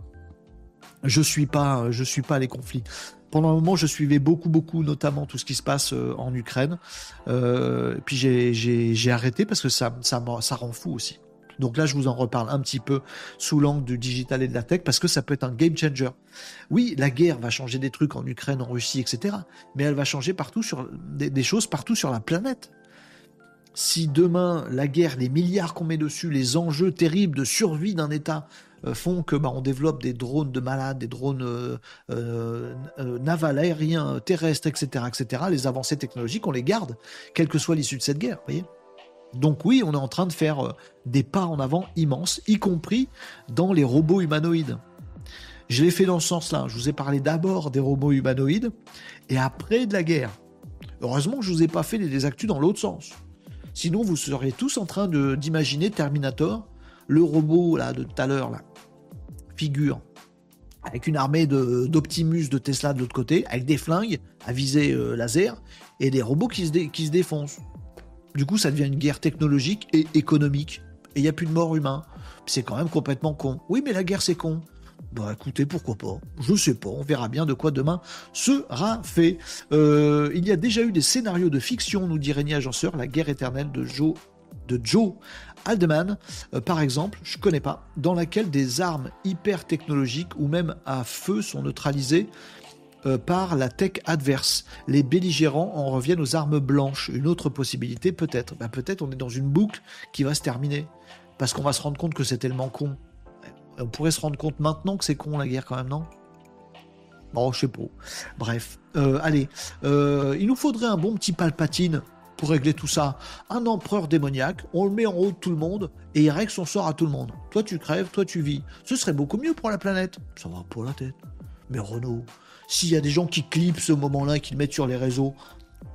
Je suis pas. Je suis pas les conflits pendant un moment, je suivais beaucoup, beaucoup, notamment tout ce qui se passe euh, en Ukraine. Euh, puis j'ai arrêté parce que ça, ça, rend fou aussi. Donc là, je vous en reparle un petit peu sous l'angle du digital et de la tech parce que ça peut être un game changer. Oui, la guerre va changer des trucs en Ukraine, en Russie, etc. Mais elle va changer partout sur des choses partout sur la planète. Si demain la guerre, les milliards qu'on met dessus, les enjeux terribles de survie d'un État font que bah, on développe des drones de malades, des drones euh, euh, navals, aériens, terrestres, etc., etc. Les avancées technologiques, on les garde, quelle que soit l'issue de cette guerre. Voyez donc oui, on est en train de faire des pas en avant immenses, y compris dans les robots humanoïdes. Je l'ai fait dans ce sens-là. Je vous ai parlé d'abord des robots humanoïdes et après de la guerre. Heureusement que je ne vous ai pas fait des actus dans l'autre sens. Sinon, vous seriez tous en train d'imaginer Terminator, le robot là de tout à l'heure, figure avec une armée d'Optimus de, Tesla de l'autre côté, avec des flingues à visée euh, laser et des robots qui se, défoncent. Du coup, ça devient une guerre technologique et économique. Et il n'y a plus de morts humains. C'est quand même complètement con. Oui, mais la guerre, c'est con. Bah écoutez, pourquoi pas Je sais pas, on verra bien de quoi demain sera fait. Euh, il y a déjà eu des scénarios de fiction, nous dit Régnier Agenceur, La guerre éternelle de Joe, de Joe Aldeman, euh, par exemple, je connais pas, dans laquelle des armes hyper technologiques ou même à feu sont neutralisées euh, par la tech adverse. Les belligérants en reviennent aux armes blanches. Une autre possibilité, peut-être. Ben, peut-être on est dans une boucle qui va se terminer. Parce qu'on va se rendre compte que c'est tellement con. On pourrait se rendre compte maintenant que c'est con la guerre quand même, non? Bon, je sais pas. Bref, euh, allez, il nous faudrait un bon petit palpatine pour régler tout ça. Un empereur démoniaque, on le met en haut de tout le monde et il règle son sort à tout le monde. Toi tu crèves, toi tu vis. Ce serait beaucoup mieux pour la planète. Ça va pour la tête. Mais Renault, s'il y a des gens qui clipent ce moment-là et qui le mettent sur les réseaux,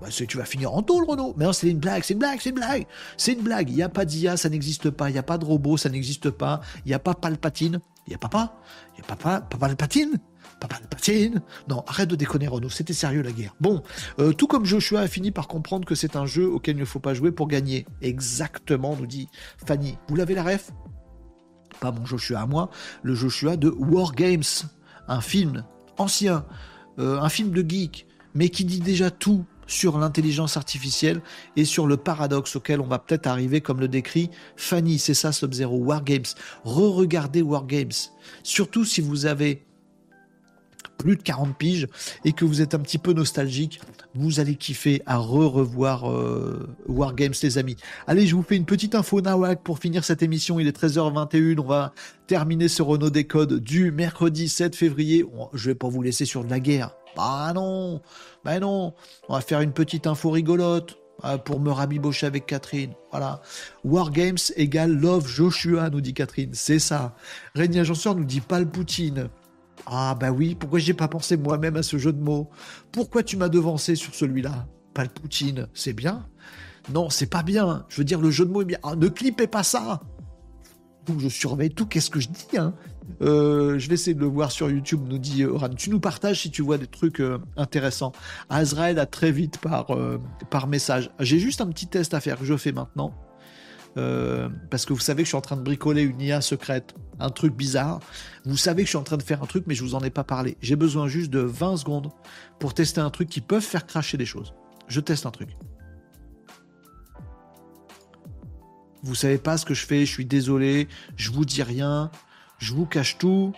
bah tu vas finir en tôle, Renault. Mais non, c'est une blague, c'est une blague, c'est une blague. C'est une blague. Il n'y a pas d'IA, ça n'existe pas. Il n'y a pas de robot, ça n'existe pas. Il n'y a pas Palpatine. Il n'y a papa. Il papa Palpatine. Papa Palpatine. Non, arrête de déconner, Renault. C'était sérieux la guerre. Bon, euh, tout comme Joshua a fini par comprendre que c'est un jeu auquel il ne faut pas jouer pour gagner. Exactement, nous dit Fanny. Vous l'avez la ref? Pas mon Joshua à moi, le Joshua de War Games, un film ancien, euh, un film de geek, mais qui dit déjà tout sur l'intelligence artificielle et sur le paradoxe auquel on va peut-être arriver, comme le décrit Fanny, c'est ça Sub-Zero, War Games. Re-regardez War Games. Surtout si vous avez plus de 40 piges et que vous êtes un petit peu nostalgique, vous allez kiffer à re-revoir euh, Wargames les amis. Allez, je vous fais une petite info Nawak pour finir cette émission, il est 13h21, on va terminer ce Renault Décode du mercredi 7 février. Je vais pas vous laisser sur de la guerre. Bah non, bah non, on va faire une petite info rigolote euh, pour me rabibocher avec Catherine. Voilà. Wargames égale Love Joshua, nous dit Catherine. C'est ça. Régnier Agenceur nous dit Palpoutine. Ah bah oui, pourquoi j'ai pas pensé moi-même à ce jeu de mots? Pourquoi tu m'as devancé sur celui-là? Palpoutine, c'est bien Non, c'est pas bien. Je veux dire, le jeu de mots est bien. Ah, ne clipez pas ça je surveille tout, qu'est-ce que je dis hein? Euh, je vais essayer de le voir sur YouTube, nous dit Oran. Tu nous partages si tu vois des trucs euh, intéressants. Azrael a très vite par, euh, par message. J'ai juste un petit test à faire que je fais maintenant. Euh, parce que vous savez que je suis en train de bricoler une IA secrète, un truc bizarre. Vous savez que je suis en train de faire un truc, mais je vous en ai pas parlé. J'ai besoin juste de 20 secondes pour tester un truc qui peut faire cracher des choses. Je teste un truc. Vous savez pas ce que je fais, je suis désolé, je vous dis rien, je vous cache tout.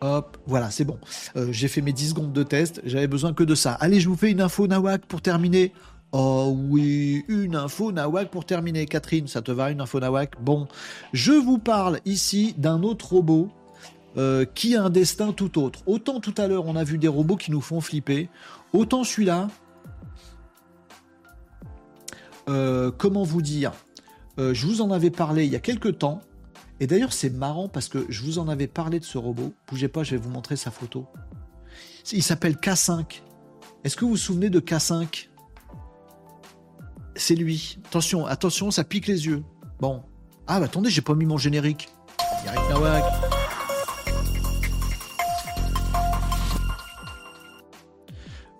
Hop, voilà, c'est bon. Euh, j'ai fait mes 10 secondes de test, j'avais besoin que de ça. Allez, je vous fais une info Nawak pour terminer. Oh oui, une info Nawak pour terminer. Catherine, ça te va une info Nawak? Bon, je vous parle ici d'un autre robot euh, qui a un destin tout autre. Autant tout à l'heure on a vu des robots qui nous font flipper, autant celui-là, euh, comment vous dire? Je vous en avais parlé il y a quelques temps. Et d'ailleurs, c'est marrant parce que je vous en avais parlé de ce robot. Bougez pas, je vais vous montrer sa photo. Il s'appelle K5. Est-ce que vous vous souvenez de K5 C'est lui. Attention, attention, ça pique les yeux. Bon. Ah, bah attendez, j'ai pas mis mon générique. Nawak.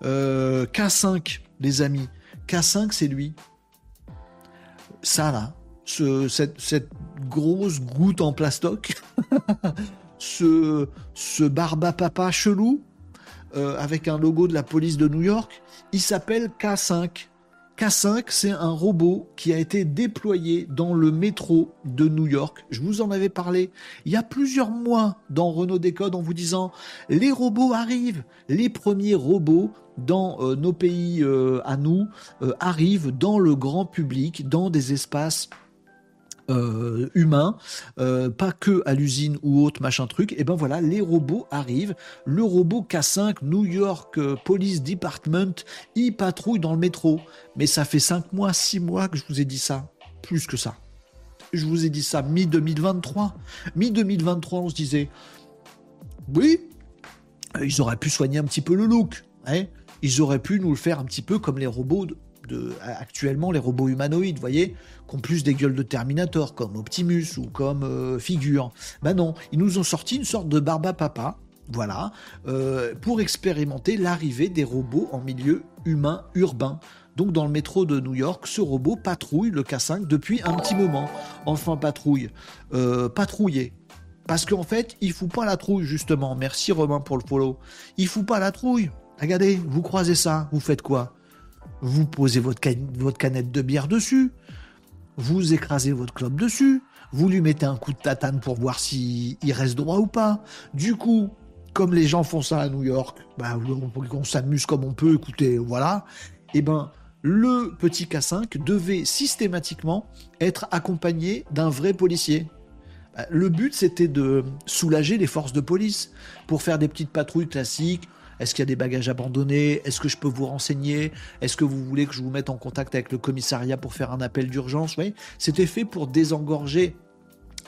Euh, K5, les amis. K5, c'est lui. Ça, là, cette, grosse goutte en plastoc, ce, ce barba papa chelou, euh, avec un logo de la police de New York, il s'appelle K5. K5, c'est un robot qui a été déployé dans le métro de New York. Je vous en avais parlé il y a plusieurs mois dans Renault Décode en vous disant les robots arrivent. Les premiers robots dans euh, nos pays euh, à nous arrivent dans le grand public, dans des espaces euh, humain, euh, pas que à l'usine ou autre machin truc, et ben voilà, les robots arrivent. Le robot K5 New York euh, Police Department, il patrouille dans le métro. Mais ça fait 5 mois, 6 mois que je vous ai dit ça. Plus que ça. Je vous ai dit ça mi-2023. Mi-2023, on se disait, oui, ils auraient pu soigner un petit peu le look. Hein ils auraient pu nous le faire un petit peu comme les robots actuellement les robots humanoïdes, vous voyez, qui plus des gueules de Terminator, comme Optimus ou comme euh, Figure. Ben non, ils nous ont sorti une sorte de barba papa, voilà, euh, pour expérimenter l'arrivée des robots en milieu humain urbain. Donc dans le métro de New York, ce robot patrouille le K5 depuis un petit moment. Enfin patrouille, euh. Parce qu'en fait, il fout pas la trouille justement. Merci Romain pour le follow. Il fout pas la trouille. Regardez, vous croisez ça, vous faites quoi? Vous posez votre, canette de bière dessus, vous écrasez votre clope dessus, vous lui mettez un coup de tatane pour voir s'il reste droit ou pas. Du coup, comme les gens font ça à New York, bah, on, s'amuse comme on peut, écoutez, voilà, et eh ben le petit K5 devait systématiquement être accompagné d'un vrai policier. Bah, le but, c'était de soulager les forces de police pour faire des petites patrouilles classiques, est-ce qu'il y a des bagages abandonnés? Est-ce que je peux vous renseigner? Est-ce que vous voulez que je vous mette en contact avec le commissariat pour faire un appel d'urgence? C'était fait pour désengorger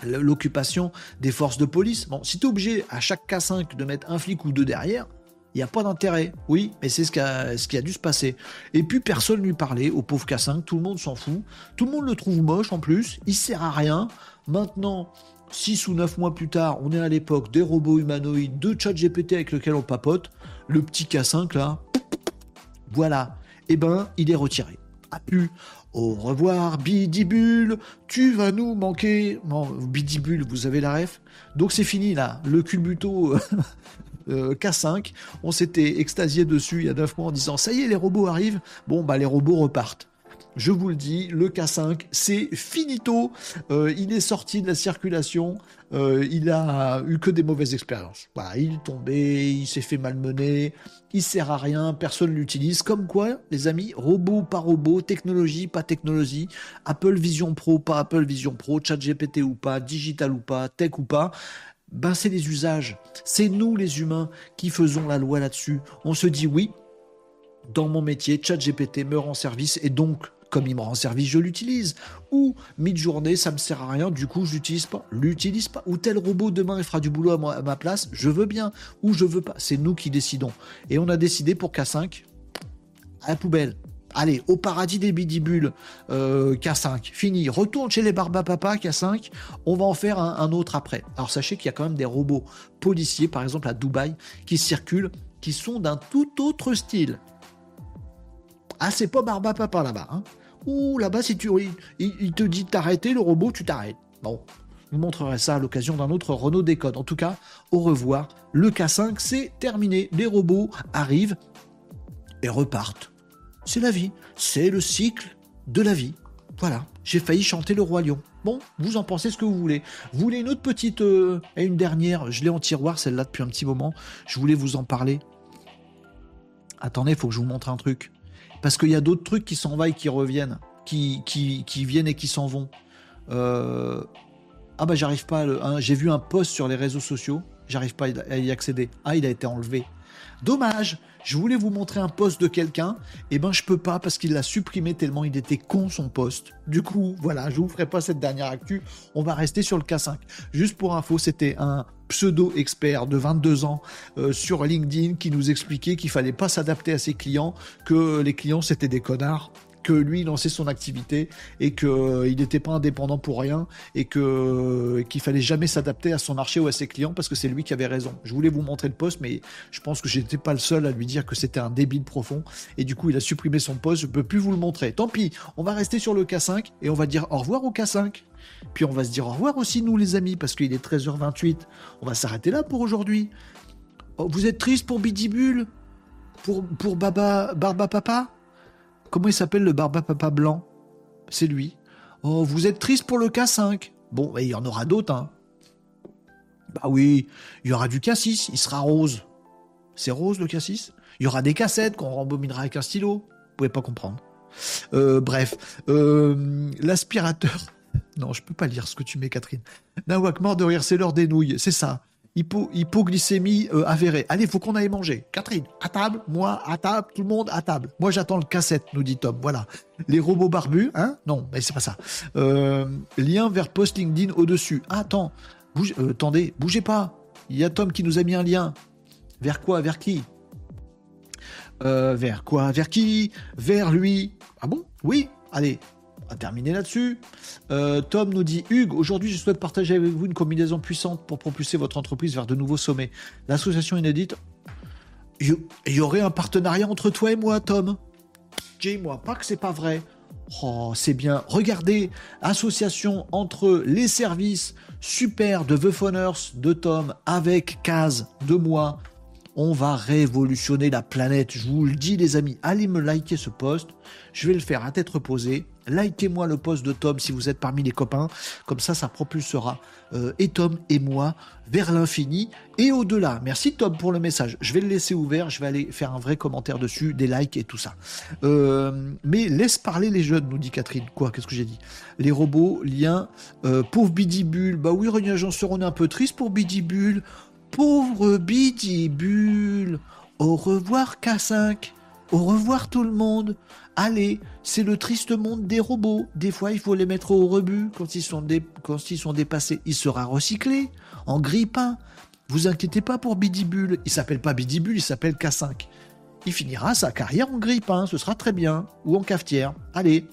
l'occupation des forces de police. Bon, si tu es obligé à chaque K5 de mettre un flic ou deux derrière, il n'y a pas d'intérêt. Oui, mais c'est ce qui, a, dû se passer. Et puis personne lui parlait au pauvre K5, tout le monde s'en fout. Tout le monde le trouve moche en plus, il sert à rien. Maintenant, 6 ou 9 mois plus tard, on est à l'époque des robots humanoïdes, de chat GPT avec lequel on papote le petit K5 là, voilà, eh ben, il est retiré. A pu. Au revoir, Bidibule, tu vas nous manquer. Bon, Bidibule, vous avez la ref. Donc c'est fini là, le culbuto euh, K5. On s'était extasié dessus il y a 9 mois en disant ça y est, les robots arrivent. Bon, bah les robots repartent je vous le dis, le K5, c'est finito. Euh, il est sorti de la circulation. Euh, il a eu que des mauvaises expériences. Voilà, il est tombé, il s'est fait malmener, il sert à rien, personne l'utilise. Comme quoi, les amis, robot pas robot, technologie pas technologie, Apple Vision Pro pas Apple Vision Pro, ChatGPT ou pas, digital ou pas, tech ou pas. Ben c'est les usages. C'est nous les humains qui faisons la loi là-dessus. On se dit oui, dans mon métier, ChatGPT me rend service et donc comme il me rend service, je l'utilise. Ou mid-journée, ça me sert à rien, du coup, je l'utilise pas. L'utilise pas. Ou tel robot demain, il fera du boulot à ma, place, je veux bien. Ou je veux pas. C'est nous qui décidons. Et on a décidé pour K5, à la poubelle. Allez, au paradis des bidibules, euh, K5, fini. Retourne chez les Barbapapa, K5. On va en faire un, autre après. Alors sachez qu'il y a quand même des robots policiers, par exemple à Dubaï, qui circulent, qui sont d'un tout autre style. Ah, c'est pas Barbapapa là-bas. Hein Ouh, là-bas, si tu, il, il te dit t'arrêter, le robot, tu t'arrêtes. Bon, je vous montrerai ça à l'occasion d'un autre Renault Décode. En tout cas, au revoir. Le K5, c'est terminé. Les robots arrivent et repartent. C'est la vie. C'est le cycle de la vie. Voilà. J'ai failli chanter le Roi Lion. Bon, vous en pensez ce que vous voulez. Vous voulez une autre petite euh, et une dernière Je l'ai en tiroir, celle-là, depuis un petit moment. Je voulais vous en parler. Attendez, il faut que je vous montre un truc. Parce qu'il y a d'autres trucs qui s'en et qui reviennent. Qui, qui, viennent et qui s'en vont. Euh... Ah bah j'arrive pas. J'ai vu un post sur les réseaux sociaux. J'arrive pas à y accéder. Ah, il a été enlevé. Dommage. Je voulais vous montrer un post de quelqu'un, et eh ben je peux pas parce qu'il l'a supprimé tellement il était con son post. Du coup, voilà, je vous ferai pas cette dernière actu. On va rester sur le K5. Juste pour info, c'était un pseudo expert de 22 ans euh, sur LinkedIn qui nous expliquait qu'il fallait pas s'adapter à ses clients, que les clients c'était des connards que lui lançait son activité et qu'il euh, n'était pas indépendant pour rien et que euh, qu'il fallait jamais s'adapter à son marché ou à ses clients parce que c'est lui qui avait raison. Je voulais vous montrer le poste, mais je pense que j'étais pas le seul à lui dire que c'était un débile profond et du coup il a supprimé son poste. Je peux plus vous le montrer. Tant pis, on va rester sur le K5 et on va dire au revoir au K5. Puis on va se dire au revoir aussi nous les amis parce qu'il est 13h28. On va s'arrêter là pour aujourd'hui. Oh, vous êtes triste pour Bidibule? Pour, pour Baba, Barba Papa? Comment il s'appelle le barba papa blanc? C'est lui. Oh, vous êtes triste pour le K5 Bon, il y en aura d'autres, hein. Bah oui, il y aura du K6, il sera rose. C'est rose le K6 Il y aura des cassettes qu'on rembobinera avec un stylo. Vous pouvez pas comprendre. Euh, bref, euh, l'aspirateur. Non, je peux pas lire ce que tu mets, Catherine. Nawak mort de rire, c'est l'heure des nouilles. C'est ça hypoglycémie euh, avérée. Allez, faut qu'on aille manger. Catherine, à table, moi, à table, tout le monde à table. Moi, j'attends le cassette, nous dit Tom. Voilà. Les robots barbus, hein? Non, mais c'est pas ça. Euh, lien vers post LinkedIn au-dessus. Attends, bouge, euh, attendez, bougez pas. Il y a Tom qui nous a mis un lien. Vers quoi? Vers qui? Vers quoi? Vers qui? Vers lui. Ah bon? Oui? Allez, à terminer là-dessus. Euh, Tom nous dit Hugues, aujourd'hui je souhaite partager avec vous une combinaison puissante pour propulser votre entreprise vers de nouveaux sommets. L'association inédite. Il y, aurait un partenariat entre toi et moi, Tom. Dis-moi pas que c'est pas vrai. Oh, c'est bien. Regardez, association entre les services super de The Phoners de Tom avec Kaz de moi. On va révolutionner la planète. Je vous le dis, les amis. Allez me liker ce post. Je vais le faire à tête reposée. Likez-moi le post de Tom si vous êtes parmi les copains. Comme ça, ça propulsera euh, et Tom et moi vers l'infini et au-delà. Merci Tom pour le message. Je vais le laisser ouvert. Je vais aller faire un vrai commentaire dessus, des likes et tout ça. Euh, mais laisse parler les jeunes, nous dit Catherine. Quoi Qu'est-ce que j'ai dit? Les robots, liens, euh, pauvre Bidibule. Bah oui, René Agenceur, on est un peu triste pour Bidibule. Pauvre Bidibule. Au revoir K5. Au revoir tout le monde. Allez, c'est le triste monde des robots. Des fois, il faut les mettre au rebut. Quand ils sont, dépassés, il sera recyclé en grippin. Vous inquiétez pas pour Bidibule. Il s'appelle pas Bidibule, il s'appelle K5. Il finira sa carrière en grippin, ce sera très bien. Ou en cafetière. Allez.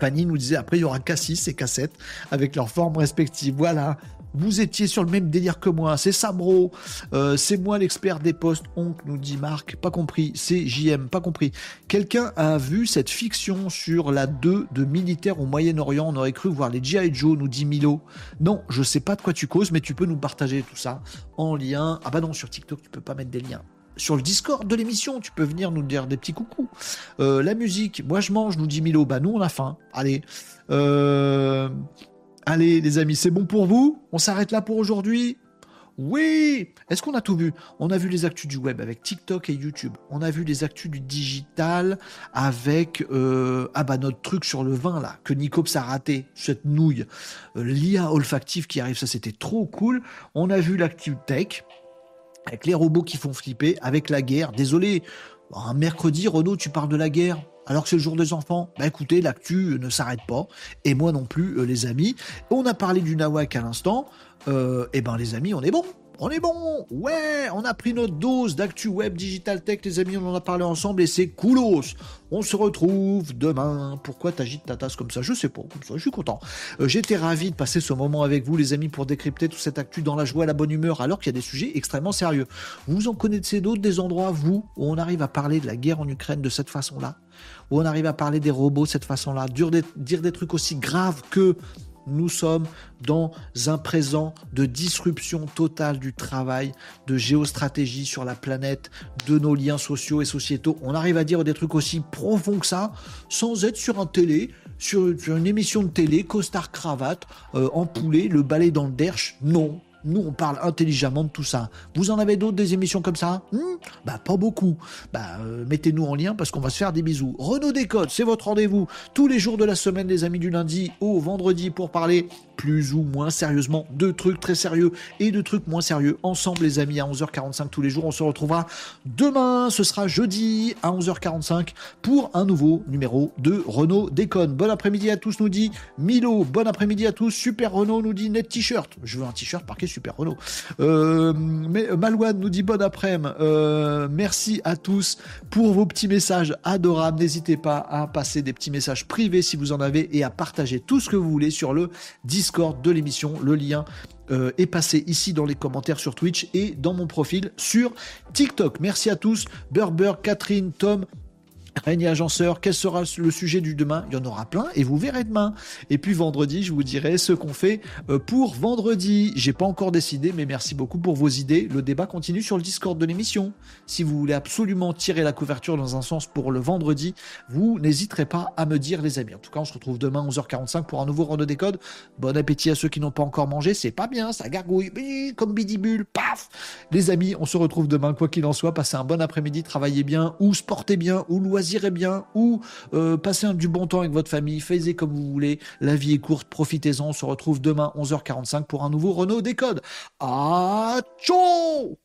Fanny nous disait après il y aura K6 et K7 avec leurs formes respectives. Voilà vous étiez sur le même délire que moi, c'est ça bro, euh, c'est moi l'expert des postes, oncle nous dit Marc, pas compris, c'est JM, pas compris. Quelqu'un a vu cette fiction sur la 2 de militaires au Moyen-Orient, on aurait cru voir les G.I. Joe, nous dit Milo. Non, je sais pas de quoi tu causes, mais tu peux nous partager tout ça en lien. Ah bah non, sur TikTok, tu peux pas mettre des liens sur le Discord de l'émission, tu peux venir nous dire des petits coucous. Euh, la musique, moi je mange, nous dit Milo. Bah nous on a faim. Allez. Euh, Allez les amis, c'est bon pour vous? On s'arrête là pour aujourd'hui? Oui Est-ce qu'on a tout vu? On a vu les actus du web avec TikTok et YouTube. On a vu les actus du digital avec euh, ah bah notre truc sur le vin là que Nicops a raté, cette nouille. Euh, L'IA olfactive qui arrive, ça c'était trop cool. On a vu l'actu tech avec les robots qui font flipper, avec la guerre. Désolé, un mercredi, Renaud, tu parles de la guerre? Alors que c'est le jour des enfants. Bah écoutez, l'actu ne s'arrête pas, et moi non plus, euh, les amis. On a parlé du Nawak à l'instant. Euh, et ben les amis, on est bon. On est bon Ouais On a pris notre dose d'actu web digital tech, les amis, on en a parlé ensemble et c'est coolos On se retrouve demain. Pourquoi t'agites ta tasse comme ça? Je sais pas, je suis content. Euh, j'étais ravi de passer ce moment avec vous, les amis, pour décrypter toute cette actu dans la joie et la bonne humeur, alors qu'il y a des sujets extrêmement sérieux. Vous en connaissez d'autres, des endroits, vous, où on arrive à parler de la guerre en Ukraine de cette façon-là? Où on arrive à parler des robots de cette façon-là, dire des, trucs aussi graves que nous sommes dans un présent de disruption totale du travail, de géostratégie sur la planète, de nos liens sociaux et sociétaux. On arrive à dire des trucs aussi profonds que ça, sans être sur un télé, sur, une émission de télé, costard cravate, euh, le balai dans le derche. Non, nous, on parle intelligemment de tout ça. Vous en avez d'autres des émissions comme ça? Hmm? Bah pas beaucoup. Bah euh, mettez-nous en lien parce qu'on va se faire des bisous. Renault Décode, c'est votre rendez-vous tous les jours de la semaine, les amis, du lundi au vendredi pour parler plus ou moins sérieusement de trucs très sérieux et de trucs moins sérieux. Ensemble, les amis, à 11h45 tous les jours. On se retrouvera demain. Ce sera jeudi à 11h45 pour un nouveau numéro de Renault Déconne. Bon après-midi à tous, nous dit Milo. Bon après-midi à tous. Super Renault nous dit net t-shirt. Je veux un t-shirt marqué Super Renault. Euh, mais euh, Malouane nous dit bon après-midi. Euh, merci à tous pour vos petits messages adorables. N'hésitez pas à passer des petits messages privés si vous en avez et à partager tout ce que vous voulez sur le Discord de l'émission. Le lien est passé ici dans les commentaires sur Twitch et dans mon profil sur TikTok. Merci à tous. Burber, Catherine, Tom, Régnier Agenceur, quel sera le sujet du demain? Il y en aura plein et vous verrez demain. Et puis vendredi, je vous dirai ce qu'on fait euh, pour vendredi. J'ai pas encore décidé, mais merci beaucoup pour vos idées. Le débat continue sur le Discord de l'émission. Si vous voulez absolument tirer la couverture dans un sens pour le vendredi, vous n'hésiterez pas à me dire, les amis. En tout cas, on se retrouve demain 11h45 pour un nouveau Renault Décode. Bon appétit à ceux qui n'ont pas encore mangé. C'est pas bien, ça gargouille comme bidibule. Paf Les amis, on se retrouve demain, quoi qu'il en soit. Passez un bon après-midi, travaillez bien ou sportez bien ou loisir loisirez bien ou euh, passez du bon temps avec votre famille, faites comme vous voulez, la vie est courte, profitez-en, on se retrouve demain 11h45 pour un nouveau Renault Décode. À ciao